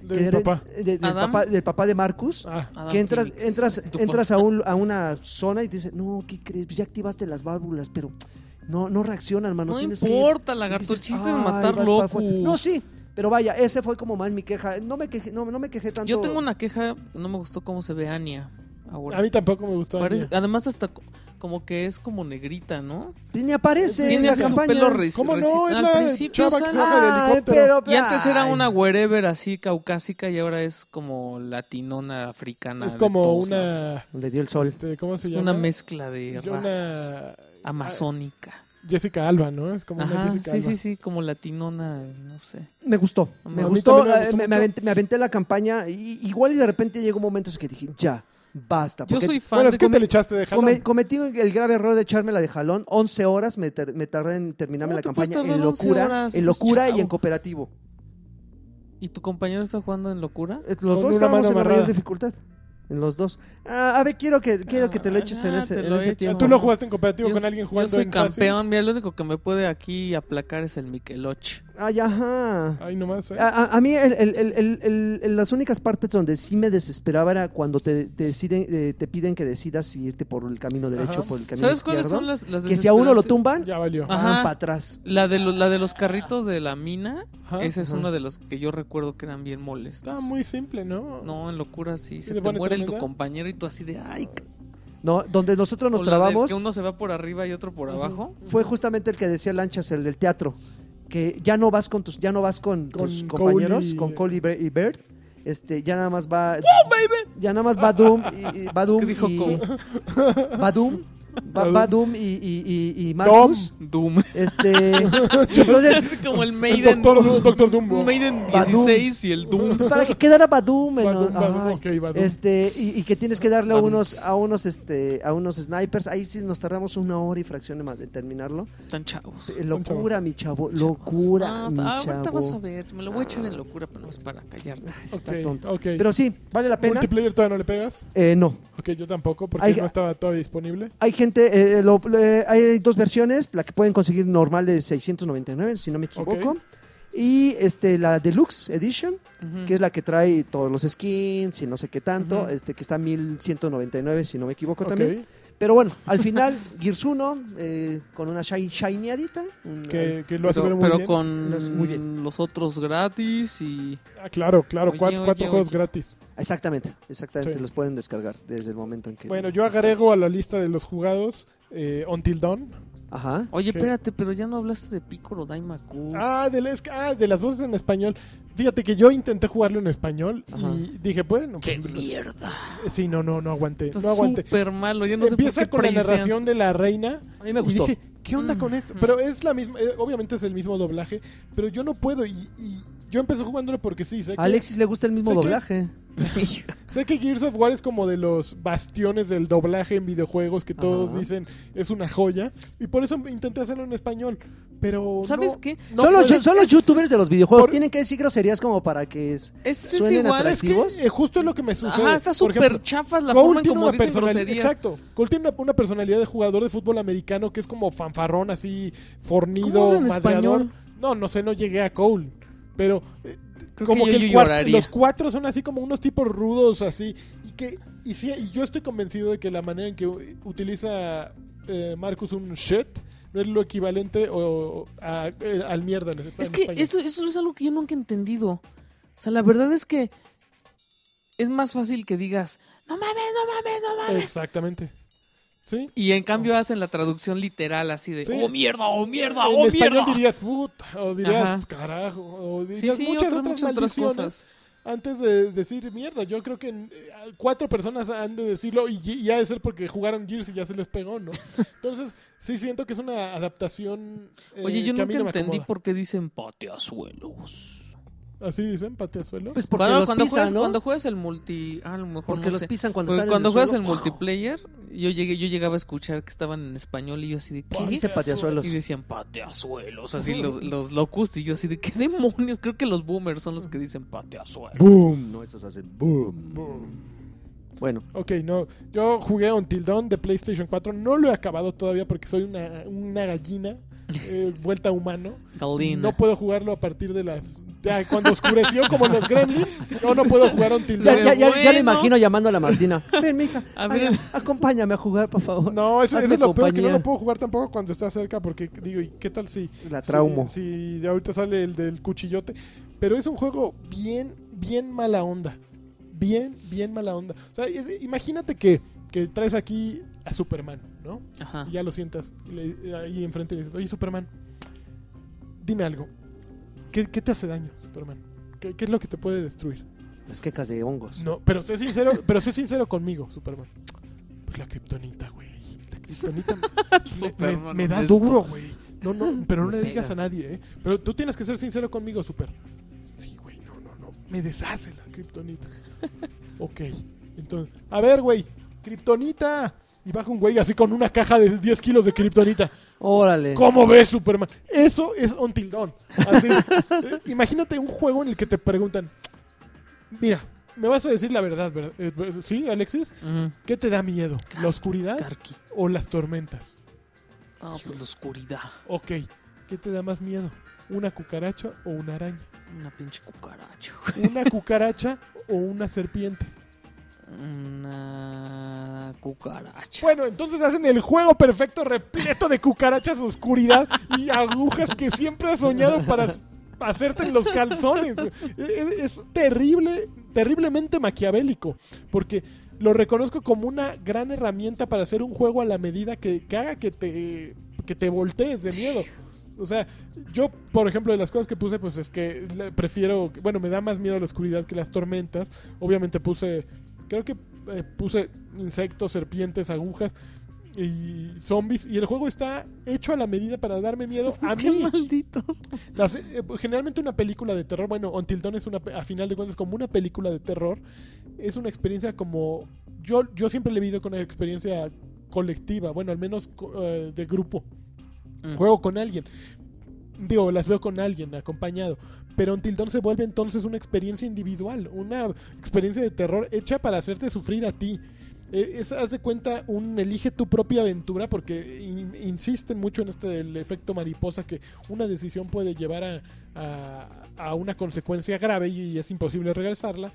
Del que era- papá. de- del, papá, del papá de Marcus. Ah, que entras, entras, entras a, un- a una zona y te dicen, no, ¿qué crees? Pues ya activaste las válvulas, pero no, no reaccionan, mano. No tienes que ir". importa, Y lagarto. El dices, chiste es "Ay, matar afuera". No, sí, pero vaya, ese fue como más mi queja. No me quejé, no, no me quejé tanto. Yo tengo una queja, no me gustó cómo se ve Anya ahora. a mí tampoco me gustó. Parece- Anya. además hasta como que es como negrita, ¿no? Ni aparece en Tiene la así su campaña. pelo ¿Cómo no? Es Al la principio chava que sale- baja del pero Y antes era una wherever así caucásica y ahora es como latinona africana. Es como una... Le dio el sol. este, ¿Cómo se llama? una mezcla de Yo razas. una... Amazónica. Jessica Alba, ¿no? Es como una Ajá, Jessica sí, Alba. sí, sí, como latinona, no sé. Me gustó, me mí gustó, me eh, gustó me, aventé, me aventé la campaña, y, igual y de repente llegó momentos que dije, ya, basta. Yo soy fan Bueno, de es que te le echaste de jalón. come- cometí el grave error de echarme la de jalón, 11 horas me, tar- me tardé en terminarme ¿Cómo la campaña en tardar 11 locura, horas? en locura y en cooperativo. ¿Y tu compañero está jugando en locura? Eh, Los Con dos estábamos en la mayor dificultad. En los dos. Ah, a ver, quiero que, quiero que te lo eches en Ah, ese, te en ese echo. tiempo. ¿Tú lo jugaste en cooperativo Yo- con alguien Yo jugando soy en fácil? campeón, mira, lo único que me puede aquí aplacar es el Mikeloch. Ay, ajá. Ay, nomás. ¿eh? A, a- a mí el- el- el- el- el- el- las únicas partes donde sí me desesperaba era cuando te, te deciden, eh, te piden que decidas si irte por el camino derecho Ajá. o por el camino ¿Sabes cuáles izquierdo. son las, las que si a uno lo tumban, Ya valió. Ajá. van para atrás. La de, lo- la de los carritos de la mina, Ajá. esa es Ajá. una de las que yo recuerdo que eran bien molestas. Está muy simple, ¿no? No, en locura sí, se te muere el tu compañero y tú así de ay. No, donde nosotros nos o la del trabamos que uno se va por arriba y otro por abajo. fue justamente el que decía Lanchas, el del teatro, que ya no vas con tus, ya no vas con, Con tus Cole compañeros, y- con Cole y Ber- y Bert, este, ya nada más va, ya nada más va Doom y, y- va Doom ¿Qué dijo y Cole? va Doom, va, Doom. va Doom y, y, y, y Marcus, Doom. este, [LAUGHS] entonces es como el El Maiden. Doctor, Doctor Dumbo. Maiden Badum. 16 y el Doom. Pues para que quedara Badum, Badum, este y, y que tienes que darle a unos a unos este a unos snipers ahí sí nos tardamos una hora y fracción de, terminarlo Están chavos. Eh, locura mi chavo locura Ah, mi ah, ahorita chavo vas a ver. Me lo voy a echar en locura, pero no es para callarme. está Ok, tonto pero sí vale la pena ¿Multiplayer todavía no le pegas? Eh, no Ok, yo tampoco, porque Hay- no estaba todavía disponible. hay gente eh, lo- eh, hay dos versiones la que pueden conseguir normal de 699 si no me equivoco y este la deluxe edition que es la que trae todos los skins y no sé qué tanto, este que está 1199 si no me equivoco también. Pero bueno, al final Gears 1 eh, con una shiny, shinyadita, un- Que, que lo hace ver Pero, muy pero bien. con muy bien. los otros gratis y... Ah, claro, claro. Oye, cuatro oye, cuatro juegos oye. gratis. exactamente, exactamente, Sí. los pueden descargar desde el momento en que Bueno, yo agrego a la lista de los jugados eh, Until Dawn. Ajá. Oye, ¿Qué? espérate, pero ya no hablaste de Piccolo Daimaku. Ah de, las, ah, de las voces en español. Fíjate que yo intenté jugarlo en español Ajá. y dije, bueno, ¡Qué pues, mierda! Sí, no, no, no aguanté. Está No aguanté. súper malo. Yo no sé Empieza por qué con la narración de la reina. A mí me Y gustó. dije, ¿qué onda Mm, con esto? mm. Pero es la misma, eh, obviamente es el mismo doblaje, pero yo no puedo. Y, y yo empecé jugándolo porque sí, sé que, A Alexis le gusta el mismo que- doblaje. [LAUGHS] sé que Gears of War es como de los bastiones del doblaje en videojuegos que todos Ajá. dicen es una joya. Y por eso intenté hacerlo en español. Pero. ¿Sabes no- qué? no son, los, puedo. son los es- youtubers de los videojuegos, por- tienen que decir groserías como para que es... Es, es Suenen igual. Es que atractivos. eh, justo es lo que me sucede. Ajá, está súper ejemplo, chafa la Cole forma en tiene como una dicen personalidad, groserías. exacto. Cole tiene una, una personalidad de jugador de fútbol americano que es como fanfarrón, así fornido, ¿Cómo habla en madreador. español? No, no sé, no llegué a Cole, pero eh, Creo como que yo los cuatro son así como unos tipos rudos así y que y sí, y yo estoy convencido de que la manera en que utiliza eh, Marcus un shit no es lo equivalente o, a- eh, al mierda en, Es que eso, eso es algo que yo nunca he entendido. O sea, la verdad es que es más fácil que digas, no mames, no mames, no mames. Exactamente. ¿Sí? Y en cambio hacen la traducción literal así de, Sí. oh mierda, oh mierda, en oh español mierda. dirías puta o dirías Ajá. carajo o dirías sí, muchas otras, otras muchas otras cosas. antes de decir mierda. Yo creo que eh, cuatro personas han de decirlo y, y ha de ser porque jugaron Gears y ya se les pegó, ¿no? [LAUGHS] Entonces, sí siento que es una adaptación. eh, Oye, yo nunca no entendí por qué dicen pateazuelos. Así dicen, pateazuelo. Pues porque Cuando, los cuando pisan, juegas, ¿no? cuando juegas el multi... Ah, a lo mejor Porque no los sé. pisan cuando Porque están cuando en el juegas suelo. el multiplayer, yo llegué, yo llegaba a escuchar que estaban en español y yo así de ¿Qué dice pateazuelos? Y decían pateazuelos, así los, [LAUGHS] los locust y yo así de ¿qué demonios? Creo que los boomers son los que dicen pateazuelos. Boom, no, esos hacen boom. Bueno, Ok, no. Yo jugué Until Dawn de PlayStation 4. No lo he acabado todavía porque soy una, una gallina eh, vuelta a humano. Galina. No puedo jugarlo a partir de las Ya, cuando oscureció como los gremlins, yo no puedo jugar Until Ya, ya, ya, ya bueno. le imagino llamando a la Martina. [LAUGHS] Ven, mija, A ver. ay, acompáñame a jugar, por favor. No, eso, eso es lo peor, que no lo puedo jugar tampoco cuando está cerca, porque digo, ¿y qué tal si... La traumo. Si, si ahorita sale el del cuchillote. Pero es un juego bien, bien mala onda. Bien, bien mala onda. O sea, es- imagínate que, que traes aquí a Superman, ¿no? Ajá. Y ya lo sientas y le- ahí enfrente y le dices, oye Superman, dime algo. ¿Qué, qué te hace daño, Superman? ¿Qué, qué es lo que te puede destruir? Las quecas de hongos. No, pero sé sincero, pero sé sincero conmigo, Superman. Pues la kriptonita, güey. La kriptonita me, [LAUGHS] me- Superman, me da duro, güey. No, no, pero no Me le digas pega. a nadie, ¿eh? Pero tú tienes que ser sincero conmigo, Super. Sí, güey, no, no, no. Me deshace la kriptonita. ok. Entonces, a ver, güey. Kriptonita. Y baja un güey así con una caja de 10 kilos de kriptonita. Órale. ¿Cómo ves, Superman? Eso es Until Dawn. Así. [LAUGHS] Eh, Imagínate un juego en el que te preguntan, mira, me vas a decir la verdad, ¿verdad? Eh, ¿Sí, Alexis? ¿Qué te da miedo? ¿La oscuridad o las tormentas? Ah, pues la oscuridad. Ok, ¿qué te da más miedo? ¿Una cucaracha o una araña? Una pinche cucaracha. ¿Una cucaracha o una serpiente? Una cucaracha. Bueno, entonces hacen el juego perfecto repleto de cucarachas, oscuridad y agujas que siempre has soñado para hacerte en los calzones. Es, terrible, terriblemente maquiavélico, porque lo reconozco como una gran herramienta para hacer un juego a la medida que, que haga que te, que te voltees de miedo. O sea, yo, por ejemplo, de las cosas que puse, pues es que prefiero, bueno, me da más miedo la oscuridad que las tormentas. Obviamente puse, creo que eh, puse insectos, serpientes, agujas y zombies. Y el juego está hecho a la medida para darme miedo [LAUGHS] a Qué mí. malditos. Las- eh, generalmente una película de terror, bueno, Until Dawn es una, a final de cuentas como una película de terror, es una experiencia como, yo, yo siempre le he vivido con una experiencia colectiva, bueno, al menos co- eh, de grupo, Mm. juego con alguien, digo, las veo con alguien acompañado, pero Until Dawn se vuelve entonces una experiencia individual, una experiencia de terror hecha para hacerte sufrir a ti. Es, haz de cuenta, un elige tu propia aventura porque in- insisten mucho en este del efecto mariposa que una decisión puede llevar a, a- a una consecuencia grave y es imposible regresarla.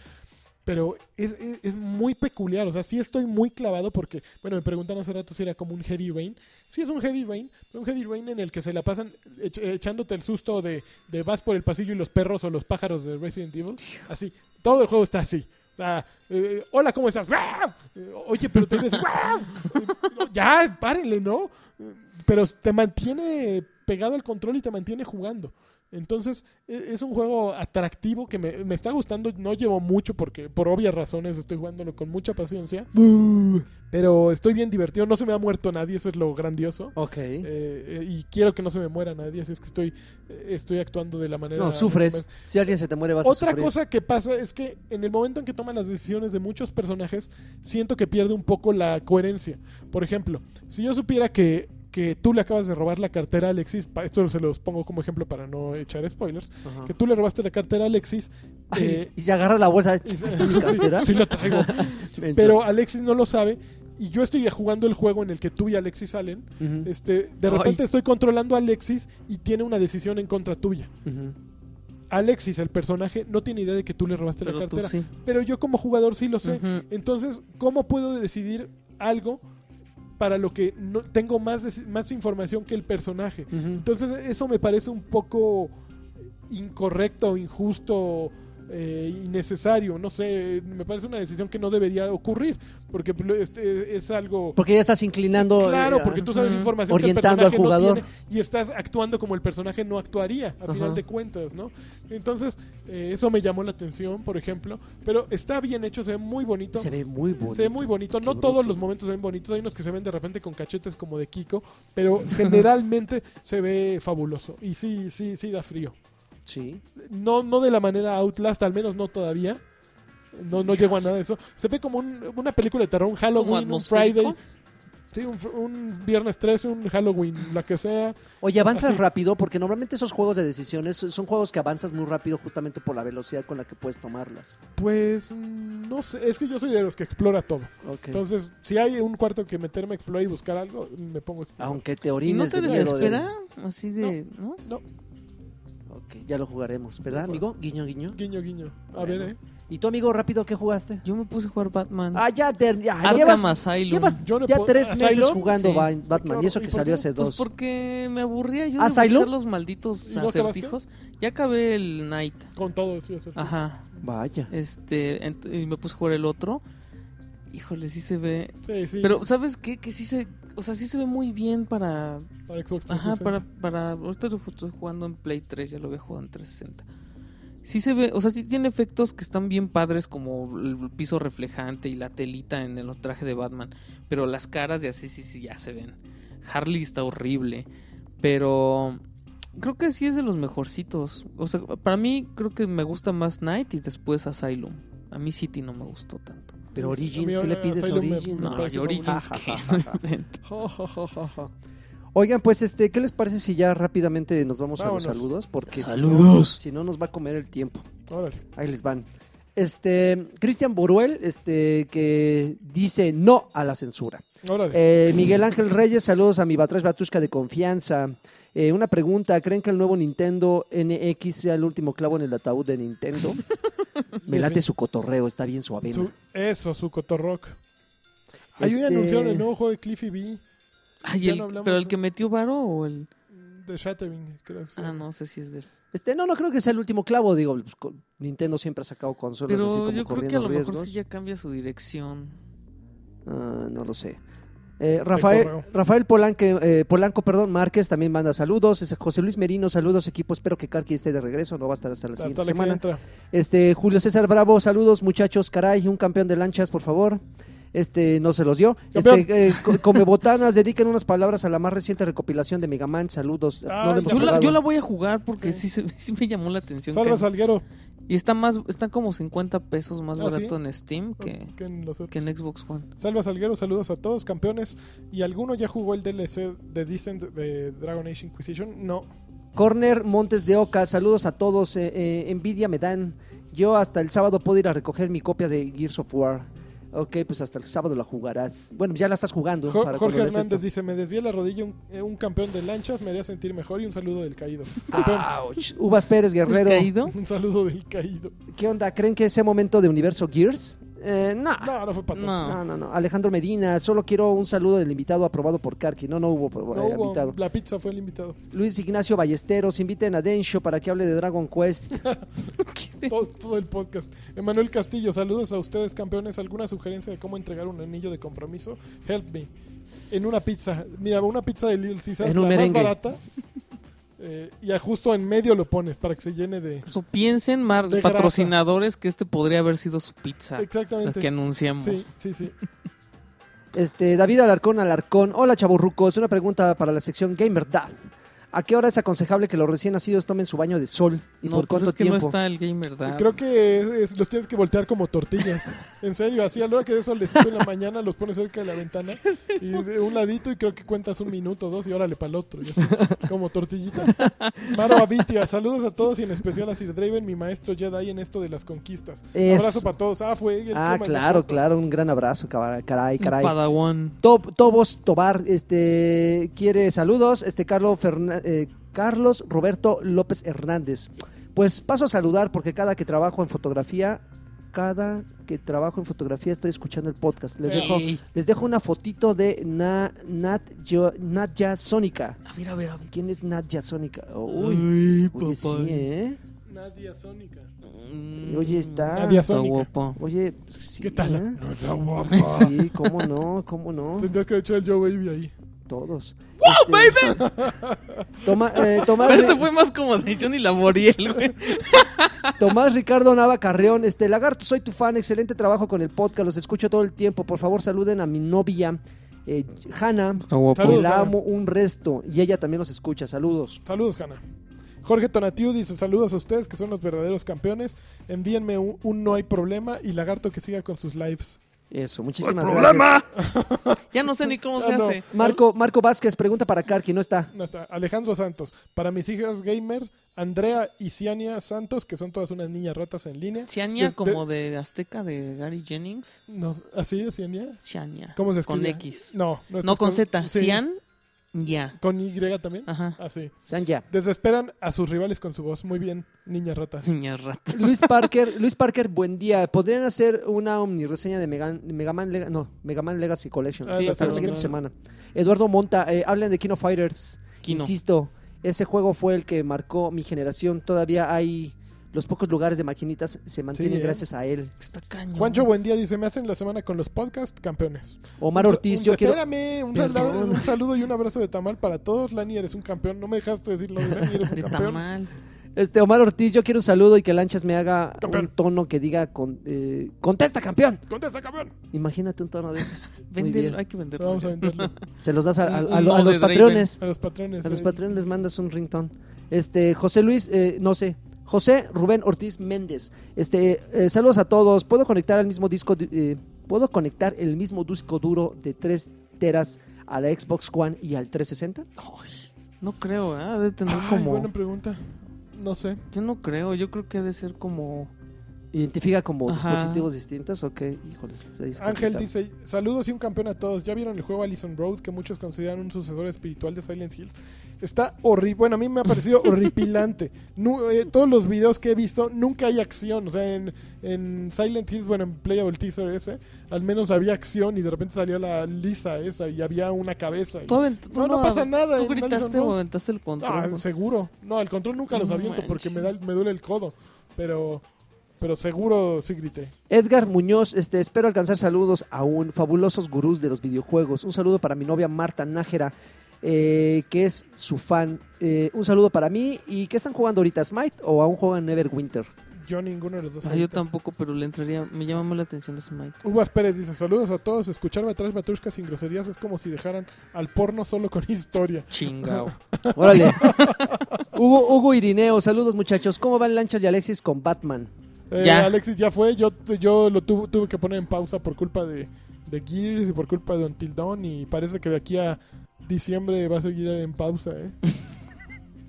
Pero es, es- es muy peculiar, o sea, sí estoy muy clavado porque, bueno, me preguntan hace rato si era como un heavy rain. Sí es un heavy rain, pero un heavy rain en el que se la pasan ech- echándote el susto de, de vas por el pasillo y los perros o los pájaros de Resident Evil. Así, todo el juego está así. O sea, eh, hola, ¿cómo estás? Oye, pero. Eh, ya, párenle, ¿no? Pero te mantiene pegado al control y te mantiene jugando. Entonces, e- es un juego atractivo que me, me está gustando. No llevo mucho porque, por obvias razones, estoy jugándolo con mucha paciencia. Pero estoy bien divertido. No se me ha muerto nadie, eso es lo grandioso. Ok. Eh, y quiero que no se me muera nadie, así es que estoy, eh, estoy actuando de la manera. no, sufres. Si alguien se te muere, vas Otra a sufrir. cosa que pasa es que en el momento en que toman las decisiones de muchos personajes, siento que pierde un poco la coherencia. Por ejemplo, si yo supiera que, que tú le acabas de robar la cartera a Alexis, esto se los pongo como ejemplo para no echar spoilers, Ajá. que tú le robaste la cartera a Alexis, Ay, eh, y se agarra la bolsa. y- ¿Está en mi [LAUGHS] cartera? sí, sí lo traigo, [LAUGHS] pero Alexis no lo sabe. Y yo estoy jugando el juego en el que tú y Alexis salen. Este, de Ay. repente estoy controlando a Alexis y tiene una decisión en contra tuya. Alexis, el personaje, no tiene idea de que tú le robaste la Pero cartera. sí. Pero yo como jugador sí lo sé. Entonces, ¿cómo puedo decidir algo para lo que no tengo más, más información que el personaje? Entonces, eso me parece un poco incorrecto, injusto, eh, innecesario. No sé, me parece una decisión que no debería ocurrir. Porque este, es algo... Porque ya estás inclinando. Claro, eh, porque tú sabes Ujú. información Orientando que el al personaje jugador. no tiene y estás actuando como el personaje no actuaría, a final de cuentas, ¿no? Entonces, eh, eso me llamó la atención, por ejemplo. Pero está bien hecho, se ve muy bonito. Se ve muy bonito. Se ve muy bonito. Qué No bruto. todos los momentos se ven bonitos. Hay unos que se ven de repente con cachetes como de Kiko. Pero generalmente [LAUGHS] se ve fabuloso. Y sí, sí, sí da frío. Sí. No, no de la manera Outlast, al menos no todavía. No, no llego a nada de eso. Se ve como un- una película de terror, un Halloween, un atmosférico? Friday. Sí, un, fr- un viernes 13, un Halloween, la que sea. Oye, avanzas Así. rápido porque normalmente esos juegos de decisiones son juegos que avanzas muy rápido justamente por la velocidad con la que puedes tomarlas. Pues mm, no sé, es que yo soy de los que explora todo. Ok. Entonces, si hay un cuarto que meterme a explorar y buscar algo, me pongo a explorar. Aunque te ¿Y orines no te de miedo de- desespera? Así de, ¿no? No. Ok, ya lo jugaremos, ¿verdad, amigo? Guiño, guiño. Guiño, guiño. A Bueno. ver, eh. ¿Y tu amigo rápido qué jugaste? Yo me puse a jugar Batman. Ah, ya, te- ya Arkham llevas, Asylum. llevas Yo no ya puedo- tres meses ¿Asylum? jugando Sí. Ba- Batman, y eso ¿Y que por salió qué? hace Pues dos. porque me aburría yo de ¿Asylum? buscar los malditos ¿Y no acabaste? acertijos. Ya acabé el Night. Con todo, sí, eso. Ajá. Vaya. Este, ent- y me puse a jugar el otro. Híjole, sí se ve. Sí, sí. Pero, ¿sabes qué? Que sí se. O sea, sí se ve muy bien para. Para Xbox Ajá, 360. para. para ahorita estoy jugando en Play 3, ya lo había jugado en 360. Sí se ve, o sea, sí tiene efectos que están bien padres, como el piso reflejante y la telita en el traje de Batman. Pero las caras ya sí, sí, sí, ya se ven. Harley está horrible. Pero. Creo que sí es de los mejorcitos. O sea, para mí creo que me gusta más Night y después Asylum. A mí City no me gustó tanto. Pero Origins, ¿qué le pides a Origins? No, Origins. [LAUGHS] Oigan, pues este, ¿qué les parece si ya rápidamente nos vamos a los saludos? Porque si no- Saludos. Si no, nos va a comer el tiempo. Órale. Ahí les van. Este, Cristian Boruel, este, que dice no a la censura. Órale. Eh, Miguel Ángel Reyes, saludos a mi Batrash Batushka de confianza. Eh, una pregunta, ¿creen que el nuevo Nintendo NX sea el último clavo en el ataúd de Nintendo? [LAUGHS] Me late su cotorreo, está bien suave. Su- eso, su cotorrock. Hay un Este- anunciaron el nuevo juego de Cliffy B Ay, el- no pero el de- que metió varo o el. de Shattering, creo que sí. Ah, no sé si es del. Este, no, no creo que sea el último clavo, digo, pues, Nintendo siempre ha sacado consolas así Pero como yo creo que a lo mejor sí ya cambia su dirección. Ah, no lo sé. Eh, Rafael. Rafael Polanque, eh, Polanco, perdón, Márquez también manda saludos. José Luis Merino, saludos equipo. Espero que Karki esté de regreso, no va a estar hasta la Hasta siguiente la semana. Este Julio César Bravo, saludos muchachos, caray, un campeón de lanchas, por favor. Este no se los dio. Campeón. Este, eh, co- come [LAUGHS] botanas, dediquen unas palabras a la más reciente recopilación de Megaman. Saludos. Ah, No Yo la, yo la voy a jugar porque Sí. sí, [LAUGHS] me llamó la atención. Salva Salguero. Y está más, está como 50 pesos más Ah, barato ¿sí? en Steam que, Que en los otros. que en Xbox One. Salva Salguero, saludos a todos, campeones. ¿Y alguno ya jugó el DLC de Descent de Dragon Age Inquisition? No. Corner Montes de Oca, saludos a todos. eh, eh, envidia me dan. Yo hasta el sábado puedo ir a recoger mi copia de Gears of War. Ok, pues hasta el sábado la jugarás. Bueno, ya la estás jugando. Jo- para Jorge Hernández esto. dice, me desvié la rodilla, un, eh, un campeón de lanchas me haría sentir mejor y un saludo del caído. Ouch. Uvas Pérez Guerrero. ¿Caído? [LAUGHS] Un saludo del caído. ¿Qué onda? ¿Creen que ese momento de Universo Gears? Eh, no. No, no fue para tanto. No. No, no, no. Alejandro Medina, solo quiero un saludo del invitado aprobado por Karki. No, no hubo, eh, No hubo, invitado. la pizza fue el invitado. Luis Ignacio Ballesteros, inviten a Densho para que hable de Dragon Quest. [LAUGHS] Todo, todo el podcast. Emanuel Castillo, saludos a ustedes, campeones. ¿Alguna sugerencia de cómo entregar un anillo de compromiso? Help me. En una pizza. Mira, una pizza de Little un la merengue. más barata. [LAUGHS] eh, y a justo en medio lo pones para que se llene de... Incluso piensen, mar- De grasa. patrocinadores, que este podría haber sido su pizza. La Exactamente. que anunciamos. Sí, sí, sí. Este, David Alarcón Alarcón. Hola, chavorrucos. Una pregunta para la sección Gamer Dad. ¿A qué hora es aconsejable que los recién nacidos tomen su baño de sol? ¿Y no, por pues cuánto es que tiempo? no está el gamer, ¿verdad? Creo que es- es- los tienes que voltear como tortillas. [LAUGHS] En serio, así a la hora que de solecito en la mañana los pones cerca de la ventana y de un ladito y creo que cuentas un minuto, dos y órale para el otro. y así, como tortillita. Maro Avitia, saludos a todos y en especial a Sir Draven, mi maestro Jedi en esto de las conquistas. Es- Abrazo para todos. Ah, fue el Ah, claro, claro. Un gran abrazo, caray, Un caray. Padawan. Tob- Tobos Tobar, este, quiere saludos. Este, Carlos, Ferna- eh, Carlos Roberto López Hernández. Pues paso a saludar porque cada que trabajo en fotografía, cada que trabajo en fotografía estoy escuchando el podcast. Les dejo, Ey. les dejo una fotito de Na- Nat, Natya Sónica. A ver, a ver, a ver. ¿Quién es Natya Sónica? Uy, Ay, oye, sí, ¿eh? Nadia Sónica. Mm, Oye, está. Nadia Está Sónica. guapo. Oye, sí, ¿Qué tal? ¿eh? No está guapa. Sí, cómo no, cómo no. Tendrías que haber hecho el Joe Baby ahí. Todos. ¡Wow, [LAUGHS] Toma, eh, Tomás, Pero ese fue más como de Johnny Laboriel, güey. [LAUGHS] Tomás Ricardo Nava Carreón, este Lagarto, soy tu fan, excelente trabajo con el podcast, los escucho todo el tiempo. Por favor, saluden a mi novia, eh, Hanna, que la amo un resto y ella también los escucha. Saludos. Saludos, Hanna. Jorge Tonatiu dice saludos a ustedes que son los verdaderos campeones. Envíenme un, un no hay problema y lagarto que siga con sus lives. Eso, muchísimas gracias. [LAUGHS] Ya no sé ni cómo se Ah, no. hace. Marco, Marco Vázquez pregunta para Karki, no está. No está. Alejandro Santos. Para mis hijos gamer, Andrea y Ciania Santos, que son todas unas niñas ratas en línea. Ciania De- como de Azteca de Gary Jennings. No, ¿Así es Ciania? Ciania. ¿Cómo se Con escribe? X. No, no, con Z. sí. Cian Ya. Con Y también. Ajá. Así. Sean ya. Desesperan a sus rivales con su voz. Muy bien, niña rata. Niña rata. Luis [LAUGHS] Parker, Luis Parker, buen día. ¿Podrían hacer una omnireseña de Megan, Mega Man, Lega- no, Mega Man Legacy Collection? Ah, sí, hasta la siguiente semana. Eduardo Monta, eh, hablen de Kino Fighters. Kino. Insisto, ese juego fue el que marcó mi generación. Todavía hay los pocos lugares de maquinitas se mantienen Sí, ¿eh? gracias a él. Está cañón. Juancho, buen día. Dice, me hacen la semana con los podcast campeones. Omar Un Ortiz, un- yo quiero Espérame, un saludo, un saludo y un abrazo de tamal para todos. Lani, eres un campeón. No me dejaste decirlo de Lani, eres un De campeón. tamal. Este, Omar Ortiz, yo quiero un saludo y que Lanchas me haga Campeón. un tono que diga con, eh, contesta campeón. Contesta, campeón. Imagínate un tono de esos. [LAUGHS] Bien. hay que venderlo. Vamos a venderlo [LAUGHS] Se los das a, los patrones. a los patrones. A los eh. patrones les mandas un ringtone. Este, José Luis, eh, no sé. José Rubén Ortiz Méndez. Este, eh, saludos a todos. ¿Puedo conectar el mismo disco? di- eh, ¿Puedo conectar el mismo disco duro de 3 teras a la Xbox One y al 360? Ay, no creo, ¿eh? Ha de tener Ay, como... buena pregunta. No sé. Yo no creo, yo creo que ha de ser como... ¿Identifica como Ajá. dispositivos distintos o qué? Híjoles. Ángel dice, saludos y un campeón a todos. ¿Ya vieron el juego Allison Road que muchos consideran un sucesor espiritual de Silent Hills? Está horrible. Bueno, a mí me ha parecido [LAUGHS] horripilante. Eh, todos los videos que he visto, nunca hay acción. O sea, en, en Silent Hills, bueno, en Playable Teaser ese, al menos había acción y de repente salió la lisa esa y había una cabeza. y- ¿Tú avent- tú No, no pasa nada ¿Tú gritaste o aventaste el control? Ah, seguro. No, el control nunca los aviento porque me, da, me duele el codo. Pero, pero seguro sí grité. Edgar Muñoz, este, espero alcanzar saludos aún, fabulosos gurús de los videojuegos. Un saludo para mi novia Marta Nájera, eh, que es su fan. Eh, un saludo para mí. ¿Y qué están jugando ahorita? ¿Smite o aún juegan Neverwinter? Yo ninguno de los dos. Ah, yo tampoco, pero le entraría... Me llama más la atención Smite. Uvas Pérez dice, saludos a todos, escucharme atrás Matrushka sin groserías es como si dejaran al porno solo con [LAUGHS] historia. Chingao. [LAUGHS] Órale. Hugo, Hugo Irineo, saludos muchachos. ¿Cómo van Lanchas y Alexis con Batman? Eh, Ya. Alexis ya fue, yo, yo lo tuve, tuve que poner en pausa por culpa de, de Gears y por culpa de Until Dawn y parece que de aquí a diciembre va a seguir en pausa, ¿eh? [LAUGHS]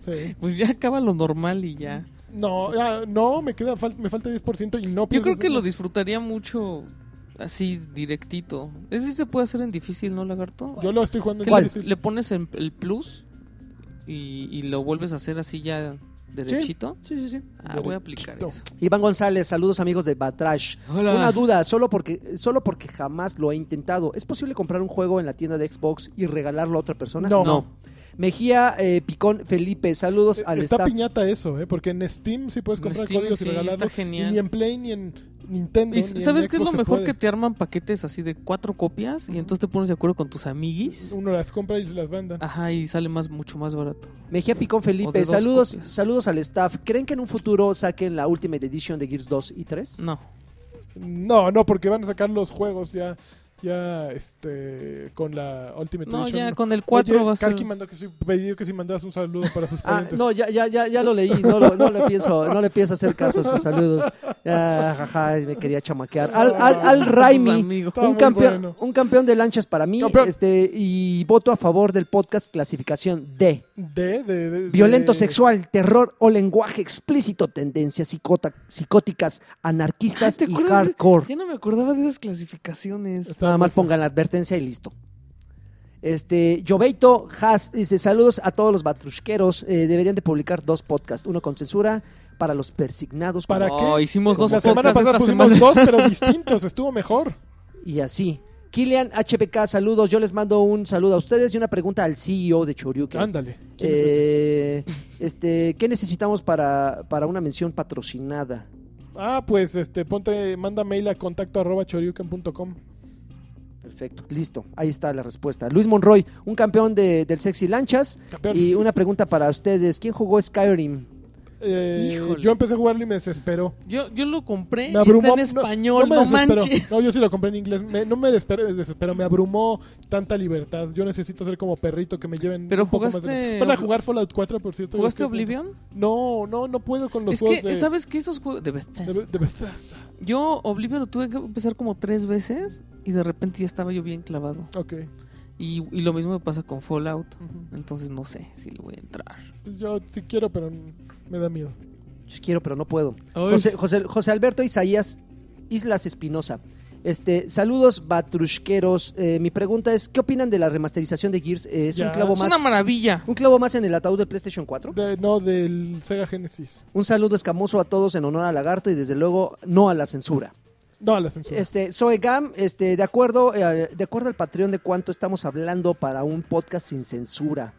Sí. Pues ya acaba lo normal y ya. No, ya, no, me queda fal- me falta 10% y no Yo creo que lo disfrutaría mucho así, directito. Ese sí se puede hacer en difícil, ¿no, lagarto? Yo lo estoy jugando en le, difícil. le pones en el plus y, y lo vuelves a hacer así ya derechito. Sí, sí, sí. Ah, voy a aplicar eso. Iván González, saludos amigos de Batrash. Una duda, solo porque, solo porque jamás lo he intentado. ¿Es posible comprar un juego en la tienda de Xbox y regalarlo a otra persona? No. No. Mejía eh, Picón Felipe, saludos al Eh, Está staff. piñata eso, ¿eh? Porque en Steam sí puedes comprar Steam códigos y sí, regalarlos. está genial. Y ni en Play ni en Nintendo. ¿Y ni en sabes qué es lo mejor? puede. Que te arman paquetes así de cuatro copias y entonces te pones de acuerdo con tus amiguis. Uno las compra y se las mandan. Ajá, y sale más mucho más barato. Mejía Picón Felipe, saludos, copias. saludos al staff. ¿Creen que en un futuro saquen la Ultimate Edition de Gears 2 y 3? No. No, no, porque van a sacar los juegos ya, ya, este, con la Ultimate No, Edition. ya con el 4 Oye, va a ser... Karki mandó que sí, que si mandas un saludo para sus Ah, parientes. no, ya, ya, ya, ya lo leí, no, lo- no le pienso, no le pienso hacer caso a sus saludos. Ya, jaja, me quería chamaquear. Al, al, al Raimi, un campeón, bueno. un campeón de lanchas para mí, Campeón. este, y voto a favor del podcast clasificación D. De, de, de- Violento sexual, terror o lenguaje explícito, tendencias psicota- psicóticas, anarquistas ¿te y hardcore. Ya no me acordaba de esas clasificaciones. Está Nada más bueno. pongan la advertencia y listo. Este, Joveito Haas dice: Saludos a todos los batrusqueros. eh, deberían de publicar dos podcasts, uno con censura para los persignados como- ¿Para Oh, qué? hicimos dos La semana pasada esta pusimos semana. dos, pero distintos. Estuvo mejor. [LAUGHS] y así. Kilian HPK, saludos. Yo les mando un saludo a ustedes y una pregunta al CEO de Choryuken. Ándale. Eh, este, ¿Qué necesitamos para, para una mención patrocinada? Ah, pues, este, ponte, manda mail a contacto arroba choryuken.com. Perfecto, listo. Ahí está la respuesta. Luis Monroy, un campeón de, del Sexy Lanchas. Campeón. Y una pregunta para ustedes. ¿Quién jugó Skyrim? Eh, yo empecé a jugarlo y me desesperó. Yo, yo lo compré Me y está en español, me no, desesperó. manches. No, yo sí lo compré en inglés. Me- no me desesperó, me abrumó tanta libertad. Yo necesito ser como perrito que me lleven. Pero un poco más de- jugaste- Van a jugar Fallout 4, por cierto. ¿Jugaste Oblivion? No, no, no puedo con los Es juegos que, de, ¿sabes qué? Esos juegos de Bethesda. de, de Bethesda. Yo Oblivion lo tuve que empezar como tres veces y de repente ya estaba yo bien clavado. Ok. Y, y lo mismo me pasa con Fallout. Entonces no sé si le voy a entrar. Pues yo sí quiero, pero me da miedo. Yo quiero, pero no puedo. José, José, José Alberto Isaías Islas Espinosa. Este, saludos batrusqueros. Eh, mi pregunta es, ¿qué opinan de la remasterización de Gears? Eh, ¿Es Ya. un clavo Es más una maravilla. un clavo más en el ataúd de PlayStation 4? De- no, del Sega Genesis. Un saludo escamoso a todos en honor a Lagarto y desde luego no a la censura. No, a la censura. Este, Zoe Gam, este, de acuerdo, eh, de acuerdo al Patreon de cuánto estamos hablando para un podcast sin censura.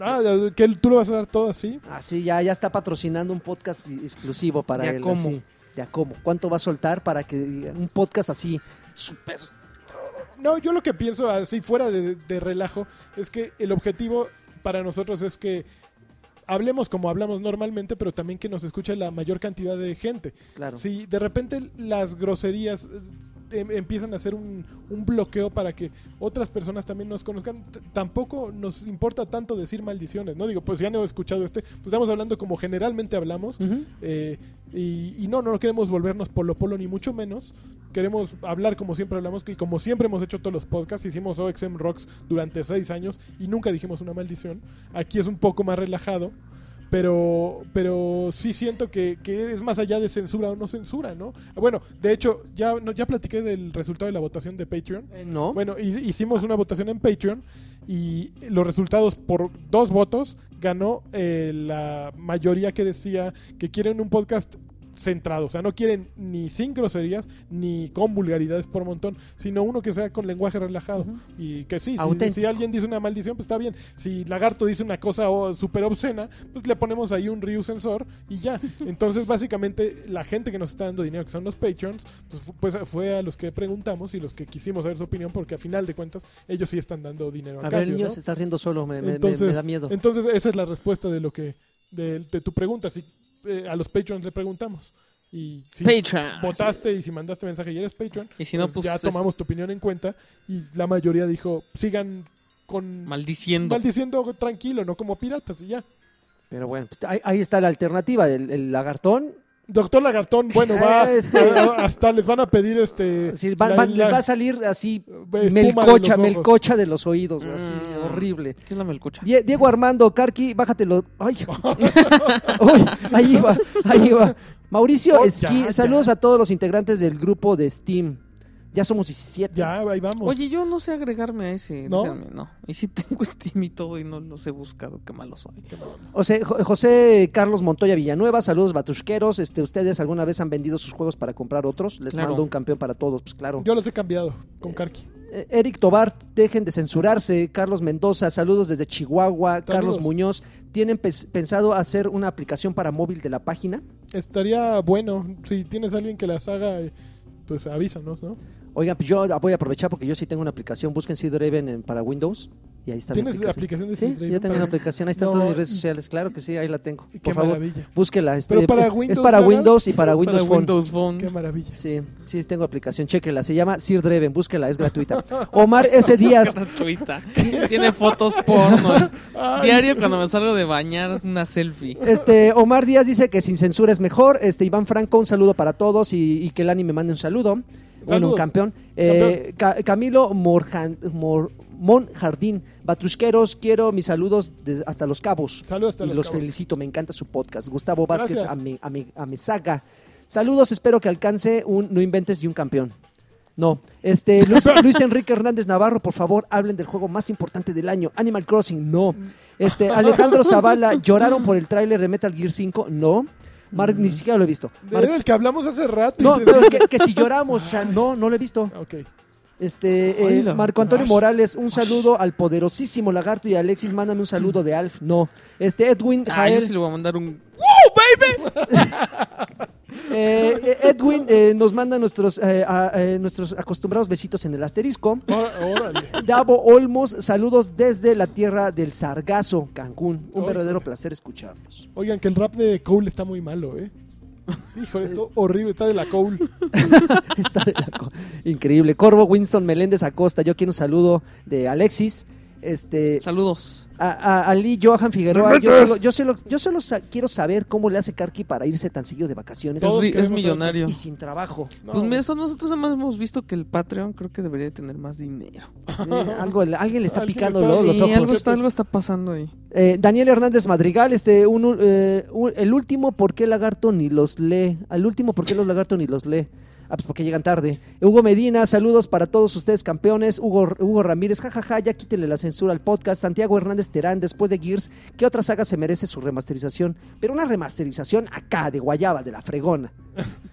Ah, que tú lo vas a dar todo así. Así ya, ya está patrocinando un podcast exclusivo para ¿De a él. cómo? así. ¿De a cómo? ¿Cuánto va a soltar para que un podcast así súper No, yo lo que pienso así fuera de, de relajo es que el objetivo para nosotros es que hablemos como hablamos normalmente, pero también que nos escuche la mayor cantidad de gente. claro? Si de repente las groserías empiezan a hacer un, un bloqueo para que otras personas también nos conozcan, t- tampoco nos importa tanto decir maldiciones, ¿no? Digo, pues ya no he escuchado este, pues estamos hablando como generalmente hablamos. Eh, y, y no, no queremos volvernos polo polo ni mucho menos. Queremos hablar como siempre hablamos y como siempre hemos hecho todos los podcasts. Hicimos OXM Rocks durante seis años y nunca dijimos una maldición. Aquí es un poco más relajado. Pero, pero sí siento que, que es más allá de censura o no censura, ¿no? Bueno, de hecho, ya, no, ya platiqué del resultado de la votación de Patreon. Eh, no. Bueno, hi- hicimos una votación en Patreon y los resultados por dos votos ganó eh, la mayoría que decía que quieren un podcast centrado, o sea, no quieren ni sin groserías ni con vulgaridades por montón, sino uno que sea con lenguaje relajado y que sí, si, si alguien dice una maldición, pues está bien. Si Lagarto dice una cosa oh, súper obscena, pues le ponemos ahí un Ryu sensor y ya. [LAUGHS] Entonces, básicamente, la gente que nos está dando dinero, que son los Patreons, pues, pues fue a los que preguntamos y los que quisimos saber su opinión, porque a final de cuentas, ellos sí están dando dinero a, a ver, el cambio, niño ¿no? se está riendo solo, me, entonces, me da miedo. entonces, esa es la respuesta de lo que de, de tu pregunta. Si eh, a los Patreons le preguntamos y si Patreon. votaste y si mandaste mensaje y eres Patreon, Y si no, pues, ya es- tomamos tu opinión en cuenta y la mayoría dijo sigan con Maldiciendo. maldiciendo tranquilo, no como piratas y ya. Pero bueno, pues, ahí, ahí está la alternativa, el, el lagartón. Doctor Lagartón, bueno, va [LAUGHS] Este- hasta les van a pedir este Sí, van- la- van- la- les va a salir así espuma de melcocha, melcocha de los oídos, así, Mm. horrible. ¿Qué es la melcocha? Die- Diego Armando, Carqui, bájatelo. Ay, [LAUGHS] Uy, ahí va, ahí va. Mauricio Oh, Esquí, ya, saludos ya. a todos los integrantes del grupo de Steam. Ya somos 17. Ya, ahí vamos. Oye, yo no sé agregarme a ese. ¿No? déjame, no. Y si tengo [LAUGHS] Steam y todo y no los he buscado, qué malo soy. Qué malo. O sea, Jo- José Carlos Montoya Villanueva, saludos batusqueros. Este, ¿Ustedes alguna vez han vendido sus juegos para comprar otros? Les Claro. mando un campeón para todos, pues claro. Yo los he cambiado con Karki. Eh, Eric Tobar, dejen de censurarse. Carlos Mendoza, saludos desde Chihuahua. Carlos Muñoz, ¿tienen pensado hacer una aplicación para móvil de la página? Estaría bueno si tienes a alguien que las haga, eh, pues avísanos, ¿no? Oigan, pues yo voy a aprovechar porque yo sí tengo una aplicación. Busquen Seed Raven en- para Windows y ahí está mi ¿Tienes aplicación. aplicación de Sí, Seed Raven? yo tengo una aplicación. Ahí están No, todas mis redes sociales. Claro que sí, ahí la tengo. Qué Por favor, maravilla. búsquela. este, Pero para es, es Windows, para ¿verdad? Windows y para Windows Para Phone. Windows Phone. Qué maravilla. Sí, sí, tengo aplicación. Chéquela. Se llama Sir Dreven. Búsquela, es gratuita. Omar S. [LAUGHS] Díaz. gratuita. [LAUGHS] Tiene fotos porno. Ay, Diario cuando me salgo de bañar, una selfie. Este, Omar Díaz dice que sin censura es mejor. Este, Iván Franco, un saludo para todos y, y que Lani me mande un saludo. Bueno, un campeón. Eh, Ca- Camilo Morjan, Mor- Monjardín, Batrusqueros, quiero mis saludos hasta Los Cabos. Saludos hasta y los los cabos. felicito, me encanta su podcast. Gustavo Vázquez Gracias. Ame- Ame- Amezaga. Saludos, espero que alcance un No Inventes y un campeón. No, este [LAUGHS] Luis, Luis Enrique Hernández Navarro, por favor, hablen del juego más importante del año, Animal Crossing. No. Este Alejandro Zavala, ¿lloraron por el tráiler de Metal Gear 5? No. Mark, ni siquiera lo he visto. Mark- Era el que hablamos hace rato. no, pero que, que si lloramos, o sea, no, no lo he visto. Ok. Este, eh. Marco Antonio. Morales, un saludo al poderosísimo lagarto y Alexis, mándame un saludo de Alf. No. Este, Edwin Ah, yo Jael, sí le voy a mandar un. eh, [LAUGHS] eh, Edwin eh, nos manda nuestros, eh, a- eh, nuestros acostumbrados besitos en el asterisco. Órale. Davo Olmos, saludos desde la tierra del Sargazo, Cancún. Un verdadero placer escucharlos. Oigan, que el rap de Cole está muy malo, ¿eh? Híjole, esto horrible, está de la Cole. [LAUGHS] Está de la co- Increíble. Corvo Winston Meléndez Acosta, yo quiero un saludo de Alexis. Este, Saludos. a, a- a Lee Johan Figueroa, yo solo, yo, solo, yo solo sa- quiero saber cómo le hace Karki para irse tan seguido de vacaciones Todos Es, millonario. y sin trabajo. No, Pues mira, eso nosotros además hemos visto que el Patreon creo que debería tener más dinero. Sí, algo, alguien le está picando los sí, ojos. algo está, algo está pasando ahí. Eh, Daniel Hernández Madrigal, este, un, eh, un- el último, ¿por qué lagarto ni los lee? Al último, ¿por qué los lagarto ni los lee? Ah, pues porque llegan tarde. Hugo Medina, saludos para todos ustedes campeones. Hugo, Hugo Ramírez, jajaja, ya quítenle la censura al podcast. Santiago Hernández Terán, después de Gears, ¿qué otra saga se merece su remasterización? Pero una remasterización acá, de Guayaba, de la fregona.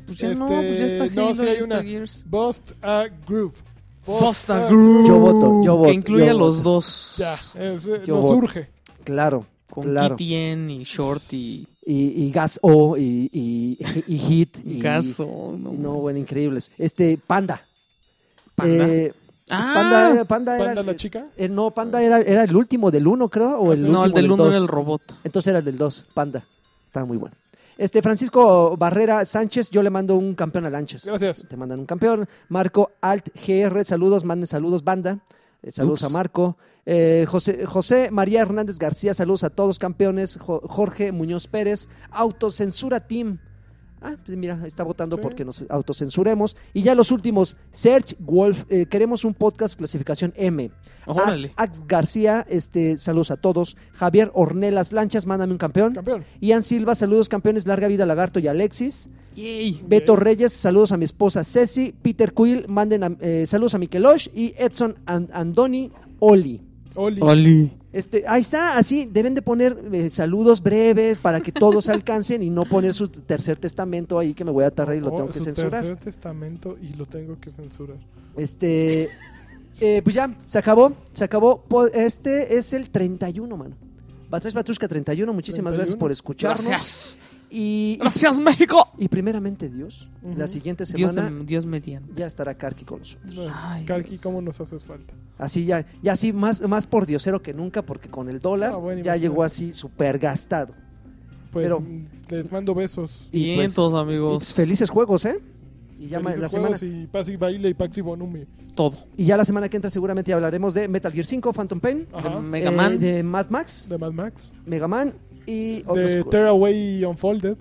Pues ya no, pues ya está Este, no, Halo, sí ya hay está una. Gears. Bust a Groove. Bust a Groove. Yo voto, yo voto. Que incluya yo los voto. dos. Ya, es, eh, Yo nos voto. urge. Claro, Con claro. KTN y Shorty Y, y Gas O y, y, y Hit. y Gaso. No, bueno, increíbles. Este, Panda. Panda. Eh, ah, Panda, era- Panda era. Panda la chica. eh, no, Panda era, era el último del 1, creo. O Ah, el último no, el del 1 dos. era el robot. Entonces era el del 2, Panda. Estaba muy bueno. Este, Francisco Barrera Sánchez, yo le mando un campeón a Lanches. Gracias. Te mandan un campeón. Marco Alt GR, saludos, manden saludos, banda. Eh, saludos Ups. a Marco. Eh, José, José María Hernández García, saludos a todos campeones. Jo- Jorge Muñoz Pérez, Autocensura Team. Ah, pues mira, está votando Sí. porque nos autocensuremos. Y ya los últimos, Serge Wolf, eh, queremos un podcast clasificación M. Órale. Ax, Ax García, este, saludos a todos. Javier Ornelas Lanchas, mándame un campeón. Campeón. Ian Silva, saludos campeones, larga vida Lagarto y Alexis. Yay. Beto Reyes, saludos a mi esposa Ceci. Peter Quill, manden a- eh, saludos a Mikelosh. Y Edson An- Andoni Oli. Oli. Oli. Este, ahí está, así deben de poner eh, saludos breves para que todos [LAUGHS] alcancen y no poner su tercer testamento ahí que me voy a tardar y lo Oh, tengo que su censurar. tercer testamento y lo tengo que censurar. Este, eh, pues ya, se acabó, se acabó. Este es el 31, mano. Batrash Batrushka 31, muchísimas 31. gracias por escucharnos. Gracias. Y, Gracias, México. y primeramente Dios, la siguiente Dios, semana Dios mediante. ya estará Karki con nosotros. Bueno, Ay, Karki, Dios. ¿cómo nos haces falta? Así ya, ya así más, más por diosero que nunca, porque con el dólar Ah, bueno, ya imagínate. llegó así súper gastado. Pues Pero- les mando besos. Y Bien, pues- todos Y amigos. pues, felices juegos, ¿eh? Y ya la semana, juegos y paz y baile y Paxi Bonumi. Todo. y ya la semana que entra seguramente hablaremos de Metal Gear 5, Phantom Pain. De Mega Man. eh, de Mad Max, De Mad Max. Mega Man y otros De Tearaway Unfolded.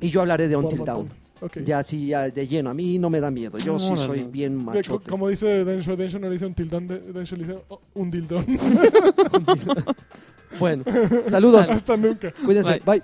y yo hablaré de Until montón. Dawn. Ok. Ya sí, ya de lleno. A mí no me da miedo. Yo sí Órale. soy bien De- co- machote. como dice Densho, Densho no le dice un tildón, Densho le dice oh, un dildón. [LAUGHS] Bueno, saludos. Hasta nunca. Cuídense. Bye. Bye.